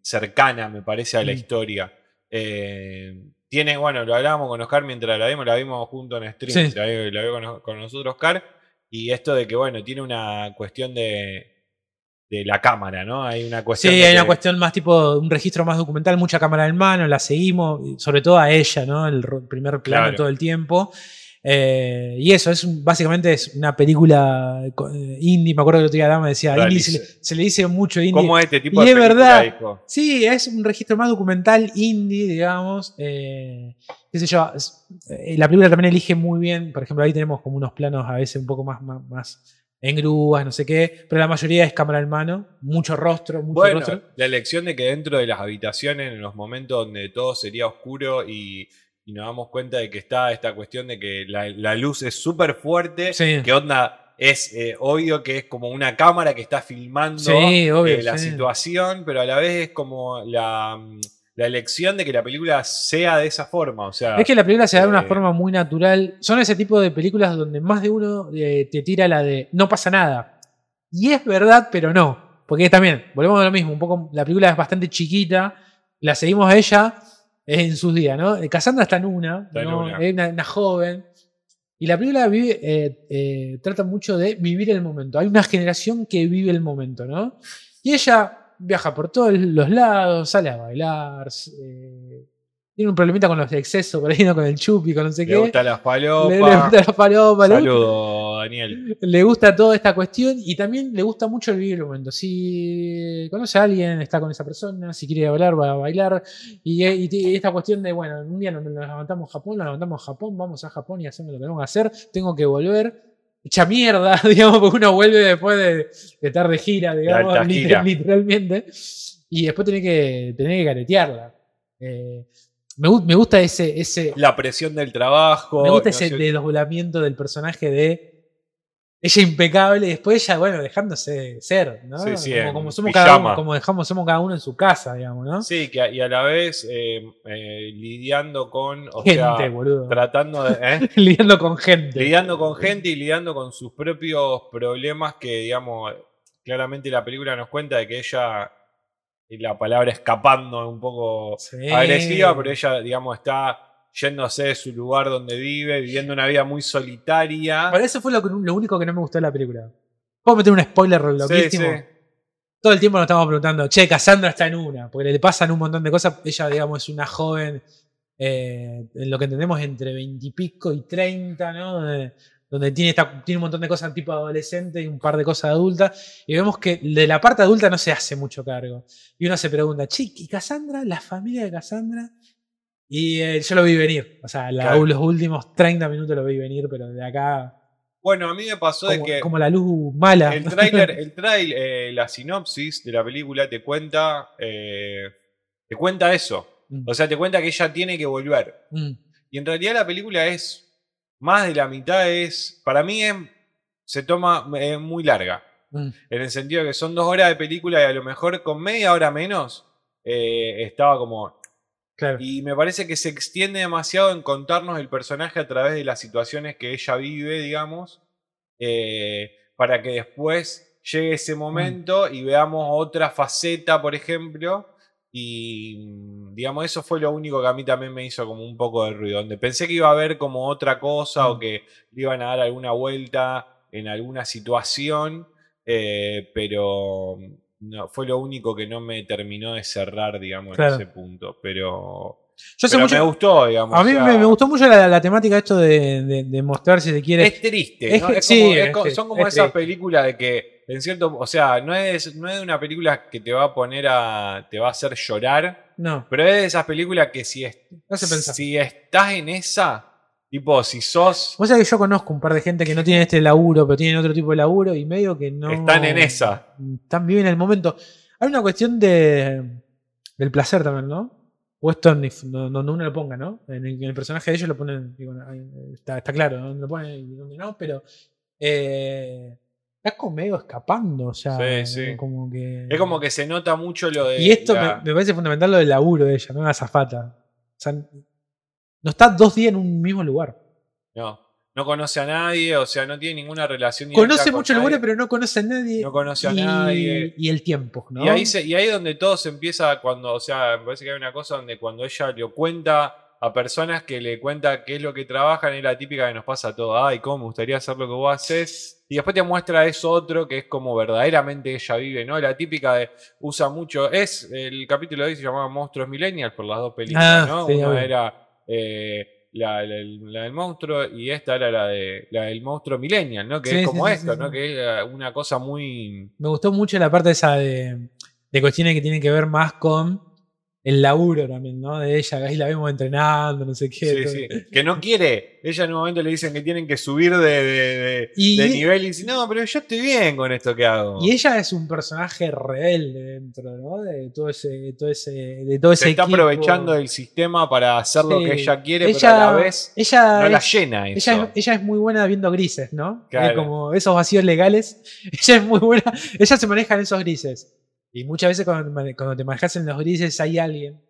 S1: cercana, me parece, a la
S2: Mm.
S1: historia. Eh, tiene, bueno, lo hablábamos con Oscar mientras la vimos, la vimos junto en stream,
S2: Sí.
S1: la, vi- la vio con, con nosotros Oscar, y esto de que, bueno, tiene una cuestión de, de la cámara, ¿no? Hay una
S2: Sí,
S1: cuestión de
S2: hay una cuestión más tipo, un registro más documental, mucha cámara en mano, la seguimos, sobre todo a ella, ¿no? El primer plano
S1: Claro.
S2: todo el tiempo. Eh, y eso, es básicamente es una película eh, indie, me acuerdo que el otro día Dama decía, indie se, le-
S1: Realice.
S2: se le dice mucho indie.
S1: ¿Cómo es este tipo
S2: Y
S1: de
S2: es verdad.
S1: hijo?
S2: Sí, es un registro más documental indie, digamos. eh, qué sé yo. es- la película también elige muy bien. Por ejemplo, ahí tenemos como unos planos a veces un poco más, más, más en grúas, no sé qué. Pero la mayoría es cámara en mano. Mucho rostro, mucho
S1: Bueno,
S2: rostro.
S1: la elección de que dentro de las habitaciones, en los momentos donde todo sería oscuro y, y nos damos cuenta de que está esta cuestión de que la, la luz es súper fuerte,
S2: Sí.
S1: que onda es eh, obvio que es como una cámara que está filmando
S2: Sí, obvio,
S1: eh, la
S2: sí.
S1: situación, pero a la vez es como la, mm, la elección de que la película sea de esa forma, o sea,
S2: Es que la película se da de una
S1: Eh.
S2: forma muy natural. Son ese tipo de películas donde más de uno te tira la de no pasa nada. Y es verdad, pero no. Porque también, volvemos a lo mismo, un poco, la película es bastante chiquita, la seguimos a ella en sus días, ¿no? Eh, Cassandra está en una,
S1: Está en
S2: ¿no?
S1: una.
S2: es una, una joven. Y la película vive, eh, eh, trata mucho de vivir el momento. Hay una generación que vive el momento, ¿no? Y ella viaja por todos los lados, sale a bailar, eh, tiene un problemita con los excesos, por ahí, ¿no? Con el chupi, con no sé
S1: le
S2: qué.
S1: gusta las palopas.
S2: Le, le gusta la palopa, le gusta-
S1: Saludo, Daniel.
S2: le gusta toda esta cuestión y también le gusta mucho el vivir el momento. Si conoce a alguien, está con esa persona, si quiere bailar, va a bailar. Y, y- y esta cuestión de, bueno, un día nos, nos levantamos a Japón, nos levantamos a Japón, vamos a Japón y hacemos lo que tenemos que hacer, tengo que volver. Hecha mierda, digamos, porque uno vuelve después de, de estar de gira, digamos,
S1: gira.
S2: literalmente. Y después tiene que, tiene que caretearla. Eh, me, gu- me gusta ese, ese,
S1: La presión del trabajo.
S2: me gusta
S1: no
S2: ese
S1: sé-
S2: desdoblamiento del personaje de ella impecable y después ella, bueno, dejándose ser, ¿no?
S1: Sí, sí,
S2: como, somos cada uno, como dejamos, somos cada uno en su casa, digamos, ¿no?
S1: Sí, que, y a la vez eh, eh, lidiando con, o
S2: gente,
S1: sea,
S2: boludo.
S1: tratando de, ¿eh?
S2: Lidiando con gente.
S1: lidiando con gente y lidiando con sus propios problemas que, digamos, claramente la película nos cuenta de que ella, y la palabra escapando es un poco
S2: Sí.
S1: agresiva, pero ella, digamos, está yéndose de su lugar donde vive, viviendo una vida muy solitaria.
S2: Por eso fue lo, único que no me gustó de la película. ¿Puedo meter un spoiler loquísimo?
S1: sí.
S2: Todo el tiempo nos estamos preguntando, che, Cassandra está en una, porque le pasan un montón de cosas. Ella, digamos, es una joven, eh, en lo que entendemos, entre 20 y pico y 30, ¿no? Donde tiene, esta- tiene un montón de cosas tipo adolescente y un par de cosas adultas. Y vemos que de la parte adulta no se hace mucho cargo. Y uno se pregunta, ¿y Cassandra? ¿La familia de Cassandra? Y eh, yo lo vi venir. O sea, la-
S1: Claro.
S2: los últimos 30 minutos lo vi venir, pero de acá,
S1: Bueno, a mí me pasó de que
S2: como la luz mala.
S1: el tráiler, el trail, eh, la sinopsis de la película te cuenta, eh, te cuenta eso.
S2: Mm.
S1: O sea, te cuenta que ella tiene que volver.
S2: Mm.
S1: Y en realidad la película es más de la mitad es, para mí es, se toma es muy larga.
S2: Mm.
S1: En el sentido de que son dos horas de película y a lo mejor con media hora menos eh, estaba como...
S2: Claro.
S1: Y me parece que se extiende demasiado en contarnos el personaje a través de las situaciones que ella vive, digamos, eh, para que después llegue ese momento y veamos otra faceta, por ejemplo. Y mm, digamos, eso fue lo único que a mí también me hizo como un poco de ruido. Donde pensé que iba a haber como otra cosa o
S2: Mm.
S1: que le iban a dar alguna vuelta en alguna situación, eh, pero no, fue lo único que no me terminó de cerrar, digamos,
S2: Claro.
S1: en ese punto. Pero,
S2: Yo
S1: pero
S2: mucho,
S1: me gustó, digamos.
S2: a mí
S1: o sea,
S2: me, me gustó mucho la, la temática esto de, de- de mostrar si se quiere.
S1: Es triste,
S2: Es
S1: ¿no? Es
S2: sí,
S1: como- es son como
S2: es
S1: esas películas de que, en cierto, o sea, no es, no es una película que te va a poner a, te va a hacer llorar,
S2: no,
S1: pero es de esas películas que si, es- si estás en esa, tipo, si sos,
S2: Vos sabés que yo conozco un par de gente que no tiene este laburo, pero tienen otro tipo de laburo y medio que no.
S1: están en esa.
S2: Están bien en el momento. Hay una cuestión de del placer también, ¿no? O esto ni- no- donde uno lo ponga, ¿no? En el, en el personaje de ellos lo ponen, digo, está, está claro, donde lo ponen y donde no, pero eh, está como medio escapando, o sea,
S1: Sí, sí.
S2: como que.
S1: Es como que se nota mucho lo de.
S2: Y esto
S1: la-
S2: me, me parece fundamental lo del laburo de ella, ¿no? La zafata. O sea, no está dos días en un mismo lugar.
S1: no, no conoce a nadie, o sea, no tiene ninguna relación.
S2: Conoce
S1: con
S2: mucho el
S1: nadie.
S2: lugar, pero no conoce a nadie.
S1: No conoce a
S2: y,
S1: nadie.
S2: Y el tiempo, ¿no?
S1: Y ahí, se- y ahí donde todo se empieza cuando, o sea, me parece que hay una cosa donde cuando ella lo cuenta a personas que le cuenta qué es lo que trabajan, es la típica que nos pasa a todos, ay, cómo me gustaría hacer lo que vos haces. Y después te muestra eso otro que es como verdaderamente ella vive, ¿no? La típica de, usa mucho, es, el capítulo de hoy se llamaba Monstruos Millennials por las dos películas,
S2: Ah,
S1: ¿no?
S2: sí,
S1: Una era eh, la, la- la del monstruo y esta era la, de, la del monstruo millennial, ¿no? Que
S2: Sí,
S1: es como
S2: sí,
S1: esto,
S2: sí,
S1: ¿no? Que es una cosa muy...
S2: Me gustó mucho la parte esa de, de cuestiones que tienen que ver más con el laburo también, ¿no? De ella, ahí la vemos entrenando, no sé qué.
S1: Sí, sí. Que no quiere. Ella en un momento le dicen que tienen que subir de, de- de-
S2: Y-
S1: de nivel y dice, no, pero yo estoy bien con esto que hago.
S2: Y ella es un personaje rebelde dentro, ¿no? De todo ese, todo ese, de todo ese
S1: Se está
S2: equipo.
S1: aprovechando del sistema para hacer lo que ella quiere,
S2: ella,
S1: pero a la vez
S2: ella
S1: no la llena eso.
S2: Ella es, ella es muy buena viendo grises, ¿no?
S1: Claro.
S2: Como esos vacíos legales. Ella es muy buena. Ella se maneja en esos grises. Y muchas veces cuando, te manejas en los grises hay alguien,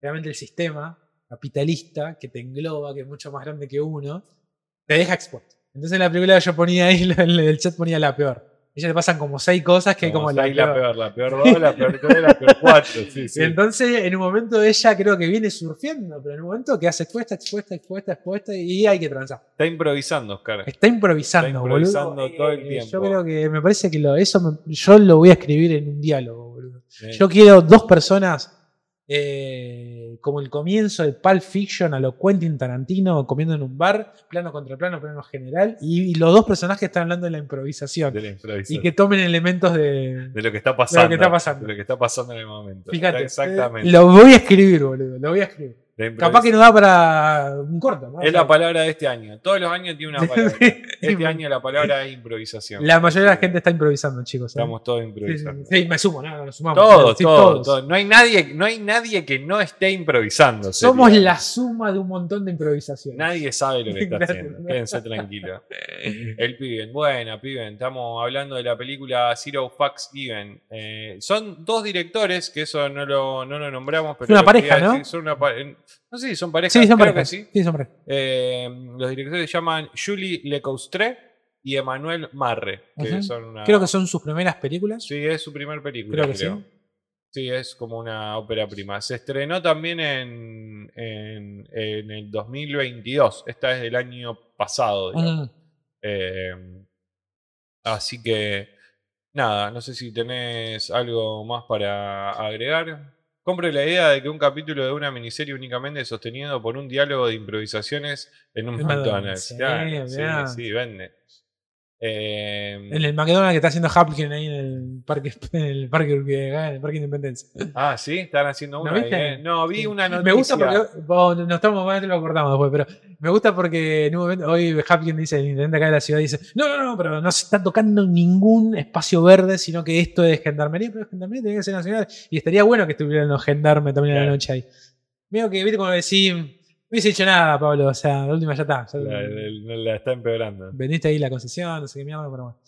S2: realmente el sistema capitalista, que te engloba, que es mucho más grande que uno, te deja expuesto. Entonces en la película yo ponía ahí, en el chat ponía la peor. A ella le pasan como seis cosas que
S1: Como
S2: como la
S1: la
S2: peor.
S1: la peor dos, la peor tres, la peor cuatro. Sí, sí.
S2: Y entonces, en un momento ella creo que viene surfeando, pero en un momento que hace expuesta, expuesta, expuesta, expuesta y hay que transar.
S1: Está improvisando, Oscar.
S2: Está improvisando,
S1: Está improvisando
S2: boludo.
S1: todo el
S2: Eh,
S1: tiempo.
S2: Yo creo que me parece que lo, eso me- yo lo voy a escribir en un diálogo, boludo.
S1: Eh,
S2: Yo quiero dos personas eh, como el comienzo de Pulp Fiction a lo Quentin Tarantino comiendo en un bar, plano contra plano, plano general, y, y los dos personajes están hablando de la improvisación.
S1: de la improvisación.
S2: Y que tomen elementos de...
S1: de lo que está pasando.
S2: que está pasando.
S1: De lo que está pasando en el momento.
S2: Fíjate,
S1: Exactamente.
S2: eh, lo voy a escribir, boludo, lo voy a escribir.
S1: Improvis-
S2: Capaz que no da para un corto, ¿no?
S1: Es la palabra de este año. Todos los años tiene una palabra. Este año la palabra es improvisación.
S2: La mayoría de la gente está improvisando, chicos. ¿eh?
S1: Estamos todos
S2: sí,
S1: improvisando.
S2: sí, me sumo, no, nos sumamos.
S1: Todos,
S2: Sí,
S1: todos, todos. No hay nadie, no hay nadie que no esté improvisando.
S2: Somos la suma de un montón de improvisaciones.
S1: Nadie sabe lo que está haciendo. Quédense tranquilos. El Piben. Buena, Piben. Estamos hablando de la película Zero Fucks Given. Eh, son dos directores, que eso no lo, no lo nombramos, pero.
S2: Es una pareja, ¿no?
S1: decir, son una pa- eh, no sé si son parejas.
S2: Sí, son
S1: creo
S2: parejas.
S1: que sí.
S2: Sí, son parejas.
S1: Eh, los directores se llaman Julie Lecoustre y Emmanuel Marre, que son una.
S2: Creo que son sus primeras películas.
S1: Sí, es su primer película.
S2: Creo
S1: Creo
S2: que sí.
S1: Sí, es como una ópera prima. Se estrenó también en, en, en el 2022. Esta es del año pasado, digamos.
S2: Mm.
S1: Eh, así que, nada, no sé si tenés algo más para agregar. Compre la idea de que un capítulo de una miniserie únicamente sostenido por un diálogo de improvisaciones en un McDonald's. Claro,
S2: sí,
S1: sí, sí, vende. Eh,
S2: En el McDonald's que está haciendo Hapkin ahí en el parque, en el parque, en el parque Independencia.
S1: Ah, sí, están haciendo
S2: ¿No
S1: una.
S2: viste?
S1: eh. No, vi una noticia.
S2: Me gusta porque. oh, no estamos más lo acordamos después, pero me gusta porque en un momento hoy Hapkin dice, el intendente acá de la ciudad dice: No, no, no, pero no se está tocando ningún espacio verde, sino que esto es gendarmería, pero gendarmería tiene que ser nacional. Y estaría bueno que estuvieran los gendarmes también a la
S1: Claro.
S2: noche ahí. Veo que, viste, como decís, no hubiese hecho nada, Pablo. O sea, la última ya está. ya-
S1: La, la- la está empeorando.
S2: Vendiste ahí la concesión, no sé qué mierda, pero bueno.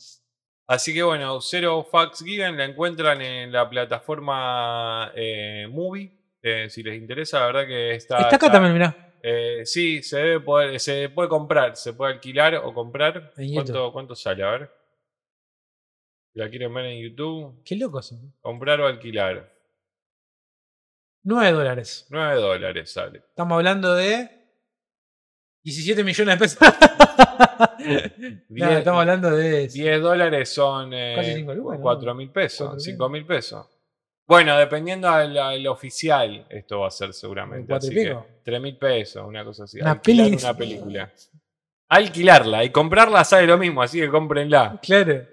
S1: Así que bueno, Zero Fax Given la encuentran en la plataforma eh, Movie. eh, si les interesa, la verdad que está.
S2: Está acá también, mirá.
S1: eh, sí, se debe poder, se puede comprar, se puede alquilar o comprar. ¿Cuánto. ¿Cuánto sale? A ver. La quieren ver en YouTube,
S2: Qué loco eso.
S1: comprar o alquilar.
S2: 9 dólares.
S1: 9 dólares sale.
S2: Estamos hablando de 17 millones de pesos. No, estamos hablando de
S1: 10 dólares son
S2: ¿no?
S1: 4 mil pesos,
S2: Cuatro mil.
S1: 5 mil pesos. Bueno, dependiendo al, al oficial, esto va a ser seguramente.
S2: ¿Cuatro y
S1: Así que
S2: pico?
S1: 3 mil pesos, una cosa así.
S2: Una
S1: Alquilar una película. Alquilarla y comprarla sale lo mismo, así que cómprenla.
S2: Claro.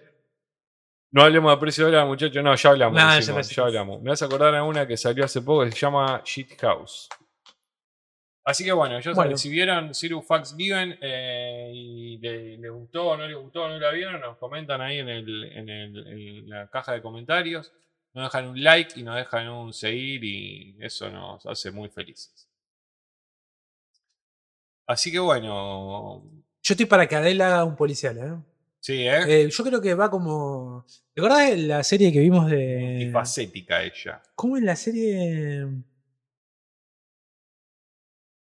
S1: No hablemos de precio de dólar, muchachos. No, ya hablamos.
S2: Ya
S1: decimos, hablamos. Me vas a acordar a una que salió hace poco que se llama Shit House. Así que bueno, ellos
S2: Bueno.
S1: vieron Zero Facts Given eh, y le, le gustó o no le gustó no la vieron, nos comentan ahí en, el, en, el- en la caja de comentarios. Nos dejan un like y nos dejan un seguir y eso nos hace muy felices. Así que bueno,
S2: Yo estoy para que Adele haga un policial, ¿eh?
S1: Sí, ¿eh?
S2: Eh, yo creo que va como. ¿Te acordás de la serie que vimos de.
S1: Multifacética ella.
S2: ¿Cómo es la serie?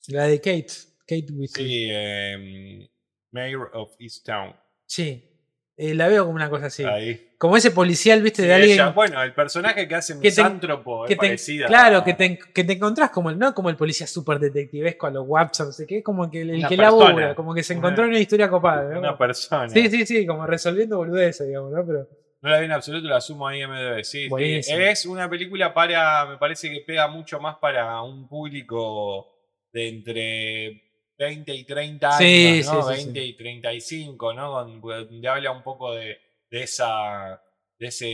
S2: La de Kate. Kate Winslet.
S1: Sí, eh, Mayor of East Town.
S2: Sí. Eh, la veo como una cosa así.
S1: Ahí.
S2: Como ese policial, viste,
S1: Sí,
S2: de alguien.
S1: ella- bueno, el personaje que hace misántropo es parecida.
S2: claro,
S1: a-
S2: que te, que te encontrás como el, no como el policía súper detectivesco a los Watson, no sé qué, como que el, que
S1: persona.
S2: labura, como que se
S1: Una-
S2: encontró en una historia copada. ¿no?
S1: Una persona.
S2: Sí, sí, sí, como resolviendo boludeces, digamos, ¿no? Pero.
S1: No la vi en absoluto, la sumo a IMDb. Sí, sí.
S2: Buenísimo.
S1: Es una película para. Me parece que pega mucho más para un público de entre 20 y 30 años,
S2: Sí,
S1: ¿no?
S2: sí, sí,
S1: 20 y 35, ¿no? Donde, habla un poco de, de esa. de ese,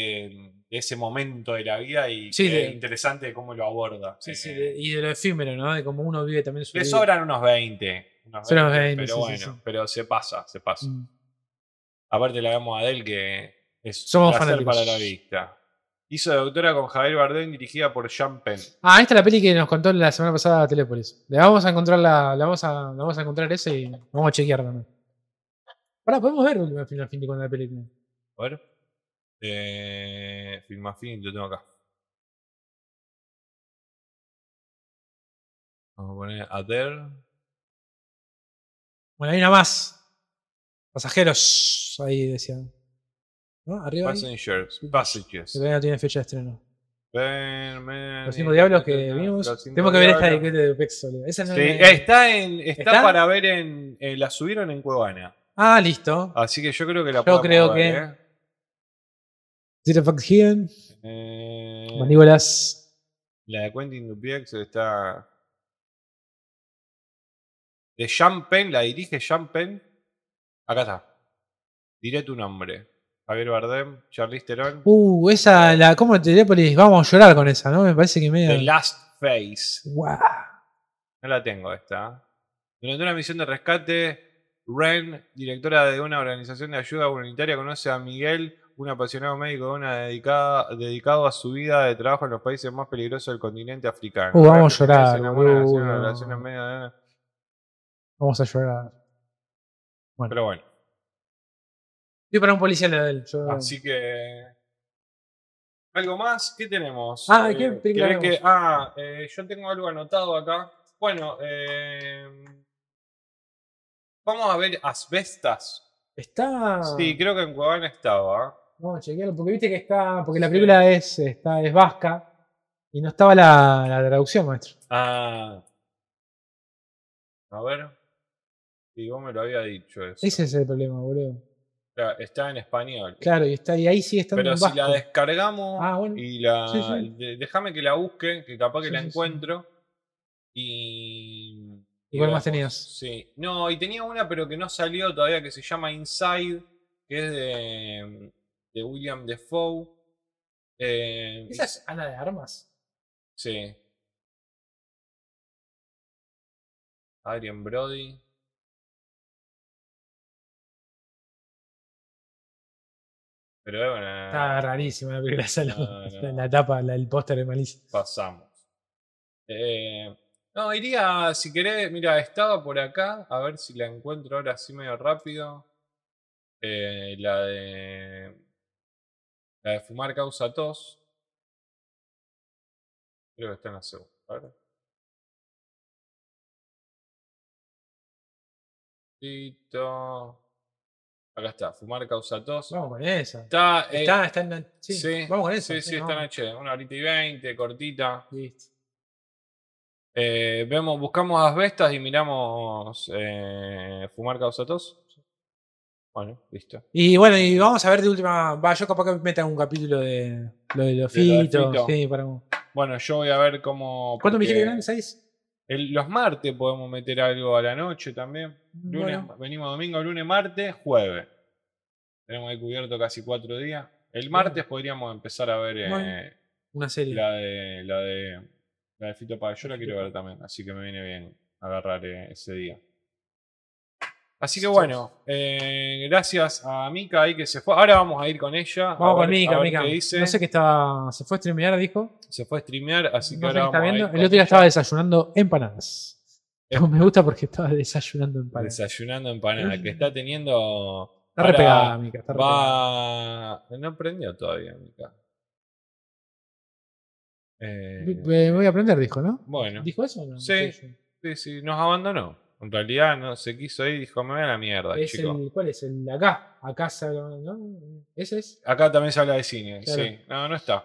S1: de ese momento de la vida y
S2: Sí, de-
S1: interesante cómo lo aborda.
S2: Sí,
S1: Eh,
S2: sí, de- y de lo efímero, ¿no? De cómo uno vive también su
S1: Le
S2: vida.
S1: sobran unos 20. Unos
S2: Son unos
S1: 20,
S2: 20,
S1: pero
S2: sí, sí,
S1: bueno,
S2: sí.
S1: pero se pasa, se pasa.
S2: Mm.
S1: Aparte la vemos a Adele que es
S2: Somos
S1: un placer para la vista. Hizo de doctora con Javier Bardem dirigida por Jean Penn.
S2: Ah, esta es la peli que nos contó la semana pasada Telépolis. Le vamos a encontrar la, la vamos a, la vamos a encontrar ese y vamos a chequear también. Ahora podemos ver al final fin de cuando la película.
S1: A ver. Eh, Film Affinity, lo tengo acá. Vamos a poner Adele.
S2: Bueno, hay una más. Pasajeros, ahí decían. ¿No? Arriba.
S1: Passengers. Passages.
S2: que todavía no tiene fecha de estreno.
S1: Ven, ven,
S2: Los cinco diablos que vimos. Tenemos que ver esta de, de Pex Solo. Esa no
S1: Sí,
S2: la-
S1: está, en, está,
S2: ¿Está?
S1: para ver en. eh, la subieron en Cuevana.
S2: Ah, listo.
S1: Así que yo creo que la
S2: Yo creo
S1: ver,
S2: que-
S1: ¿eh?
S2: Fuck.
S1: Eh,
S2: Mandíbulas.
S1: La de Quentin Dupiex está. De Jean Penn, la dirige Jean Penn. Acá está. Diré tu nombre. Javier Bardem, Charlize Theron.
S2: Uh, esa, la. ¿Cómo Telépolis? Vamos a llorar con esa, ¿no? Me parece que medio.
S1: The Last Face.
S2: Guau.
S1: No la tengo esta. Durante una misión de rescate, Ren, directora de una organización de ayuda humanitaria, conoce a Miguel, un apasionado médico de una dedicada, dedicado a su vida de trabajo en los países más peligrosos del continente africano.
S2: Uh, vamos a llorar,
S1: se enamora medio de-
S2: Vamos a llorar.
S1: Pero bueno.
S2: Estoy para un policial de él. yo-
S1: Así que. ¿Algo más? ¿Qué tenemos?
S2: Ah,
S1: Eh,
S2: ¿qué película
S1: ¿querés
S2: vemos?
S1: que- Ah, eh, yo tengo algo anotado acá. Bueno, eh, vamos a ver Asbestas.
S2: Está.
S1: Sí, creo que en Cuevana estaba.
S2: Vamos a chequearlo. Porque viste que está. Porque la
S1: Sí.
S2: película es, está, es vasca. Y no estaba la, la traducción, maestro.
S1: Ah. A ver. Sí, vos me lo había dicho eso.
S2: Ese es el problema, boludo.
S1: Claro, Está en español.
S2: Claro, y está y ahí sí está
S1: Pero
S2: en
S1: si
S2: vasco.
S1: la descargamos
S2: Ah, bueno.
S1: y la.
S2: Sí, sí.
S1: de- déjame que la busque, que capaz que
S2: Sí,
S1: la encuentro. Y.
S2: ¿Y cuál más tenías?
S1: Sí. No, y tenía una, pero que no salió todavía, que se llama Inside, que es de, de William Defoe. Eh,
S2: ¿Esa es Ana de Armas?
S1: Sí. Adrian Brody. Pero es una.
S2: Está rarísima la película.
S1: No,
S2: la,
S1: no.
S2: la tapa, la, el póster es malísimo.
S1: pasamos. Eh, no, iría, si querés, mira, estaba por acá, a ver si la encuentro ahora así medio rápido. Eh, la de. La de fumar causa tos. Creo que está en la segunda. A ver. Acá está, fumar causa tos.
S2: Vamos con esa.
S1: Está, eh,
S2: Está, está en la- sí,
S1: sí,
S2: vamos con esa.
S1: Sí, sí, está en
S2: vamos.
S1: H. Una horita y veinte, cortita.
S2: Listo.
S1: Eh, vemos, buscamos asbestas y miramos eh, fumar causa tos. Bueno, listo.
S2: Y bueno, y vamos a ver de última. Va, yo capaz que meta un capítulo de lo de los
S1: De lo de
S2: fitos.
S1: Fito.
S2: Sí, para.
S1: Bueno, yo voy a ver cómo.
S2: ¿Cuánto me
S1: porque
S2: dijiste que eran? ¿Seis?
S1: El- los martes podemos meter algo a la noche también. Lunes,
S2: Bueno.
S1: Venimos domingo, lunes, martes, jueves. Tenemos ahí cubierto casi cuatro días. El martes podríamos empezar a ver eh,
S2: Bueno. Una serie.
S1: la de la de la de Fito Páez. Yo la quiero ver también, así que me viene bien agarrar eh, ese día. Así que bueno, eh, gracias a Mika ahí que se fue. Ahora vamos a ir con ella.
S2: Vamos con
S1: ver-
S2: Mika, Mika. No sé qué estaba. Se fue a streamear, dijo.
S1: Se fue a streamear, así que
S2: No
S1: ahora
S2: está
S1: vamos a ir
S2: El otro día estaba desayunando empanadas.
S1: Eh.
S2: Me gusta porque estaba desayunando empanadas.
S1: Desayunando empanada, que está teniendo.
S2: Está
S1: ahora
S2: repegada, Mica. Está repegada.
S1: Va. No prendió todavía, Mika. Eh,
S2: Me voy a aprender, dijo, ¿no?
S1: bueno,
S2: ¿Dijo eso no?
S1: Sí. sí, sí, nos abandonó. En realidad no se quiso ir y dijo: Me voy a la mierda,
S2: Es
S1: chico.
S2: el, ¿Cuál es? El de acá. Acá se habla, ¿no? ¿Ese es?
S1: Acá también se habla de cine,
S2: Claro.
S1: sí. No, no está.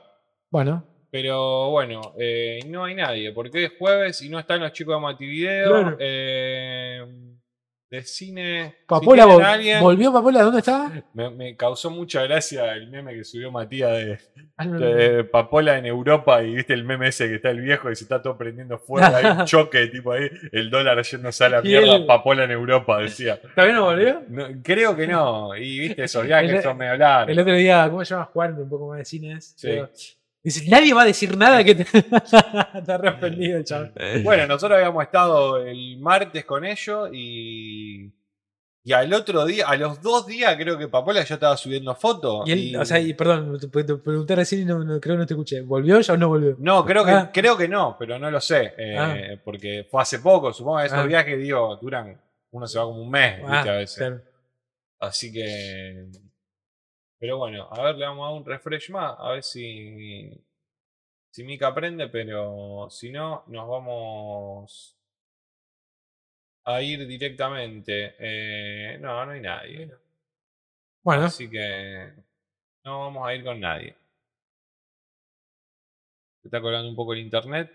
S2: Bueno.
S1: Pero bueno, eh, no hay nadie, porque es jueves y no están los chicos de Mativideo.
S2: Claro.
S1: Eh, de cine.
S2: Papola vol-
S1: alguien,
S2: volvió Papola, ¿dónde está?
S1: me, me causó mucha gracia el meme que subió Matías de,
S2: Ah, no,
S1: de Papola en Europa y viste el meme ese que está el viejo y se está todo prendiendo fuego, hay un choque tipo ahí, el dólar yéndose a la mierda, Papola en Europa, decía.
S2: ¿Todavía no volvió?
S1: No, creo que no, y viste esos viajes son medio largos.
S2: El otro día, ¿cómo se llama? Juan, un poco más de cines.
S1: Sí.
S2: Pero- Dice, nadie va a decir nada que te. Está respondido el chaval.
S1: Bueno, nosotros habíamos estado el martes con ellos y. Y al otro día, a los dos días, creo que Papola ya estaba subiendo fotos.
S2: Y él, o sea, y perdón, te, te pregunté recién y no, no- creo que no te escuché. ¿Volvió ya o no volvió?
S1: No, creo que,
S2: Ah.
S1: creo que no, pero no lo sé. eh,
S2: Ah.
S1: Porque fue hace poco. Supongo que esos
S2: Ah.
S1: viajes, digo, duran. Uno se va como un mes, ¿viste? A veces.
S2: claro.
S1: Así que. Pero bueno, a ver, le vamos a dar un refresh más. A ver si. Si Mika aprende, pero si no, nos vamos a ir directamente. Eh, no, no hay nadie.
S2: Bueno,
S1: Así que no vamos a ir con nadie. Se está colando un poco el internet.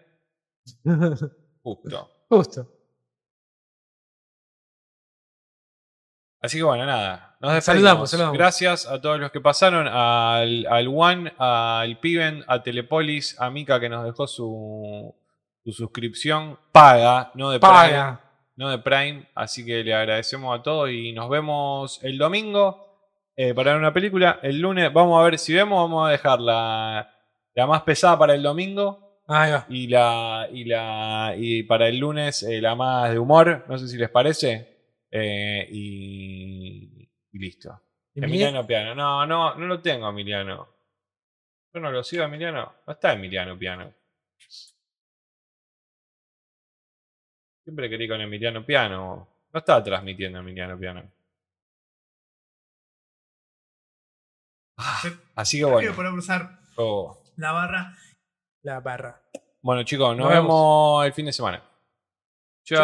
S1: Justo.
S2: justo.
S1: Así que bueno, nada. Nos despedimos.
S2: Saludamos, saludamos.
S1: Gracias a todos los que pasaron, al, al One, al Piven, a Telepolis, a Mika que nos dejó su, su suscripción paga, no de Prime.
S2: Paga.
S1: No de Prime. Así que le agradecemos a todos y nos vemos el domingo eh, para ver una película. El lunes vamos a ver si vemos, vamos a dejar la, la más pesada para el domingo.
S2: Ahí va.
S1: Y la. Y la. Y para el lunes eh, la más de humor. No sé si les parece. Eh, y. Y listo. Emiliano Piano. No, no, no lo tengo, Emiliano. Yo no lo sigo, Emiliano. No está Emiliano Piano. Siempre quería con Emiliano Piano. No estaba transmitiendo Emiliano Piano. Ah, Así que bueno.
S5: usar
S1: Oh.
S5: la barra.
S2: La barra.
S1: Bueno, chicos, nos,
S2: Nos
S1: vemos.
S2: vemos.
S1: el fin de semana. Chao.